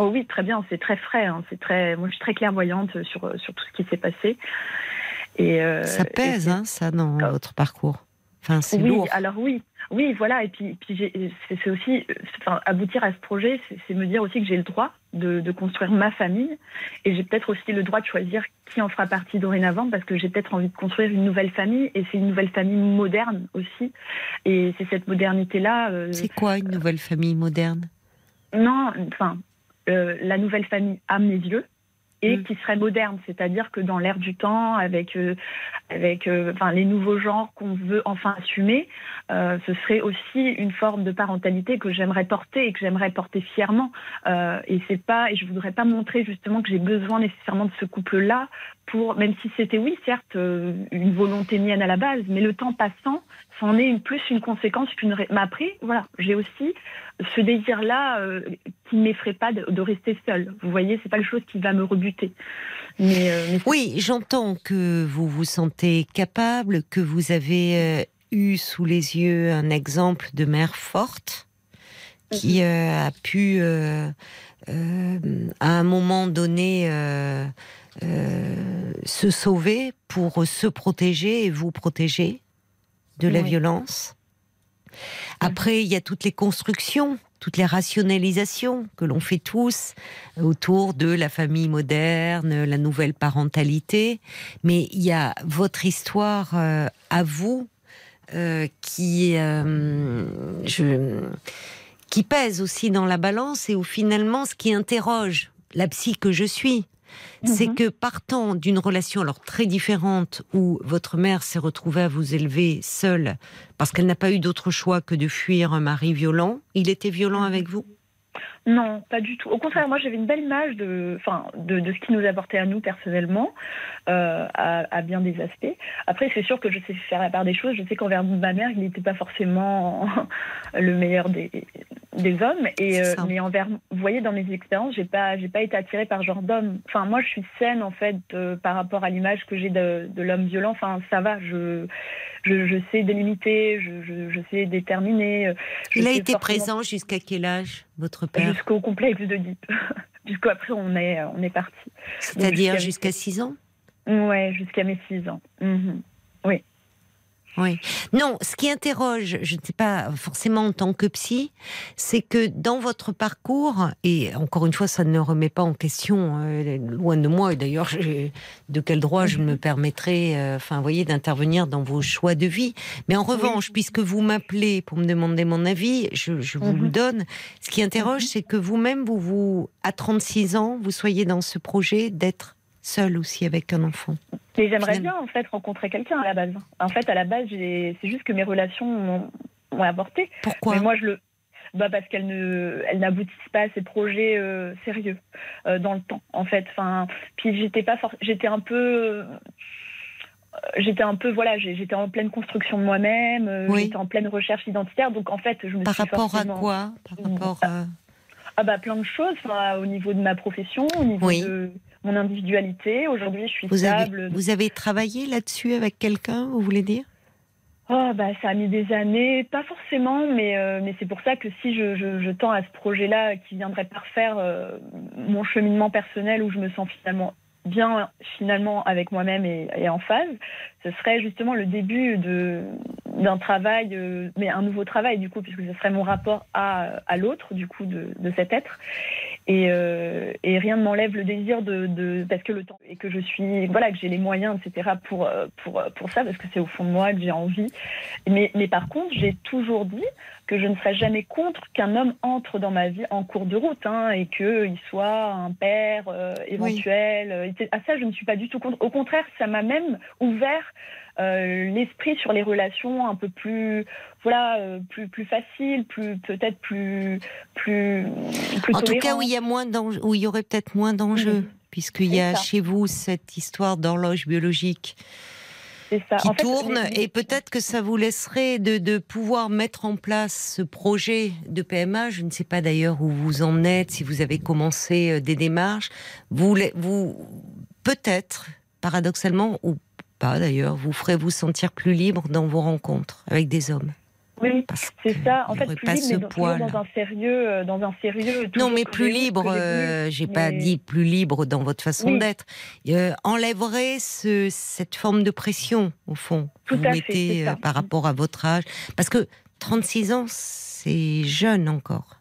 Oh oui très bien c'est très frais hein, c'est très moi je suis très clairvoyante sur sur tout ce qui s'est passé et euh, Ça pèse, hein, ça, dans Ah. votre parcours. Enfin, c'est oui, lourd. alors oui, oui, voilà. Et puis, puis j'ai- c'est aussi, euh, enfin, aboutir à ce projet, c'est- c'est me dire aussi que j'ai le droit de, de construire ma famille, et j'ai peut-être aussi le droit de choisir qui en fera partie dorénavant, parce que j'ai peut-être envie de construire une nouvelle famille, et c'est une nouvelle famille moderne aussi. Et c'est cette modernité-là. euh, C'est quoi une nouvelle famille moderne? Non, enfin, euh, la nouvelle famille à mes yeux et Mm. qui serait moderne, c'est-à-dire que dans l'ère du temps, avec euh, avec euh, enfin les nouveaux genres qu'on veut enfin assumer, ce serait aussi une forme de parentalité que j'aimerais porter et que j'aimerais porter fièrement. Et c'est pas et je voudrais pas montrer justement que j'ai besoin nécessairement de ce couple-là pour même si c'était oui certes euh, une volonté mienne à la base, mais le temps passant, c'en est une, plus une conséquence qu'une. Mais après, voilà, j'ai aussi ce désir-là euh, qui ne m'effraie pas de, de rester seule. Vous voyez, c'est pas quelque chose qui va me rebuter. Mais, euh, mais Oui, j'entends que vous vous sentez capable, que vous avez eu sous les yeux un exemple de mère forte qui euh, a pu, à un moment donné, euh, se sauver pour se protéger et vous protéger de la Oui. violence. Après, il y a toutes les constructions, toutes les rationalisations que l'on fait tous autour de la famille moderne, la nouvelle parentalité. Mais il y a votre histoire euh, à vous euh, qui, je, qui pèse aussi dans la balance et où finalement ce qui interroge la psy que je suis, c'est Mhm. que partant d'une relation alors très différente où votre mère s'est retrouvée à vous élever seule parce qu'elle n'a pas eu d'autre choix que de fuir un mari violent, il était violent avec vous? Non, pas du tout. Au contraire, moi j'avais une belle image de, enfin, de, de ce qui nous apportait à nous personnellement, euh, à, à bien des aspects. Après, c'est sûr que je sais faire la part des choses. Je sais qu'envers ma mère, il n'était pas forcément <laughs> le meilleur des, des hommes. Et euh, mais envers, vous voyez, dans mes expériences, j'ai pas, j'ai pas été attirée par ce genre d'homme. Enfin, moi, je suis saine en fait euh, par rapport à l'image que j'ai de, de l'homme violent. Enfin, ça va. Je, je, je sais délimiter, je, je, je sais déterminer. euh, Il a été présent jusqu'à quel ââge, votre père Jusqu'au complexe d'Oedipe. <laughs> Jusqu'après, on est, on est parti. C'est-à-dire jusqu'à- jusqu'à 6 ans? Ouais, jusqu'à mes 6 ans. Mhm. Oui. Non, ce qui interroge, je ne sais pas forcément en tant que psy, c'est que dans votre parcours, et encore une fois, ça ne remet pas en question, euh, loin de moi, et d'ailleurs, de quel droit je me permettrai, euh, enfin, vous voyez, d'intervenir dans vos choix de vie. Mais en revanche, puisque vous m'appelez pour me demander mon avis, je, je vous le Mhm. donne. Ce qui interroge, c'est que vous-même, vous, vous, à 36 ans, vous soyez dans ce projet d'être seul aussi avec un enfant. Mais j'aimerais bien, en fait, rencontrer quelqu'un à la base. En fait, à la base, c'est juste que mes relations ont, ont avorté. Pourquoi Mais moi, je le. Bah parce qu'elles ne, elles n'aboutissent pas à ces projets euh, sérieux euh, dans le temps, en fait. Enfin, puis j'étais pas, for- j'étais un peu, euh, j'étais un peu, voilà, j'étais en pleine construction de moi-même, Oui. j'étais en pleine recherche identitaire, donc en fait, je me Par suis rapport à quoi? Par rapport à... Ah bah plein de choses, enfin, au niveau de ma profession, au niveau Oui. de mon individualité. Aujourd'hui, je suis Vous stable. avez, vous avez travaillé là-dessus avec quelqu'un, vous voulez dire? Oh, bah, ça a mis des années, pas forcément, mais, euh, mais c'est pour ça que si je, je, je tends à ce projet-là qui viendrait parfaire euh, mon cheminement personnel où je me sens finalement bien finalement avec moi-même et, et en phase, ce serait justement le début de d'un travail, euh, mais un nouveau travail du coup, puisque ce serait mon rapport à, à l'autre du coup de, de cet être. Et, euh, et rien ne m'enlève le désir de, de parce que le temps et que je suis voilà que j'ai les moyens etc pour euh, pour pour ça parce que c'est au fond de moi que j'ai envie. Mais mais par contre j'ai toujours dit que je ne serais jamais contre qu'un homme entre dans ma vie en cours de route hein, et qu'il soit un père euh, éventuel. euh, etc. À ça, je ne suis pas du tout contre. Au contraire, ça m'a même ouvert euh, l'esprit sur les relations un peu plus, voilà, euh, plus plus facile, plus peut-être plus plus plus En tout cas, où il y a moins où il y aurait peut-être moins d'enjeux, Mhm. puisqu'il y a ça. chez vous cette histoire d'horloge biologique ça. qui En tourne, et peut-être que ça vous laisserait de, de pouvoir mettre en place ce projet de PMA. Je ne sais pas d'ailleurs où vous en êtes, si vous avez commencé euh, des démarches. Vous, vous peut-être, paradoxalement, ou pas d'ailleurs, vous ferez vous sentir plus libre dans vos rencontres avec des hommes. Oui, Parce c'est ça. En fait, plus pas libre, ce mais poids, dans un sérieux, euh, dans un sérieux. Non, mais plus libre, j'ai euh, j'ai pas dit plus libre dans votre façon Oui. d'être. Euh, enlèverait ce, cette forme de pression, au fond, que Tout vous à mettez euh, par rapport à votre âge. Parce que 36 ans, c'est jeune encore.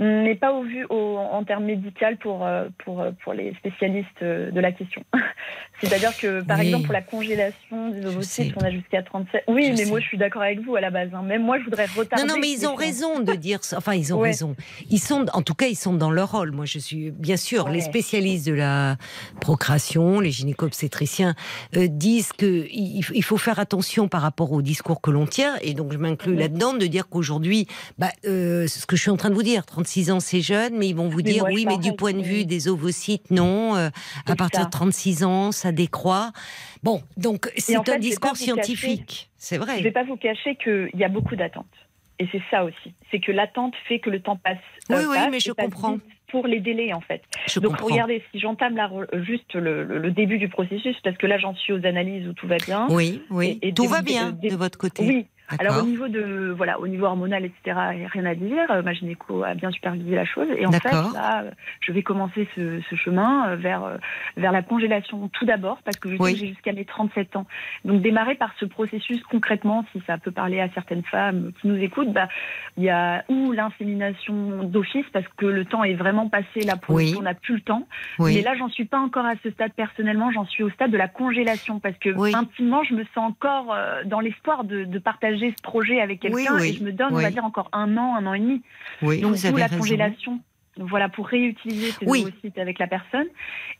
Mais pas au vu au- en termes médicaux pour, euh, pour, euh, pour les spécialistes euh, de la question. <laughs> C'est-à-dire que, par Oui. exemple, pour la congélation des ovocytes, on a jusqu'à 37. Oui, Je mais sais. moi, je suis d'accord avec vous à la base. hein. Même moi, je voudrais retarder. Non, non, mais ils ont raison de dire ça. Enfin, ils ont Ouais. raison. Ils sont, en tout cas, ils sont dans leur rôle. Moi, je suis, bien sûr, les spécialistes de la procréation, les gynéco-obstétriciens, euh, disent que il, il faut faire attention par rapport au discours que l'on tient. Et donc, je m'inclus Mhm. là-dedans de dire qu'aujourd'hui, bah, euh, ce que je suis en train de vous dire, 36 ans, c'est jeune, mais ils vont vous Mais dire, moi, oui, mais du point de oui. vue des ovocytes, non. euh, à partir ça. de 36 ans, ça décroît. Bon, donc, c'est un fait, discours scientifique. C'est Je ne vrai. vais pas vous cacher qu'il y a beaucoup d'attentes. Et c'est ça aussi. C'est que l'attente fait que le temps passe. Oui, euh, oui, passe mais je comprends. Pour les délais, en fait. Je Donc, comprends. regardez, si j'entame juste le, début du processus, parce que là, j'en suis aux analyses où tout va bien. Oui, oui. Et- et Tout va bien des- de votre côté. Oui, Alors au niveau de voilà, au niveau hormonal, etc., rien à dire. Euh, Ma gynéco a bien supervisé la chose. Et en fait, là, euh, je vais commencer ce, ce chemin euh, vers vers la congélation tout d'abord, parce que je Oui. j'ai jusqu'à mes 37 ans. Donc démarrer par ce processus concrètement, si ça peut parler à certaines femmes qui nous écoutent, bah il y a ou l'insémination d'office, parce que le temps est vraiment passé là pour Oui. on n'a plus le temps. Mais Oui. là, j'en suis pas encore à ce stade personnellement. J'en suis au stade de la congélation parce que intimement, je me sens encore dans l'espoir de, de partager ce projet avec quelqu'un oui. et je me donne, on va dire, encore un an, un an et demi. Donc vous avez la raison. congélation. Voilà pour réutiliser ces Oui. sites avec la personne.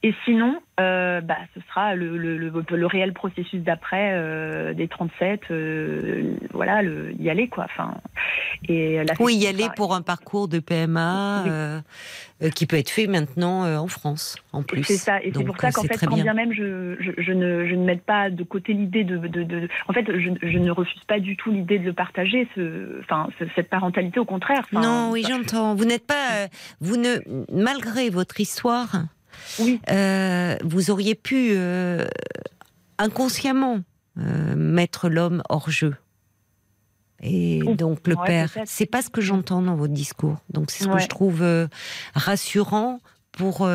Et sinon, euh, bah, ce sera le, le, le, le réel processus d'après euh, des 37. euh, voilà, le, y aller quoi. Enfin, et la Oui, y aller pour un parcours de PMA Oui. qui peut être fait maintenant en France, en plus. C'est ça, et c'est pour ça qu'en fait, quand bien. bien même je, je, je ne, je ne mets pas de côté l'idée de, de, de- En fait, je, je ne refuse pas du tout l'idée de le partager, ce, enfin, ce- cette parentalité, au contraire. Enfin, Non, oui, j'entends. Vous n'êtes pas, vous ne, malgré votre histoire, Oui. euh, vous auriez pu euh, inconsciemment euh, mettre l'homme hors jeu. Et donc le ouais, père, c'est pas ce que j'entends dans votre discours. Donc c'est ce que je trouve rassurant pour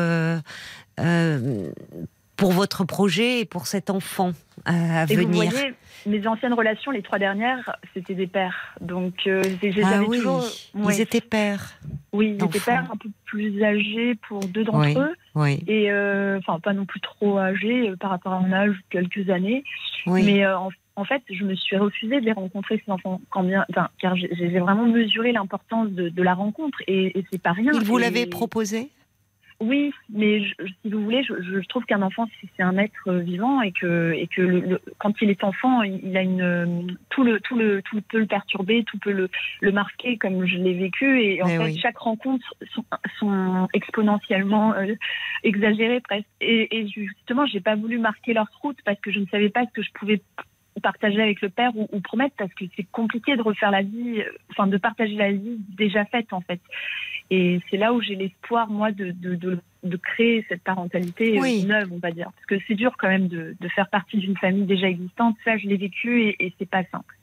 pour votre projet et pour cet enfant à, vous venir. voyez, mes anciennes relations, les trois dernières, c'était des pères. Donc, euh, ah oui, toujours. ouais, ils étaient pères. oui, ils étaient pères un peu plus âgés pour deux d'entre Oui. eux. Oui, Et, euh, enfin, pas non plus trop âgés euh, par rapport à mon âge, quelques années. oui. Mais euh, en, en fait, je me suis refusée de les rencontrer, ces enfants, quand bien, car j'ai vraiment mesuré l'importance de, de la rencontre et, et c'est pas rien. Il vous l'avait proposé? Oui, mais je- si vous voulez, je, je trouve qu'un enfant, c'est un être vivant et que, et que le- le- quand il est enfant, il, il a une tout le tout le tout peut le perturber, tout peut le, le marquer comme je l'ai vécu et en Mais fait oui. chaque rencontre sont, sont exponentiellement euh, exagérées presque. Et, et justement, j'ai pas voulu marquer leur route parce que je ne savais pas ce que je pouvais partager avec le père ou, ou promettre parce que c'est compliqué de refaire la vie, euh, enfin de partager la vie déjà faite en fait. Et c'est là où j'ai l'espoir, moi, de, de, de, de créer cette parentalité euh, Oui. neuve, on va dire. Parce que c'est dur quand même de, de faire partie d'une famille déjà existante. Ça, je l'ai vécu et, et c'est pas simple.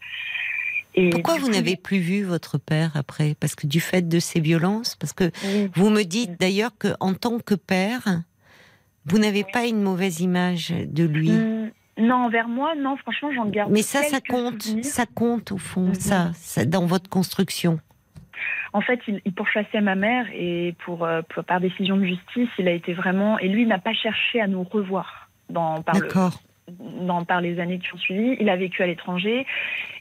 Et Pourquoi vous n'avez plus vu votre père après? Parce que du fait de ces violences? Parce que oui. vous me dites d'ailleurs que en tant que père, vous n'avez pas une mauvaise image de lui. Non, envers moi, non, franchement, j'en garde. Mais ça, ça compte, souvenirs. ça compte au fond, Mhm. ça, ça, dans votre construction. En fait, il, il pourchassait ma mère et pour, euh, pour- par décision de justice, il a été vraiment. Et lui n'a pas cherché à nous revoir dans, par, le- dans, par les années qui ont suivi. Il a vécu à l'étranger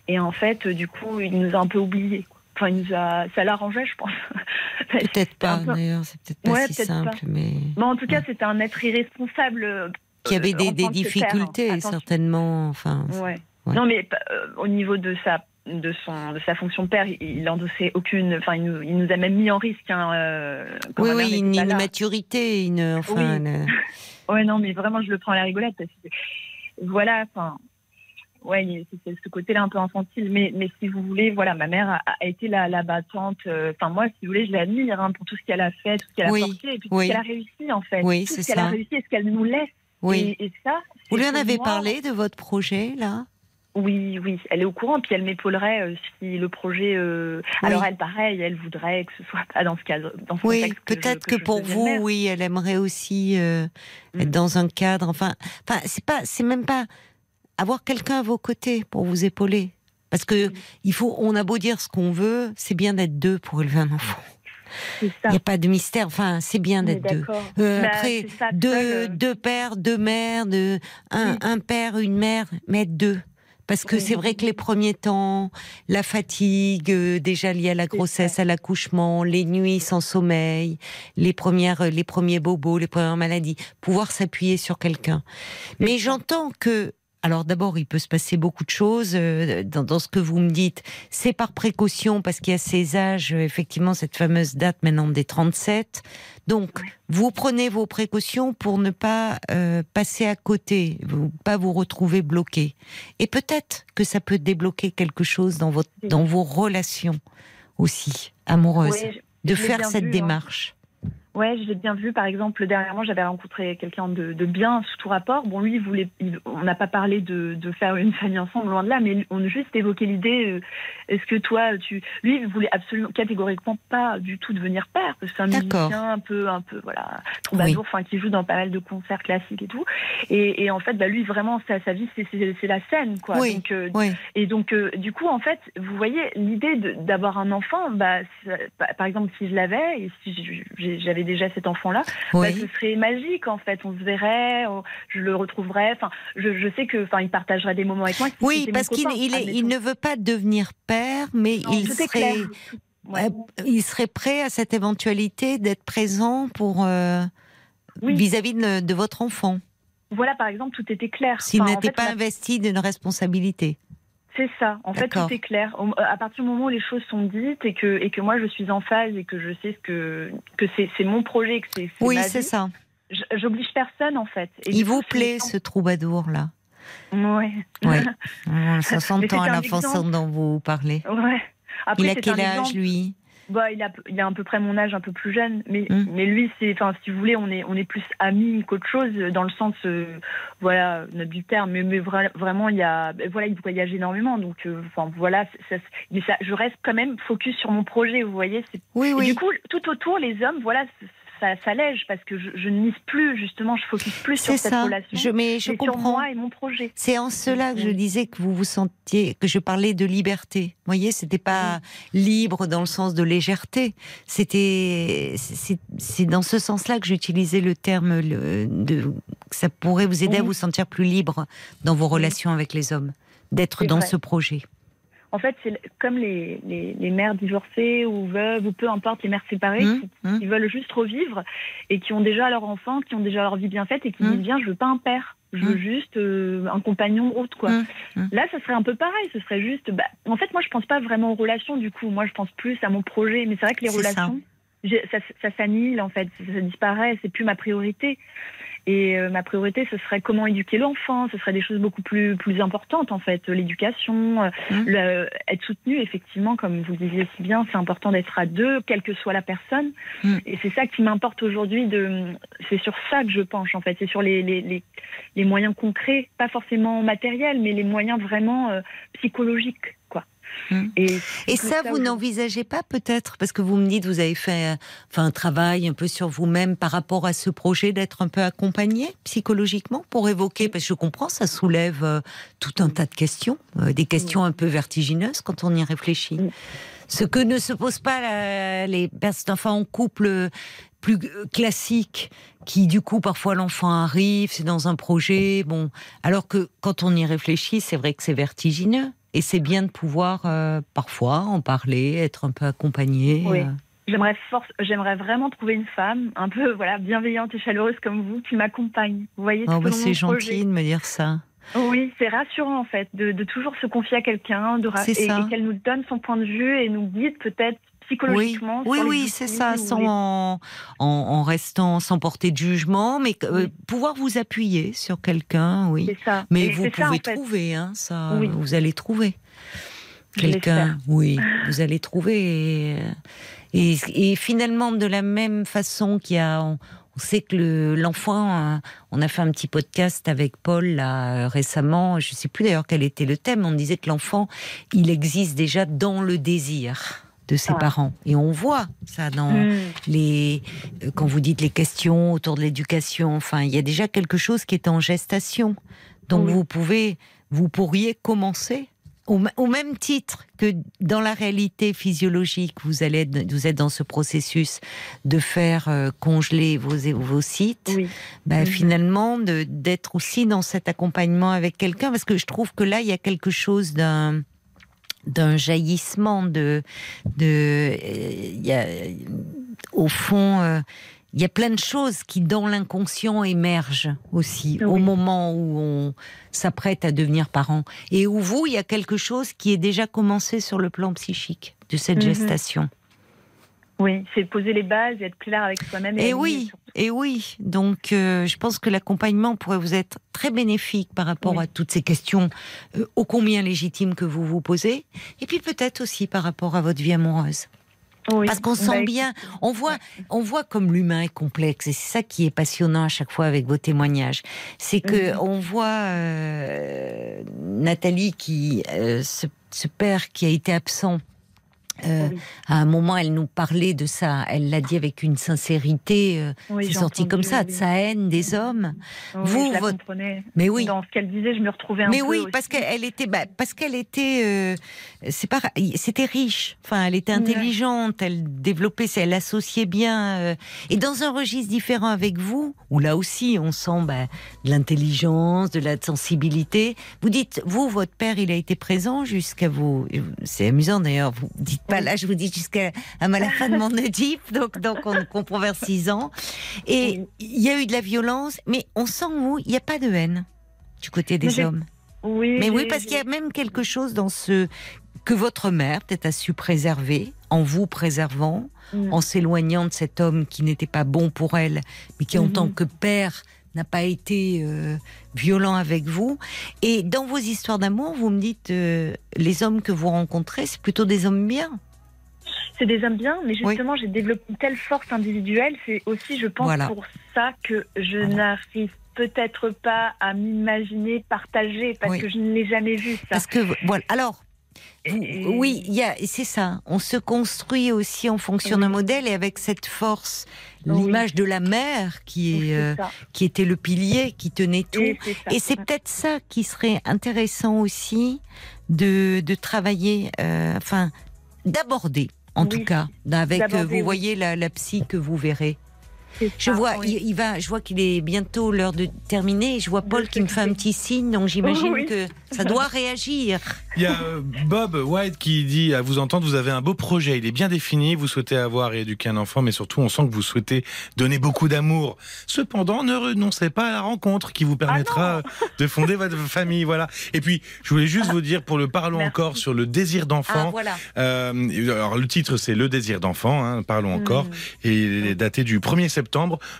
et en fait, euh, du coup, il nous a un peu oubliés. quoi. Enfin, il nous a, ça l'arrangeait, je pense. <laughs> Peut-être pas, peu- d'ailleurs, c'est peut-être pas Ouais, si simple, pas. mais Mais en tout cas, c'était un être irresponsable. Euh, qui avait en des, des difficultés, hein. Certainement. Enfin, Ouais. Ouais. Non, mais euh, au niveau de sa de son de sa fonction de père, il, il endossait aucune. Enfin, il nous, il nous a même mis en risque. Hein, euh, oui, oui, une, une maturité, une, enfin, Oui. le- <laughs> Ouais, non, mais vraiment, je le prends à la rigolade parce que voilà, enfin, ouais, c'est ce côté-là un peu infantile. Mais, mais si vous voulez, voilà, ma mère a, a été la, la battante. euh, Enfin, moi, si vous voulez, je l'admire hein, pour tout ce qu'elle a fait, tout ce qu'elle Oui, a porté, et puis oui. tout ce qu'elle a réussi en fait. Oui, tout ce qu'elle a réussi et ce qu'elle nous laisse. Oui. Et, et ça. Vous lui en avez moi- parlé de votre projet, là? Oui, oui, elle est au courant, puis elle m'épaulerait euh, si le projet. euh, Oui. Alors elle, pareil, elle voudrait que ce soit pas dans ce cadre, dans ce Oui, peut-être que, pour vous, mère. oui, elle aimerait aussi euh, être Mm. dans un cadre. Enfin, enfin, c'est pas, c'est même pas avoir quelqu'un à vos côtés pour vous épauler. Parce que Mm. il faut, on a beau dire ce qu'on veut, c'est bien d'être deux pour élever un enfant. Il n'y a pas de mystère. Enfin, c'est bien d'être deux. Euh, Bah, après, ça, deux, euh, deux pères, deux mères, un, Oui. un père, une mère, mais être deux. Parce que Oui. c'est vrai que les premiers temps, la fatigue, euh, déjà liée à la grossesse, à l'accouchement, les nuits sans sommeil, les premières, les premiers bobos, les premières maladies, pouvoir s'appuyer sur quelqu'un. Mais j'entends que, alors d'abord, il peut se passer beaucoup de choses euh, dans, dans ce que vous me dites. C'est par précaution parce qu'il y a ces âges, euh, effectivement, cette fameuse date maintenant des 37. Donc, vous prenez vos précautions pour ne pas euh, passer à côté, vous, pas vous retrouver bloqué. Et peut-être que ça peut débloquer quelque chose dans, votre, dans vos relations aussi amoureuses, de je faire cette vu, hein. Ouais, j'ai bien vu. Par exemple, dernièrement, j'avais rencontré quelqu'un de, de, bien sous tout rapport. Bon, lui, il voulait, on n'a pas parlé de, de, faire une famille ensemble, loin de là, mais on a juste évoqué l'idée. Euh, est-ce que toi, tu, lui, il voulait absolument, catégoriquement pas du tout devenir père, parce que c'est un musicien un peu, un peu, voilà, troubadour, enfin, qui joue dans pas mal de concerts classiques et tout. Et, et en fait, bah, lui, vraiment, sa, sa vie, c'est la scène, quoi. Oui, donc, euh, oui. Et donc, euh, du coup, en fait, vous voyez, l'idée d'avoir un enfant, bah, par exemple, si je l'avais, et si j'avais déjà cet enfant-là, Oui. bah, ce serait magique en fait. On se verrait, on- je le retrouverais. Enfin, je, je sais que, enfin, il partagerait des moments avec moi. Oui, parce qu'il il, il ne veut pas devenir père, mais Non, il serait. Ouais. euh, il serait prêt à cette éventualité d'être présent pour euh, Oui. vis-à-vis de, de votre enfant, Voilà, par exemple, tout était clair. s'il Enfin, en n'était fait, pas investi d'une responsabilité. C'est ça. En fait, tout est clair. À partir du moment où les choses sont dites et que et que moi je suis en phase et que je sais que que c'est mon projet, que c'est Oui, c'est ça. J'oblige personne en fait. Et Il vous plaît ce troubadour-là Ouais. Oui. <laughs> Ça Mais s'entend c'est à la façon dont vous parlez. Ouais. Après, Il a quel âge, exemple. lui? Bah, il a, il a à peu près mon âge, un peu plus jeune, mais, Mm. mais lui, c'est, enfin, si vous voulez, on est, on est plus amis qu'autre chose, dans le sens, euh, voilà, noble du terme, mais, mais vra- vraiment, il y a, ben, voilà, il voyage énormément, donc, euh, enfin, voilà, ça, mais ça, je reste quand même focus sur mon projet, vous voyez, c'est, Oui, et oui. du coup, tout autour, les hommes, voilà, ça s'allège parce que je, je ne mise plus, justement, je focus plus sur cette ça. relation, Je, mais je sur comprends. moi et mon projet. C'est en cela que je Mm. disais que vous vous sentiez, que je parlais de liberté. Vous voyez, c'était pas libre dans le sens de légèreté. C'était, c'est dans ce sens-là que j'utilisais le terme le- de, que ça pourrait vous aider à vous sentir plus libre dans vos relations avec les hommes, d'être dans vrai. ce projet. En fait, c'est comme les, les, les mères divorcées ou veuves, ou peu importe, les mères séparées, Hum, qui, qui veulent juste revivre et qui ont déjà leur enfant, qui ont déjà leur vie bien faite et qui Mm. disent bien, je veux pas un père, je veux Mm. juste euh, un compagnon route, quoi. Là, ça serait un peu pareil, ce serait juste. Bah, en fait, moi, je pense pas vraiment aux relations, du coup. Moi, je pense plus à mon projet. Mais c'est vrai que les ça. relations, ça, ça, s'annihile, en fait, ça, ça disparaît, c'est plus ma priorité. Et euh, ma priorité, ce serait comment éduquer l'enfant. Ce serait des choses beaucoup plus plus importantes, en fait, l'éducation, euh, Mm. le- être soutenu, effectivement, comme vous le disiez si bien, c'est important d'être à deux, quelle que soit la personne. Mm. Et c'est ça qui m'importe aujourd'hui. De, c'est sur ça que je penche, en fait. C'est sur les, les, les, les moyens concrets, pas forcément matériels, mais les moyens vraiment euh, psychologiques, Mm. Et, ça, vous n'envisagez pas peut-être, parce que vous me dites, vous avez fait euh, enfin, un travail un peu sur vous-même par rapport à ce projet, d'être un peu accompagné psychologiquement pour évoquer, parce que je comprends, ça soulève euh, tout un tas de questions, euh, des questions un peu vertigineuses quand on y réfléchit. Mm. Ce que ne se posent pas la- les personnes, enfin, en couple plus classique, qui du coup parfois l'enfant arrive, c'est dans un projet, bon, alors que quand on y réfléchit, c'est vrai que c'est vertigineux. Et c'est bien de pouvoir euh, parfois en parler, être un peu accompagné. Oui. euh. J'aimerais force, j'aimerais vraiment trouver une femme un peu <laughs> voilà bienveillante et chaleureuse comme vous qui m'accompagne. Vous voyez Oh, tout bah, c'est gentil de me dire ça. Oui, c'est rassurant en fait de, de toujours se confier à quelqu'un, de et, et qu'elle nous donne son point de vue et nous guide peut-être Oui, psychologiquement. oui, oui, c'est ça, sans les- en, restant sans porter de jugement, mais euh, Oui. pouvoir vous appuyer sur quelqu'un, oui. C'est ça. Mais Et vous ça, pouvez en fait. trouver, hein, ça, Oui. vous allez trouver quelqu'un. Oui, <laughs> vous allez trouver. Et, finalement, de la même façon qu'il y a, on, on sait que le- l'enfant, euh, on a fait un petit podcast avec Paul là récemment. Je sais plus d'ailleurs quel était le thème. On disait que l'enfant, il existe déjà dans le désir de ses Ah. parents, et on voit ça dans Hmm. les euh, quand vous dites les questions autour de l'éducation, enfin, il y a déjà quelque chose qui est en gestation. Donc Oui. vous pouvez, vous pourriez commencer au, même titre que dans la réalité physiologique, vous allez, vous êtes dans ce processus de faire euh, congeler vos vos sites. Oui. Ben, Mhm. finalement d'être aussi dans cet accompagnement avec quelqu'un parce que je trouve que là il y a quelque chose d'un d'un jaillissement de de euh, il y a au fond euh, il y a plein de choses qui dans l'inconscient émergent aussi Oui. au moment où on s'apprête à devenir parent et où vous il y a quelque chose qui est déjà commencé sur le plan psychique de cette Mhm. gestation. Oui, c'est poser les bases et être clair avec soi-même. Et aligné oui, et oui. Donc, euh, je pense que l'accompagnement pourrait vous être très bénéfique par rapport Oui. à toutes ces questions euh, ô combien légitimes que vous vous posez. Et puis peut-être aussi par rapport à votre vie amoureuse. Oui. Parce qu'on sent Bah, bien, on voit, on voit comme l'humain est complexe, et c'est ça qui est passionnant à chaque fois avec vos témoignages. C'est que Mhm. on voit euh, Nathalie qui, euh, ce, ce père qui a été absent. Euh, Oui. À un moment, elle nous parlait de ça. Elle l'a dit avec une sincérité. euh, Oui, c'est sorti entendu, comme ça, de oui. sa haine des hommes. Oui, Vous, je la votre- comprenais. Mais oui. Dans ce qu'elle disait, je me retrouvais un Mais peu. oui, aussi. parce qu'elle était, bah, parce qu'elle était, euh, c'est pas, c'était riche. Enfin, elle était intelligente. Elle développait, elle associait bien. euh, et dans un registre différent avec vous, où là aussi on sent bah, de l'intelligence, de la sensibilité. Vous dites, vous, votre père, il a été présent jusqu'à vous. C'est amusant d'ailleurs. Vous dites pas là, je vous dis jusqu'à à la fin de mon <laughs> Oedipe, donc donc on comprend vers 6 ans. Et il y a eu de la violence, mais on sent vous, il n'y a pas de haine du côté des Mais hommes. Oui, Mais oui, parce qu'il y a même quelque chose dans ce que votre mère peut-être a su préserver, en vous préservant, Mm. en s'éloignant de cet homme qui n'était pas bon pour elle, mais qui en Mhm. tant que père n'a pas été euh, violent avec vous. Et dans vos histoires d'amour, vous me dites, euh, les hommes que vous rencontrez, c'est plutôt des hommes bien. C'est des hommes bien, mais Oui. justement, j'ai développé une telle force individuelle. C'est aussi, je pense, Voilà. pour ça que je Voilà. n'arrive peut-être pas à m'imaginer partager parce Oui. que je ne l'ai jamais vu ça. Parce que voilà. Alors. Vous- oui, c'est ça. On se construit aussi en fonction d'un modèle et avec cette force, Oui. l'image de la mère qui est, euh, qui était le pilier, qui tenait tout. Et c'est ça. Et c'est peut-être ça qui serait intéressant aussi de, de travailler, euh, enfin, d'aborder, en tout cas, avec, euh, vous voyez, la, la psy que vous verrez. Je ça, vois, oui. il, il va, je vois qu'il est bientôt l'heure de terminer. Je vois Paul qui me fait un petit signe, donc j'imagine Oui. que ça doit réagir. Il y a euh, Bob White qui dit à vous entendre, vous avez un beau projet, il est bien défini, vous souhaitez avoir et éduquer un enfant, mais surtout on sent que vous souhaitez donner beaucoup d'amour. Cependant, ne renoncez pas à la rencontre qui vous permettra de fonder votre famille. Voilà. Et puis, je voulais juste vous dire pour le parlons Merci. encore sur le désir Ah, d'enfant. voilà. Euh, alors le titre c'est Le désir d'enfant, hein, parlons encore, Mm. et il est daté du 1er septembre.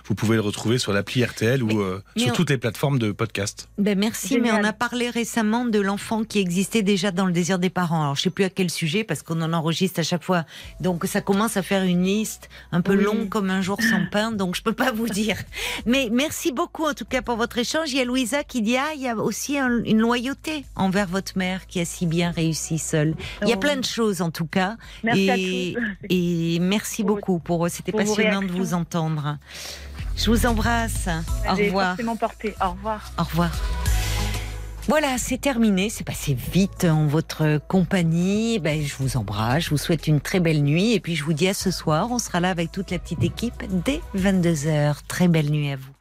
Vous pouvez le retrouver sur l'appli RTL ou euh, sur on- toutes les plateformes de podcast. Ben merci, Génial. mais on a parlé récemment de l'enfant qui existait déjà dans le désir des parents. Alors je sais plus à quel sujet parce qu'on en enregistre à chaque fois. Donc ça commence à faire une liste un peu Oui. longue comme un jour sans pain. Donc je peux pas vous dire. Mais merci beaucoup en tout cas pour votre échange. Il y a Louisa qui dit ah il y a aussi un- une loyauté envers votre mère qui a si bien réussi seule. Il y a Oh. plein de choses en tout cas. Merci à et, tous. et merci beaucoup pour c'était passionnant de vous entendre. Je vous embrasse. Au revoir. porté. Au revoir. Au revoir. Voilà, c'est terminé. C'est passé vite en votre compagnie. Ben, je vous embrasse. Je vous souhaite une très belle nuit. Et puis, je vous dis à ce soir. On sera là avec toute la petite équipe dès 22h. Très belle nuit à vous.